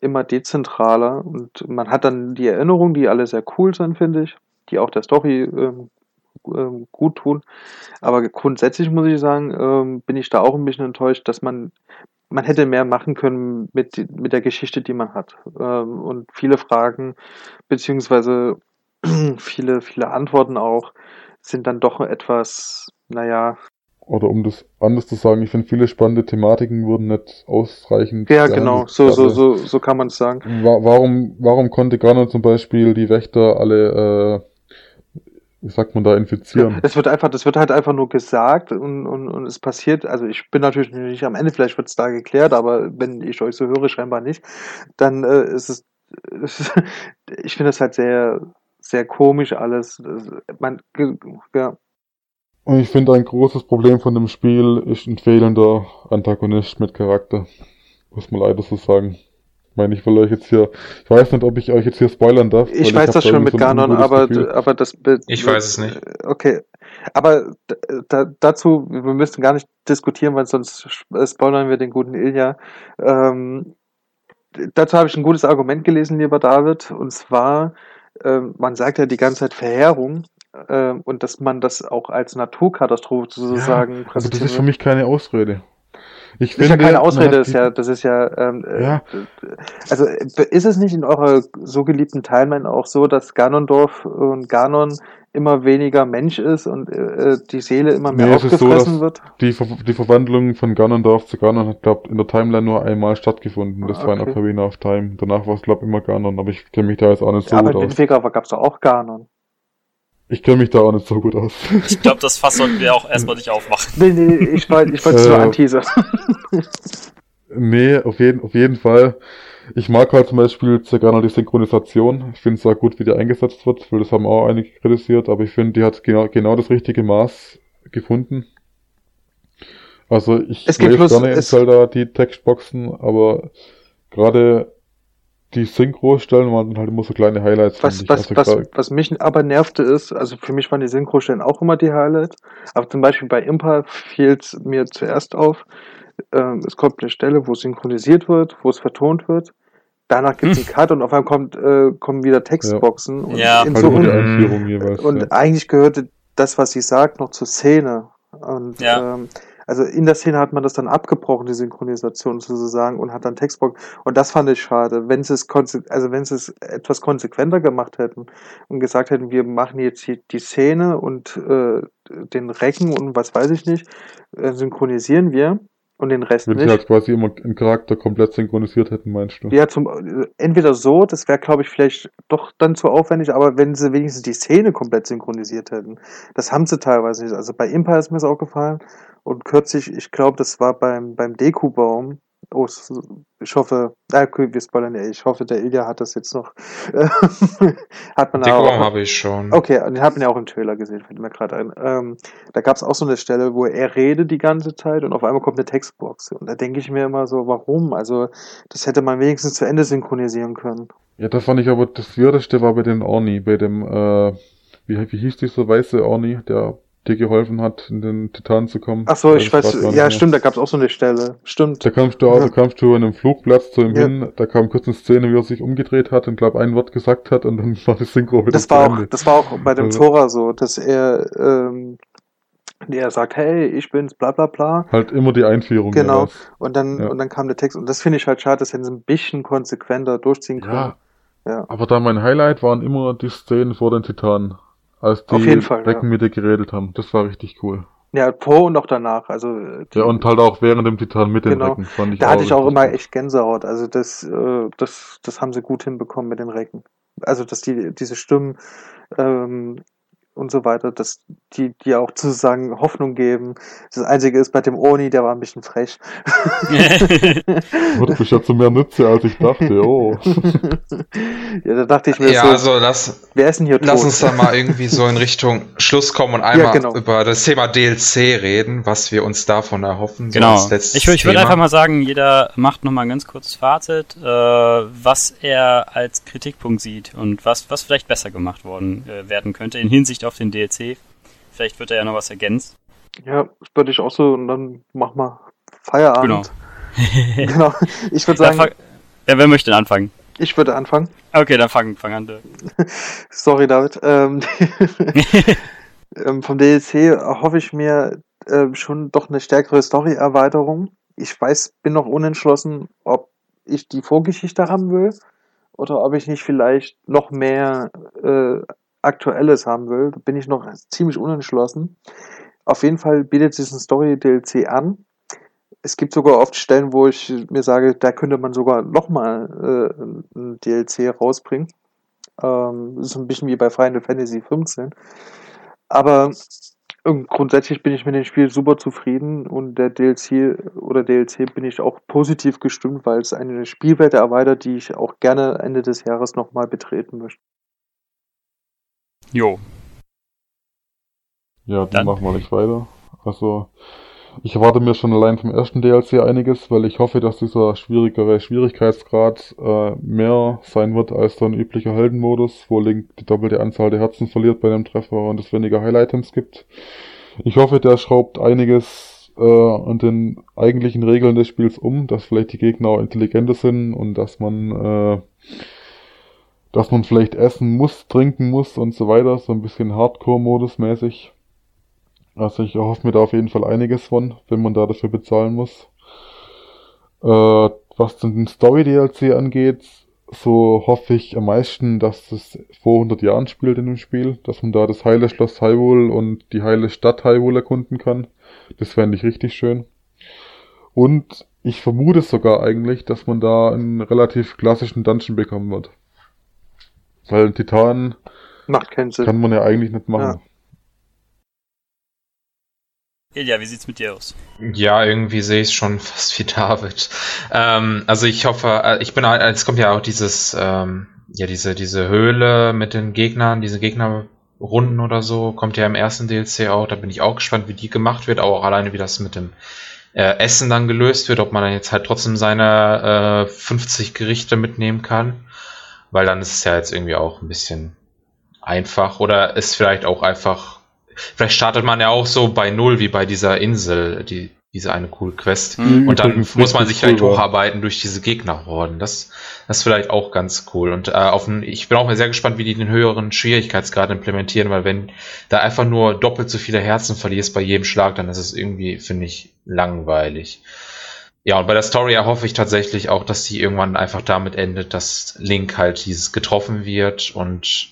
immer dezentraler und man hat dann die Erinnerungen, die alle sehr cool sind, finde ich, die auch der Story ähm, ähm, gut tun. Aber grundsätzlich muss ich sagen, ähm, bin ich da auch ein bisschen enttäuscht, dass man man hätte mehr machen können mit, mit der Geschichte, die man hat. Ähm, und viele Fragen, beziehungsweise viele, viele Antworten auch, sind dann doch etwas, naja, Oder um das anders zu sagen, ich finde viele spannende Thematiken wurden nicht ausreichend. ja, genau, so, so, Also, so, so kann man es sagen. wa warum, warum konnte Ganon zum Beispiel die Wächter alle, äh, wie sagt man da, infizieren? Es wird einfach, das wird halt einfach nur gesagt und, und, und es passiert, also ich bin natürlich nicht am Ende, vielleicht wird es da geklärt, aber wenn ich euch so höre, scheinbar nicht, dann äh, ist es, ich finde es halt sehr, sehr komisch alles. Das, man, ja. Und ich finde, ein großes Problem von dem Spiel ist ein fehlender Antagonist mit Charakter. Muss man leider so sagen. Ich meine, ich will euch jetzt hier, ich weiß nicht, ob ich euch jetzt hier spoilern darf. Ich weiß das schon mit so Ganon, aber, aber das. Ich weiß es nicht. Okay. Aber da, dazu, wir müssen gar nicht diskutieren, weil sonst spoilern wir den guten Ilja. Ähm, dazu habe ich ein gutes Argument gelesen, lieber David, und zwar, äh, man sagt ja die ganze Zeit Verheerung, äh, und dass man das auch als Naturkatastrophe sozusagen ja, also das ist für mich keine Ausrede. Ich finde, das ist ja keine Ausrede, das ist ja, das ist ja, ähm, äh, ja. also ist es nicht in eurer so geliebten Timeline auch so, dass Ganondorf und Ganon immer weniger Mensch ist und äh, die Seele immer mehr nee, aufgefressen so, wird? Die, Ver die Verwandlung von Ganondorf zu Ganon hat, glaube in der Timeline nur einmal stattgefunden. Das okay. war in Ocarina of Time. Danach war es, glaube immer Ganon, aber ich kenne mich da jetzt auch nicht so ja, gut aus. Aber in gab es auch Ganon. Ich kenne mich da auch nicht so gut aus. Ich glaube, das Fass sollten wir auch erstmal nicht aufmachen. Nee, nee, ich wollte ich wollt es nur äh, anteasern. nee, auf jeden, auf jeden Fall. Ich mag halt zum Beispiel sehr gerne die Synchronisation. Ich finde es sehr gut, wie die eingesetzt wird, weil das haben auch einige kritisiert, aber ich finde, die hat genau, genau das richtige Maß gefunden. Also ich es lese gerne in Zelda die Textboxen, aber gerade die Synchro-Stellen waren halt immer so kleine Highlights. Was, was, also was, was mich aber nervte ist, also für mich waren die Synchro-Stellen auch immer die Highlights, aber zum Beispiel bei Impa fiel es mir zuerst auf, ähm, es kommt eine Stelle, wo synchronisiert wird, wo es vertont wird, danach gibt es hm. einen Cut und auf einmal kommt, äh, kommen wieder Textboxen ja. und, ja. in halt so und, jeweils, und ja. eigentlich gehörte das, was sie sagt, noch zur Szene. Und ja. ähm, also in der Szene hat man das dann abgebrochen, die Synchronisation sozusagen, und hat dann Textbox. Und das fand ich schade. Wenn sie es, also wenn sie es etwas konsequenter gemacht hätten und gesagt hätten, wir machen jetzt die, die Szene und äh, den Recken und was weiß ich nicht, äh, synchronisieren wir und den Rest Wenn nicht. sie halt quasi immer einen Charakter komplett synchronisiert hätten, meinst du? Ja, zum, entweder so, das wäre, glaube ich, vielleicht doch dann zu aufwendig, aber wenn sie wenigstens die Szene komplett synchronisiert hätten. Das haben sie teilweise nicht. Also bei Empire ist mir das auch gefallen. Und kürzlich, ich glaube, das war beim, beim Deku-Baum, Oh, ich hoffe, äh, wir spoilern ja, ich hoffe, der Ilja hat das jetzt noch. hat man auch. habe ich schon. Okay, den hat man ja auch im Trailer gesehen, fällt mir gerade ein. Ähm, da gab es auch so eine Stelle, wo er redet die ganze Zeit und auf einmal kommt eine Textbox. Und da denke ich mir immer so, warum? Also, das hätte man wenigstens zu Ende synchronisieren können. Ja, da fand ich aber das Weirdeste war bei dem Orni, bei dem, äh, wie, wie hieß dieser weiße Orni, der dir geholfen hat, in den Titan zu kommen. Ach so, ich weiß, ja stimmt, da gab es auch so eine Stelle, stimmt. Da kamst du auch, ja. da kamst du an einem Flugplatz zu ihm ja. hin, da kam kurz eine Szene, wie er sich umgedreht hat und glaub ein Wort gesagt hat und dann war die Synchro wieder das war auch, Das war auch bei dem also, Zora so, dass er, ähm, der sagt, hey, ich bin's, bla bla bla. Halt immer die Einführung. Genau. Und dann, ja. und dann kam der Text. Und das finde ich halt schade, dass sie ein bisschen konsequenter durchziehen können. Ja. ja. Aber da mein Highlight waren immer die Szenen vor den Titanen als die Auf jeden Fall, Recken ja. mit dir geredet haben. Das war richtig cool. Ja, vor und auch danach. Also ja, und halt auch während dem Titan mit den genau. Recken fand ich Da hatte ich auch immer echt Gänsehaut. Also das, äh, das, das haben sie gut hinbekommen mit den Recken. Also dass die diese Stimmen ähm, und so weiter, dass die, die auch sozusagen Hoffnung geben. Das Einzige ist bei dem Oni, der war ein bisschen frech. du bist ja zu mehr Nütze, als ich dachte, oh. ja, da dachte ich mir ja, so, also lass, wer ist denn hier tot? Lass uns da mal irgendwie so in Richtung Schluss kommen und einmal ja, genau. über das Thema DLC reden, was wir uns davon erhoffen. Genau. So ich, ich würde einfach mal sagen, jeder macht nochmal ein ganz kurzes Fazit, äh, was er als Kritikpunkt sieht und was, was vielleicht besser gemacht worden äh, werden könnte in Hinsicht Aussicht auf den DLC. Vielleicht wird er ja noch was ergänzt. Ja, das würde ich auch so und dann mach mal Feierabend. Genau. genau. Ich würde sagen. Ja, wer möchte denn anfangen? Ich würde anfangen. Okay, dann fang, fang an. Sorry, David. Ähm, ähm, vom DLC hoffe ich mir äh, schon doch eine stärkere Story-Erweiterung. Ich weiß, bin noch unentschlossen, ob ich die Vorgeschichte haben will oder ob ich nicht vielleicht noch mehr äh, Aktuelles haben will, bin ich noch ziemlich unentschlossen. Auf jeden Fall bietet sich ein Story-DLC an. Es gibt sogar oft Stellen, wo ich mir sage, da könnte man sogar nochmal äh, ein DLC rausbringen. Ähm, ist ein bisschen wie bei Final Fantasy 15. Aber grundsätzlich bin ich mit dem Spiel super zufrieden und der DLC oder DLC bin ich auch positiv gestimmt, weil es eine Spielwelt erweitert, die ich auch gerne Ende des Jahres nochmal betreten möchte. Jo. Ja, dann, Dann- machen wir nicht weiter. Also, ich erwarte mir schon allein vom ersten DLC einiges, weil ich hoffe, dass dieser schwierigere Schwierigkeitsgrad äh, mehr sein wird als so ein üblicher Heldenmodus, wo Link die doppelte Anzahl der Herzen verliert bei einem Treffer und es weniger Highlight-Items gibt. Ich hoffe, der schraubt einiges äh, an den eigentlichen Regeln des Spiels um, dass vielleicht die Gegner intelligenter sind und dass man äh, dass man vielleicht essen muss, trinken muss und so weiter, so ein bisschen Hardcore-Modus mäßig. Also ich erhoffe mir da auf jeden Fall einiges von, wenn man da dafür bezahlen muss. Äh, was den Story-DLC angeht, so hoffe ich am meisten, dass es vor 100 Jahren spielt in dem Spiel, dass man da das heile Schloss Hyrule und die heile Stadt Hyrule erkunden kann. Das fände ich richtig schön. Und ich vermute sogar eigentlich, dass man da einen relativ klassischen Dungeon bekommen wird. Weil Titan Macht keinen Sinn. kann man ja eigentlich nicht machen. Ilja, wie sieht's mit dir aus? Ja, irgendwie sehe ich es schon fast wie David. Ähm, also ich hoffe, äh, ich bin, halt- es kommt ja auch dieses, ähm, ja diese diese Höhle mit den Gegnern, diese Gegnerrunden oder so, kommt ja im ersten DLC auch. Da bin ich auch gespannt, wie die gemacht wird, auch alleine wie das mit dem äh, Essen dann gelöst wird, ob man dann jetzt halt trotzdem seine äh, 50 Gerichte mitnehmen kann, weil dann ist es ja jetzt irgendwie auch ein bisschen einfach oder ist vielleicht auch einfach Vielleicht startet man ja auch so bei Null wie bei dieser Insel, die, diese eine cool Quest. Mhm. Und dann muss man sich vielleicht cool hocharbeiten durch diese Gegnerhorden. Das, das ist vielleicht auch ganz cool. Und äh, auf den, ich bin auch sehr gespannt, wie die den höheren Schwierigkeitsgrad implementieren, weil wenn da einfach nur doppelt so viele Herzen verlierst bei jedem Schlag, dann ist es irgendwie, finde ich, langweilig. Ja, und bei der Story erhoffe ich tatsächlich auch, dass sie irgendwann einfach damit endet, dass Link halt dieses getroffen wird und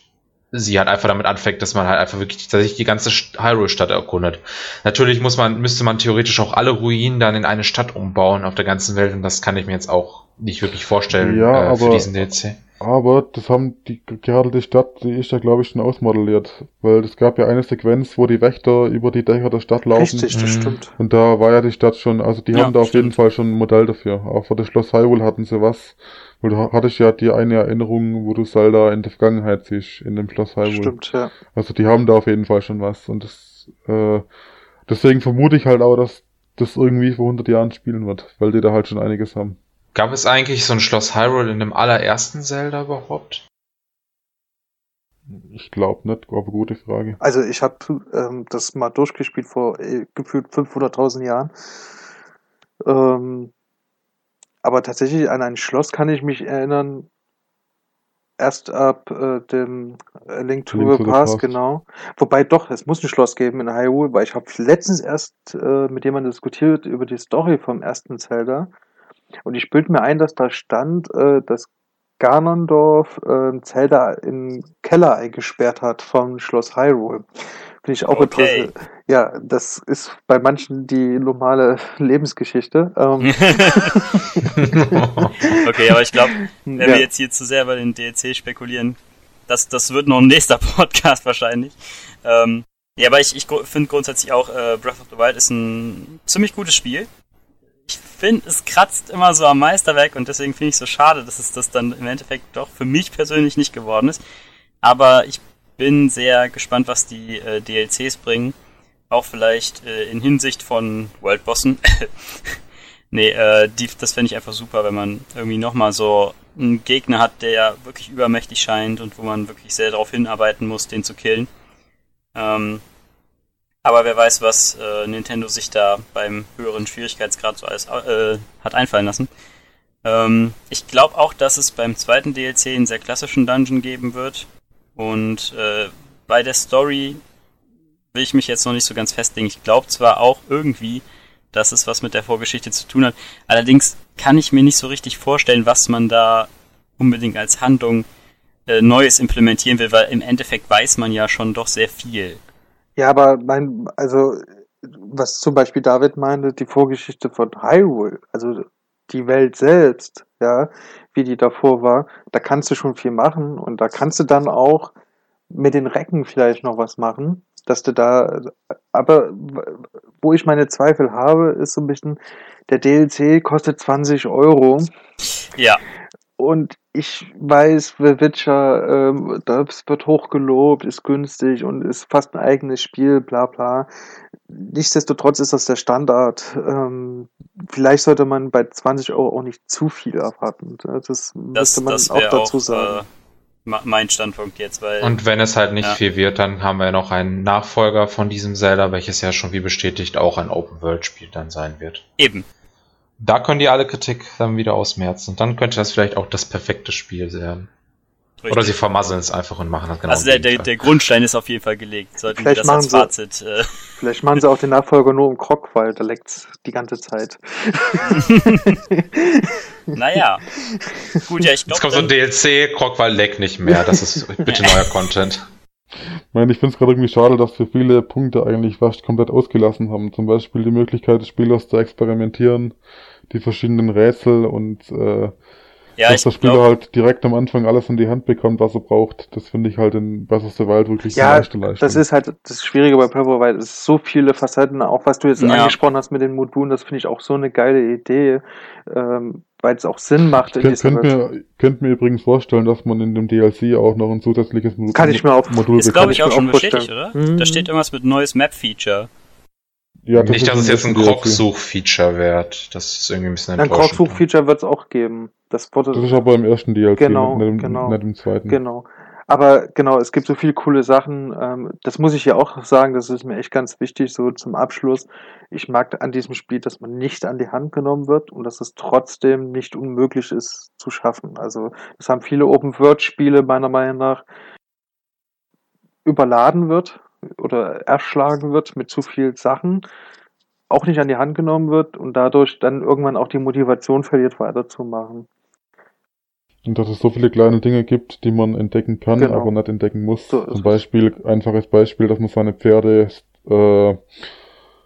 sie halt einfach damit anfängt, dass man halt einfach wirklich tatsächlich die ganze St- Hyrule-Stadt erkundet. Natürlich muss man, müsste man theoretisch auch alle Ruinen dann in eine Stadt umbauen auf der ganzen Welt und das kann ich mir jetzt auch nicht wirklich vorstellen Ja, äh, für diesen DLC. Aber das haben die gerade die Stadt, die ist ja glaube ich schon ausmodelliert, weil es gab ja eine Sequenz, wo die Wächter über die Dächer der Stadt laufen. Richtig, das Mhm. stimmt. Und da war ja die Stadt schon, also die Ja, haben da auf stimmt. jeden Fall schon ein Modell dafür. Auch für das Schloss Hyrule hatten sie was. Weil du hattest ja die eine Erinnerung, wo du Zelda in der Vergangenheit siehst, in dem Schloss Hyrule. Stimmt, ja. Also die haben da auf jeden Fall schon was. Und das, äh, deswegen vermute ich halt auch, dass das irgendwie vor 100 Jahren spielen wird, weil die da halt schon einiges haben. Gab es eigentlich so ein Schloss Hyrule in dem allerersten Zelda überhaupt? Ich glaube nicht, aber gute Frage. Also ich habe ähm, das mal durchgespielt vor äh, gefühlt 500.000 Jahren. Ähm, aber tatsächlich an ein Schloss kann ich mich erinnern, erst ab äh, dem äh, Link to Link the Past. genau. Wobei doch, es muss ein Schloss geben in Hyrule, weil ich habe letztens erst äh, mit jemandem diskutiert über die Story vom ersten Zelda. Und ich bilde mir ein, dass da stand, äh, dass Ganondorf äh, Zelda im Keller eingesperrt hat vom Schloss Hyrule. Finde ich auch Okay. interessant. Ja, das ist bei manchen die normale Lebensgeschichte. Ähm, okay, aber ich glaube, wenn ja. wir jetzt hier zu sehr über den DLC spekulieren, das, das wird noch ein nächster Podcast wahrscheinlich. Ähm, ja, aber ich, ich finde grundsätzlich auch, äh, Breath of the Wild ist ein ziemlich gutes Spiel. Ich finde, es kratzt immer so am Meisterwerk und deswegen finde ich es so schade, dass es das dann im Endeffekt doch für mich persönlich nicht geworden ist. Aber ich bin sehr gespannt, was die äh, DLCs bringen. Auch vielleicht äh, in Hinsicht von Worldbossen. nee, äh, die, das fände ich einfach super, wenn man irgendwie nochmal so einen Gegner hat, der wirklich übermächtig scheint und wo man wirklich sehr darauf hinarbeiten muss, den zu killen. Ähm, aber wer weiß, was äh, Nintendo sich da beim höheren Schwierigkeitsgrad so alles äh, hat einfallen lassen. Ähm, ich glaube auch, dass es beim zweiten DLC einen sehr klassischen Dungeon geben wird. Und äh, bei der Story will ich mich jetzt noch nicht so ganz festlegen. Ich glaube zwar auch irgendwie, dass es was mit der Vorgeschichte zu tun hat. Allerdings kann ich mir nicht so richtig vorstellen, was man da unbedingt als Handlung äh, Neues implementieren will, weil im Endeffekt weiß man ja schon doch sehr viel. Ja, aber mein, also, was zum Beispiel David meinte, die Vorgeschichte von Hyrule, also die Welt selbst, ja, wie die davor war, da kannst du schon viel machen und da kannst du dann auch mit den Recken vielleicht noch was machen, dass du da, aber wo ich meine Zweifel habe, ist so ein bisschen, der DLC kostet 20 Euro. Ja, Und ich weiß, The Witcher, ähm, das wird hochgelobt, ist günstig und ist fast ein eigenes Spiel, bla bla. Nichtsdestotrotz ist das der Standard. Ähm, vielleicht sollte man bei 20 Euro auch nicht zu viel erwarten. Das Das, müsste man das auch dazu auch, sagen. äh, mein Standpunkt jetzt, weil Und wenn es halt nicht Ja. viel wird, dann haben wir noch einen Nachfolger von diesem Zelda, welches ja schon wie bestätigt auch ein Open-World-Spiel dann sein wird. eben. Da können die alle Kritik dann wieder ausmerzen. Und dann könnte das vielleicht auch das perfekte Spiel werden. Richtig. Oder sie vermasseln es einfach und machen das genau also der, der, der Grundstein ist auf jeden Fall gelegt. Sollten wir Vielleicht das als machen Fazit. Äh, Vielleicht machen sie auch den Nachfolger nur im Krog, weil da leckt's die ganze Zeit. naja. Gut, ja, ich Jetzt kommt so ein DLC, Krogwall leckt nicht mehr. Das ist bitte neuer Content. Ich meine, ich finde es gerade irgendwie schade, dass wir viele Punkte eigentlich fast komplett ausgelassen haben. Zum Beispiel die Möglichkeit des Spielers zu experimentieren, die verschiedenen Rätsel und äh, Ja, dass ich der Spieler glaube, halt direkt am Anfang alles in die Hand bekommt, was er braucht. Das finde ich halt in Breath of the Wild wirklich Ja, eine leichte Leistung. Das ist halt das Schwierige bei the Wild. Es ist so viele Facetten, auch was du jetzt Ja. angesprochen hast mit den Modulen, das finde ich auch so eine geile Idee, ähm, weil es auch Sinn macht. in Könnt, dieser könnt, mir, könnt mir übrigens vorstellen, dass man in dem DLC auch noch ein zusätzliches Mo- Kann ich mir auch- Modul ist glaube ich auch mir schon auch bestätigt, vorstellen. oder? Mhm. Da steht irgendwas mit neues Map-Feature. Ja, das nicht, dass ist es jetzt ein. Krog-Such-Feature wird. Das ist irgendwie ein bisschen Ein enttäuschend. Krog-Such-Feature wird es auch geben. Das wurde Das ist aber im ersten DLC, Genau, nicht, im- genau. nicht im zweiten. Genau. Aber genau, es gibt so viele coole Sachen. Ähm, das muss ich ja auch sagen, das ist mir echt ganz wichtig, so zum Abschluss. Ich mag an diesem Spiel, dass man nicht an die Hand genommen wird und dass es trotzdem nicht unmöglich ist zu schaffen. Also, das haben viele Open-World-Spiele meiner Meinung nach überladen wird oder erschlagen wird mit zu viel Sachen, auch nicht an die Hand genommen wird und dadurch dann irgendwann auch die Motivation verliert, weiterzumachen. Und dass es so viele kleine Dinge gibt, die man entdecken kann, Genau. aber nicht entdecken muss. So Zum es. Beispiel, einfaches Beispiel, dass man seine Pferde äh,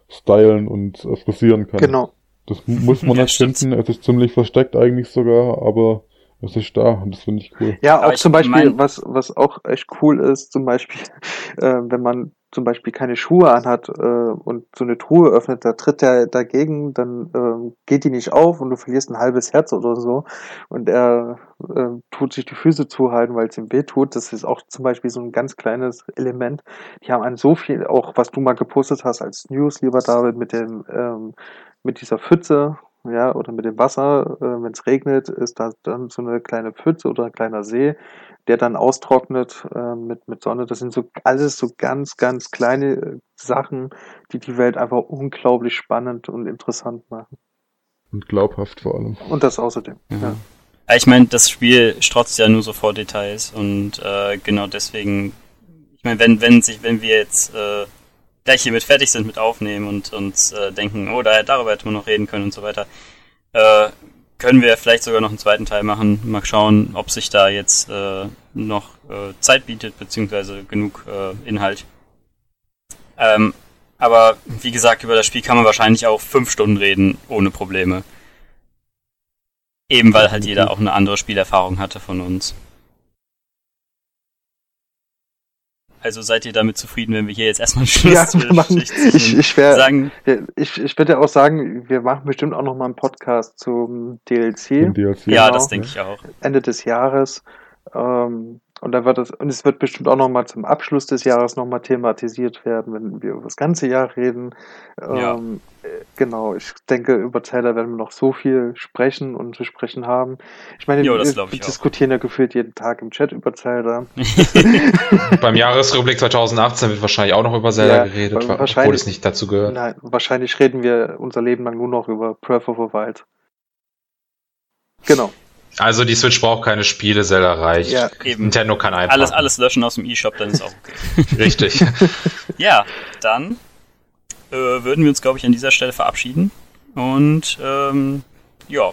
stylen und äh, frisieren kann. Genau. Das mu- muss man Ja, nicht stimmt. finden. Es ist ziemlich versteckt eigentlich sogar, aber es ist da und das finde ich cool. Ja, Aber auch zum Beispiel, was, was auch echt cool ist, zum Beispiel, äh, wenn man zum Beispiel keine Schuhe anhat äh, und so eine Truhe öffnet, da tritt er dagegen, dann ähm, geht die nicht auf und du verlierst ein halbes Herz oder so und er äh, tut sich die Füße zuhalten, weil es ihm weh tut. Das ist auch zum Beispiel so ein ganz kleines Element. Die haben an so viel, auch was du mal gepostet hast als News, lieber David, mit dem ähm, mit dieser Pfütze, ja, oder mit dem Wasser, äh, wenn es regnet, ist da dann so eine kleine Pfütze oder ein kleiner See, der dann austrocknet äh, mit, mit Sonne. Das sind so alles so ganz, ganz kleine äh, Sachen, die die Welt einfach unglaublich spannend und interessant machen. Und glaubhaft vor allem. Und das außerdem. Mhm. Ja. Ja, Ich meine, das Spiel strotzt ja nur so vor Details und äh, genau deswegen, ich meine, wenn, wenn sich, wenn wir jetzt äh, gleich hiermit fertig sind mit Aufnehmen und uns äh, denken, oh, da, darüber hätte man noch reden können und so weiter, äh, können wir vielleicht sogar noch einen zweiten Teil machen. Mal schauen, ob sich da jetzt äh, noch äh, Zeit bietet, beziehungsweise genug äh, Inhalt. Ähm, aber wie gesagt, über das Spiel kann man wahrscheinlich auch fünf Stunden reden, ohne Probleme. Eben weil halt jeder auch eine andere Spielerfahrung hatte von uns. Also seid ihr damit zufrieden, wenn wir hier jetzt erstmal einen Schluss Ja, wir machen, ich, ich, wär, sagen, ich, ich würde ja auch sagen, wir machen bestimmt auch noch mal einen Podcast zum DLC. DLC. ja, genau. das denke ich auch. Ende des Jahres. Ähm, und da wird es, und es wird bestimmt auch nochmal zum Abschluss des Jahres nochmal thematisiert werden, wenn wir über das ganze Jahr reden. Ja. Ähm, äh, genau, ich denke, über Zelda werden wir noch so viel sprechen und zu sprechen haben. Ich meine, Jo, wir, wir auch. diskutieren ja gefühlt jeden Tag im Chat über Zelda. Beim Jahresrückblick 2018 wird wahrscheinlich auch noch über Zelda Ja, geredet, obwohl wahrscheinlich- es nicht dazu gehört. Nein, wahrscheinlich reden wir unser Leben lang nur noch über Breath of the Wild. Genau. Also die Switch braucht keine Spiele, Zelda reicht. Ja. Eben. Nintendo kann einfach. Alles, alles löschen aus dem E-Shop, dann ist auch okay. Richtig. Ja, dann äh, würden wir uns, glaube ich, an dieser Stelle verabschieden. Und ähm, ja,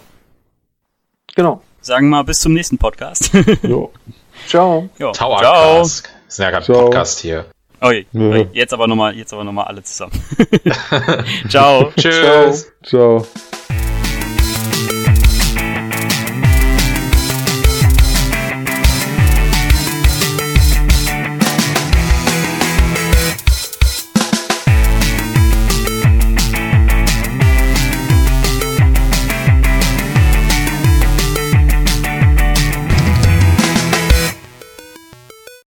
Genau. sagen mal bis zum nächsten Podcast. Jo. Ciao. ja, ciao. Towercast. Das ist ja Ciao. Podcast hier. Okay, Ja. jetzt aber nochmal, jetzt aber noch mal alle zusammen. ciao. Tschüss. Ciao.